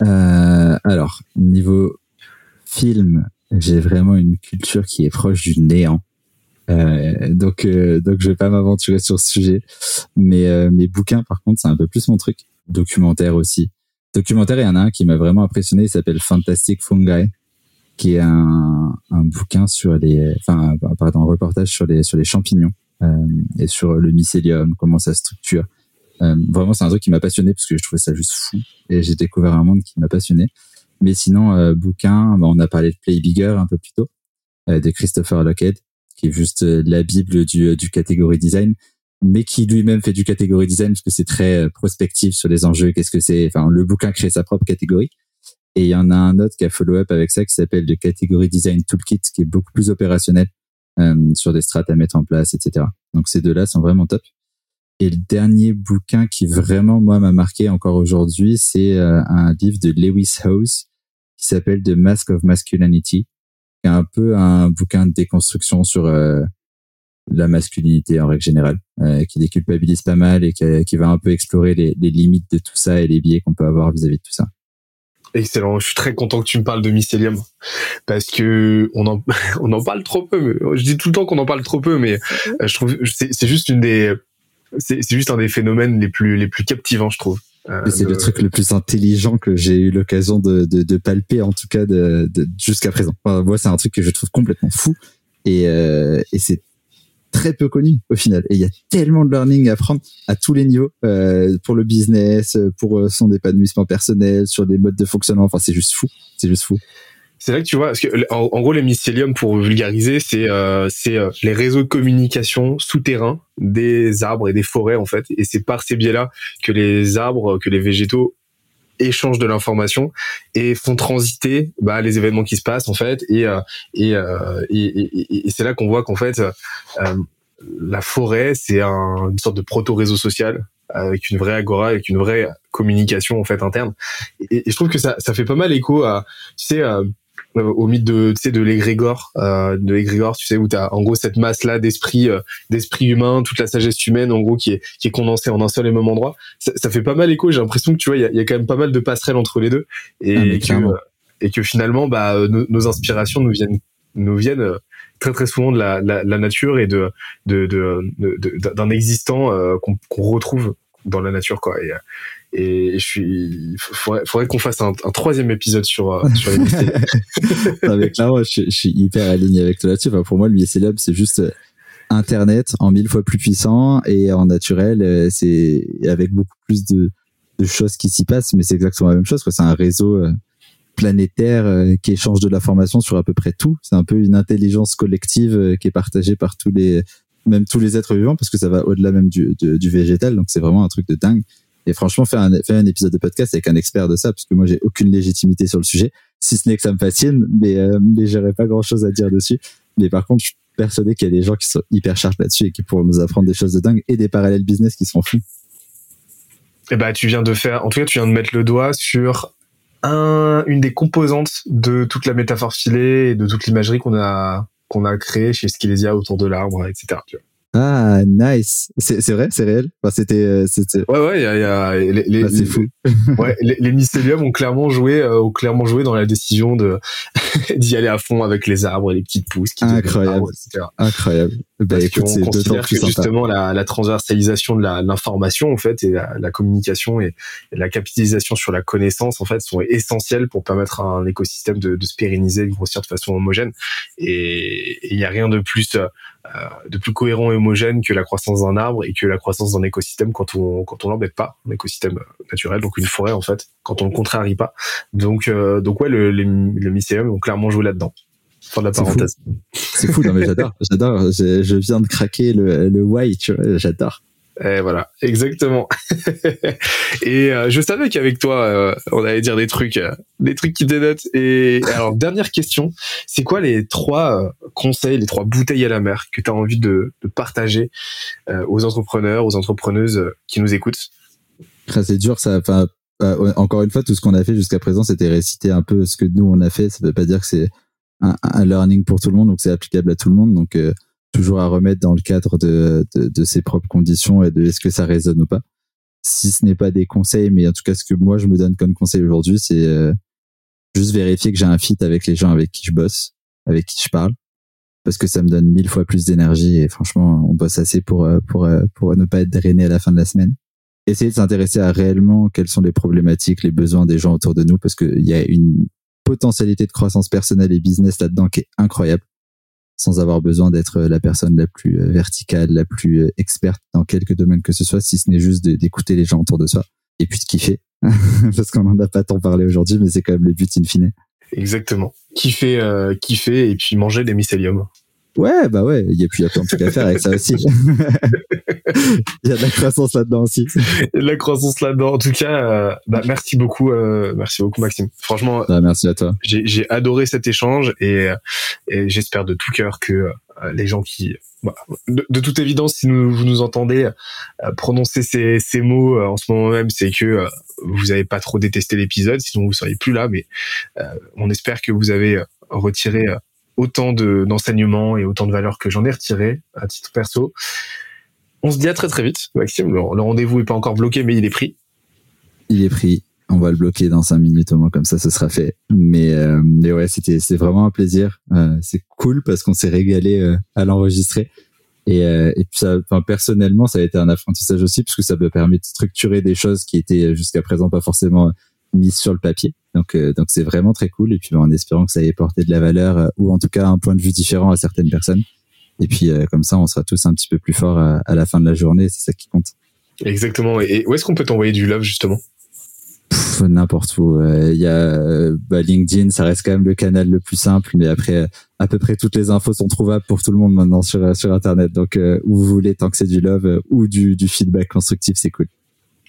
Euh, alors, niveau film, j'ai vraiment une culture qui est proche du néant. Euh, donc, euh, donc je vais pas m'aventurer sur ce sujet. Mais euh, mes bouquins, par contre, c'est un peu plus mon truc. Documentaire aussi. Documentaire, il y en a un qui m'a vraiment impressionné. Il s'appelle Fantastic Fungi, qui est un, un bouquin sur les, enfin, pardon, un reportage sur les sur les champignons euh, et sur le mycélium, comment ça structure. Euh, vraiment, c'est un truc qui m'a passionné parce que je trouvais ça juste fou et j'ai découvert un monde qui m'a passionné. Mais sinon, euh, bouquin, bah, on a parlé de Play Bigger un peu plus tôt, euh, de Christopher Lockhead, qui est juste la bible du, du catégorie design, mais qui lui-même fait du catégorie design parce que c'est très prospectif sur les enjeux. Qu'est-ce que c'est Enfin, le bouquin crée sa propre catégorie. Et il y en a un autre qui a follow-up avec ça qui s'appelle le catégorie design toolkit, qui est beaucoup plus opérationnel sur des strates à mettre en place, etc. Donc ces deux-là sont vraiment top. Et le dernier bouquin qui vraiment moi m'a marqué encore aujourd'hui, c'est un livre de Lewis Howes qui s'appelle The Mask of Masculinity, qui est un peu un bouquin de déconstruction sur euh, la masculinité en règle générale, euh, qui déculpabilise pas mal et qui, va un peu explorer les, limites de tout ça et les biais qu'on peut avoir vis-à-vis de tout ça. Excellent, je suis très content que tu me parles de mycélium parce que on en on en parle trop peu. je dis tout le temps qu'on en parle trop peu, mais euh, je trouve c'est juste une des c'est juste un des phénomènes les plus les plus captivants, je trouve. Euh, c'est le truc le plus intelligent que j'ai eu l'occasion de, de, de, palper, en tout cas de, de jusqu'à présent. moi, c'est un truc que je trouve complètement fou et, euh, et c'est très peu connu au final. Et il y a tellement de learning à prendre à tous les niveaux euh, pour le business, pour euh, son épanouissement personnel, sur des modes de fonctionnement. Enfin, c'est juste fou. C'est juste fou. C'est vrai que tu vois, parce que en, gros, les mycéliums, pour vulgariser, c'est euh, c'est euh, les réseaux de communication souterrains des arbres et des forêts en fait, et c'est par ces biais-là que les arbres, que les végétaux échangent de l'information et font transiter bah, les événements qui se passent en fait, et euh, et, euh, et, et, c'est là qu'on voit qu'en fait la forêt, c'est un, une sorte de proto-réseau social avec une vraie agora, avec une vraie communication en fait interne. Et, et je trouve que ça, ça fait pas mal écho à, tu sais, euh, au mythe de tu sais de l'égrégore euh, de l'égrégore tu sais où t'as en gros cette masse là d'esprit euh, d'esprit humain toute la sagesse humaine en gros qui est qui est condensée en un seul et même endroit. Ça, ça fait pas mal écho j'ai l'impression que tu vois il y a, y a, quand même pas mal de passerelles entre les deux. Et ah, que et que finalement bah nos, inspirations nous viennent nous viennent très très souvent de la, la, la nature et de de d'un de, existant qu'on retrouve dans la nature quoi. Et et je suis faudrait, faudrait qu'on fasse un, un, troisième épisode sur euh, sur les avec là je, je, suis hyper aligné avec toi là-dessus. Enfin, pour moi le c'est juste euh, internet en mille fois plus puissant et en naturel euh, c'est avec beaucoup plus de, de choses qui s'y passent mais c'est exactement la même chose c'est un réseau planétaire qui échange de l'information sur à peu près tout. C'est un peu une intelligence collective qui est partagée par tous les même tous les êtres vivants parce que ça va au-delà même du, du, du végétal. Donc c'est vraiment un truc de dingue et franchement, faire un, faire un épisode de podcast avec un expert de ça, parce que moi, j'ai aucune légitimité sur le sujet, si ce n'est que ça me fascine, mais, euh, mais j'aurais pas grand chose à dire dessus. Mais par contre, je suis persuadé qu'il y a des gens qui sont hyper sharp là-dessus et qui pourront nous apprendre des choses de dingue et des parallèles business qui sont fous. Eh ben, tu viens de faire, en tout cas, tu viens de mettre le doigt sur un, une des composantes de toute la métaphore filée et de toute l'imagerie qu'on a, qu'on a créée chez Skilesia autour de l'arbre, etc. Tu vois. Ah, nice. C'est vrai, c'est réel? Enfin, c'était, euh, c'était. Ouais, ouais, il y a, y a les, les, ah, c'est fou. ouais, les, les mycéliums ont clairement joué, euh, ont clairement joué dans la décision de d'y aller à fond avec les arbres et les petites pousses. Qui Incroyable. etc. Incroyable. Bah, Parce écoute, c'est considère que justement la, la, transversalisation de l'information en fait et la, la communication et, la capitalisation sur la connaissance en fait sont essentielles pour permettre à un écosystème de, de se pérenniser, de grossir de façon homogène. Et il n'y a rien de plus euh, de plus cohérent et homogène que la croissance d'un arbre et que la croissance d'un écosystème quand on quand on l'embête pas, un écosystème naturel, donc une forêt en fait, quand on le contrarie pas. Donc euh, donc ouais, le, les, le mycélium ont clairement joué là-dedans. Fin de la parenthèse. C'est fou, non mais j'adore, j'adore. Je, je, viens de craquer le, le why, tu vois, j'adore. Et voilà, exactement. et euh, je savais qu'avec toi, euh, on allait dire des trucs, euh, des trucs qui dénotent. Et alors, dernière question, c'est quoi les trois conseils, les trois bouteilles à la mer que tu as envie de, partager aux entrepreneurs, aux entrepreneuses qui nous écoutent? C'est dur, ça. Enfin, encore une fois, tout ce qu'on a fait jusqu'à présent, c'était réciter un peu ce que nous on a fait. Ça veut pas dire que c'est un, un, learning pour tout le monde, donc c'est applicable à tout le monde. Donc toujours à remettre dans le cadre de, de, de ses propres conditions et de est-ce que ça résonne ou pas. Si ce n'est pas des conseils, mais en tout cas ce que moi je me donne comme conseil aujourd'hui, c'est euh, juste vérifier que j'ai un fit avec les gens avec qui je bosse, avec qui je parle, parce que ça me donne mille fois plus d'énergie et franchement on bosse assez pour euh, pour euh, pour ne pas être drainé à la fin de la semaine. Essayer de s'intéresser à réellement quelles sont les problématiques, les besoins des gens autour de nous, parce qu'il y a une potentialité de croissance personnelle et business là-dedans qui est incroyable sans avoir besoin d'être la personne la plus euh, verticale, la plus euh, experte dans quelque domaine que ce soit, si ce n'est juste d'écouter les gens autour de soi et puis de kiffer. Parce qu'on n'en a pas tant parlé aujourd'hui, mais c'est quand même le but in fine. Exactement. Kiffer, euh, kiffer et puis manger des mycéliums. Ouais, bah ouais. Puis il y a plein de trucs à faire avec ça aussi. Il y a de la croissance là-dedans aussi. Il y a de la croissance là-dedans. En tout cas, euh, bah, merci beaucoup, euh, merci beaucoup Maxime. Franchement, Ah, merci à toi. j'ai j'ai adoré cet échange et, euh, et j'espère de tout cœur que euh, les gens qui, bah, de, de toute évidence, si nous, vous nous entendez euh, prononcer ces, ces mots euh, en ce moment même, c'est que euh, vous n'avez pas trop détesté l'épisode, sinon vous seriez plus là. Mais euh, on espère que vous avez retiré euh, autant de d'enseignements et autant de valeurs que j'en ai retiré à titre perso. On se dit à très très vite, Maxime. Le, le rendez-vous est pas encore bloqué, mais il est pris. Il est pris. On va le bloquer dans cinq minutes au moins, comme ça, ce sera fait. Mais, euh, mais ouais, c'était, c'est vraiment un plaisir. Euh, c'est cool parce qu'on s'est régalé euh, à l'enregistrer. Et, euh, et puis ça, enfin, personnellement, ça a été un apprentissage aussi parce que ça me permet de structurer des choses qui étaient jusqu'à présent pas forcément mises sur le papier. Donc, euh, donc c'est vraiment très cool. Et puis, en espérant que ça ait porté de la valeur euh, ou en tout cas un point de vue différent à certaines personnes. Et puis, euh, comme ça, on sera tous un petit peu plus forts à, à la fin de la journée. C'est ça qui compte. Exactement. Et où est-ce qu'on peut t'envoyer du love justement? N'importe où. Il y a euh, bah, LinkedIn, ça reste quand même le canal le plus simple, mais après, euh, à peu près toutes les infos sont trouvables pour tout le monde maintenant sur euh, sur Internet. Donc, euh, où vous voulez, tant que c'est du love euh, ou du, du feedback constructif, c'est cool.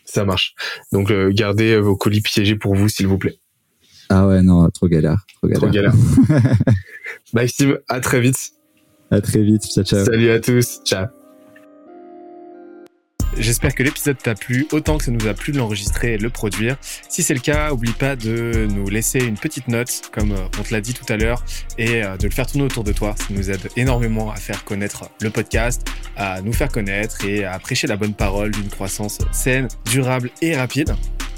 Ça marche. Donc euh, gardez euh, vos colis piégés pour vous, s'il vous plaît. Ah ouais, non, trop galère, trop galère. Trop galère. Maxime, à très vite. À très vite, ciao ciao. Salut à tous. Ciao. J'espère que l'épisode t'a plu autant que ça nous a plu de l'enregistrer et de le produire. Si c'est le cas, oublie pas de nous laisser une petite note, comme euh, on te l'a dit tout à l'heure, et euh, de le faire tourner autour de toi. Ça nous aide énormément à faire connaître le podcast, à nous faire connaître et à prêcher la bonne parole d'une croissance saine, durable et rapide.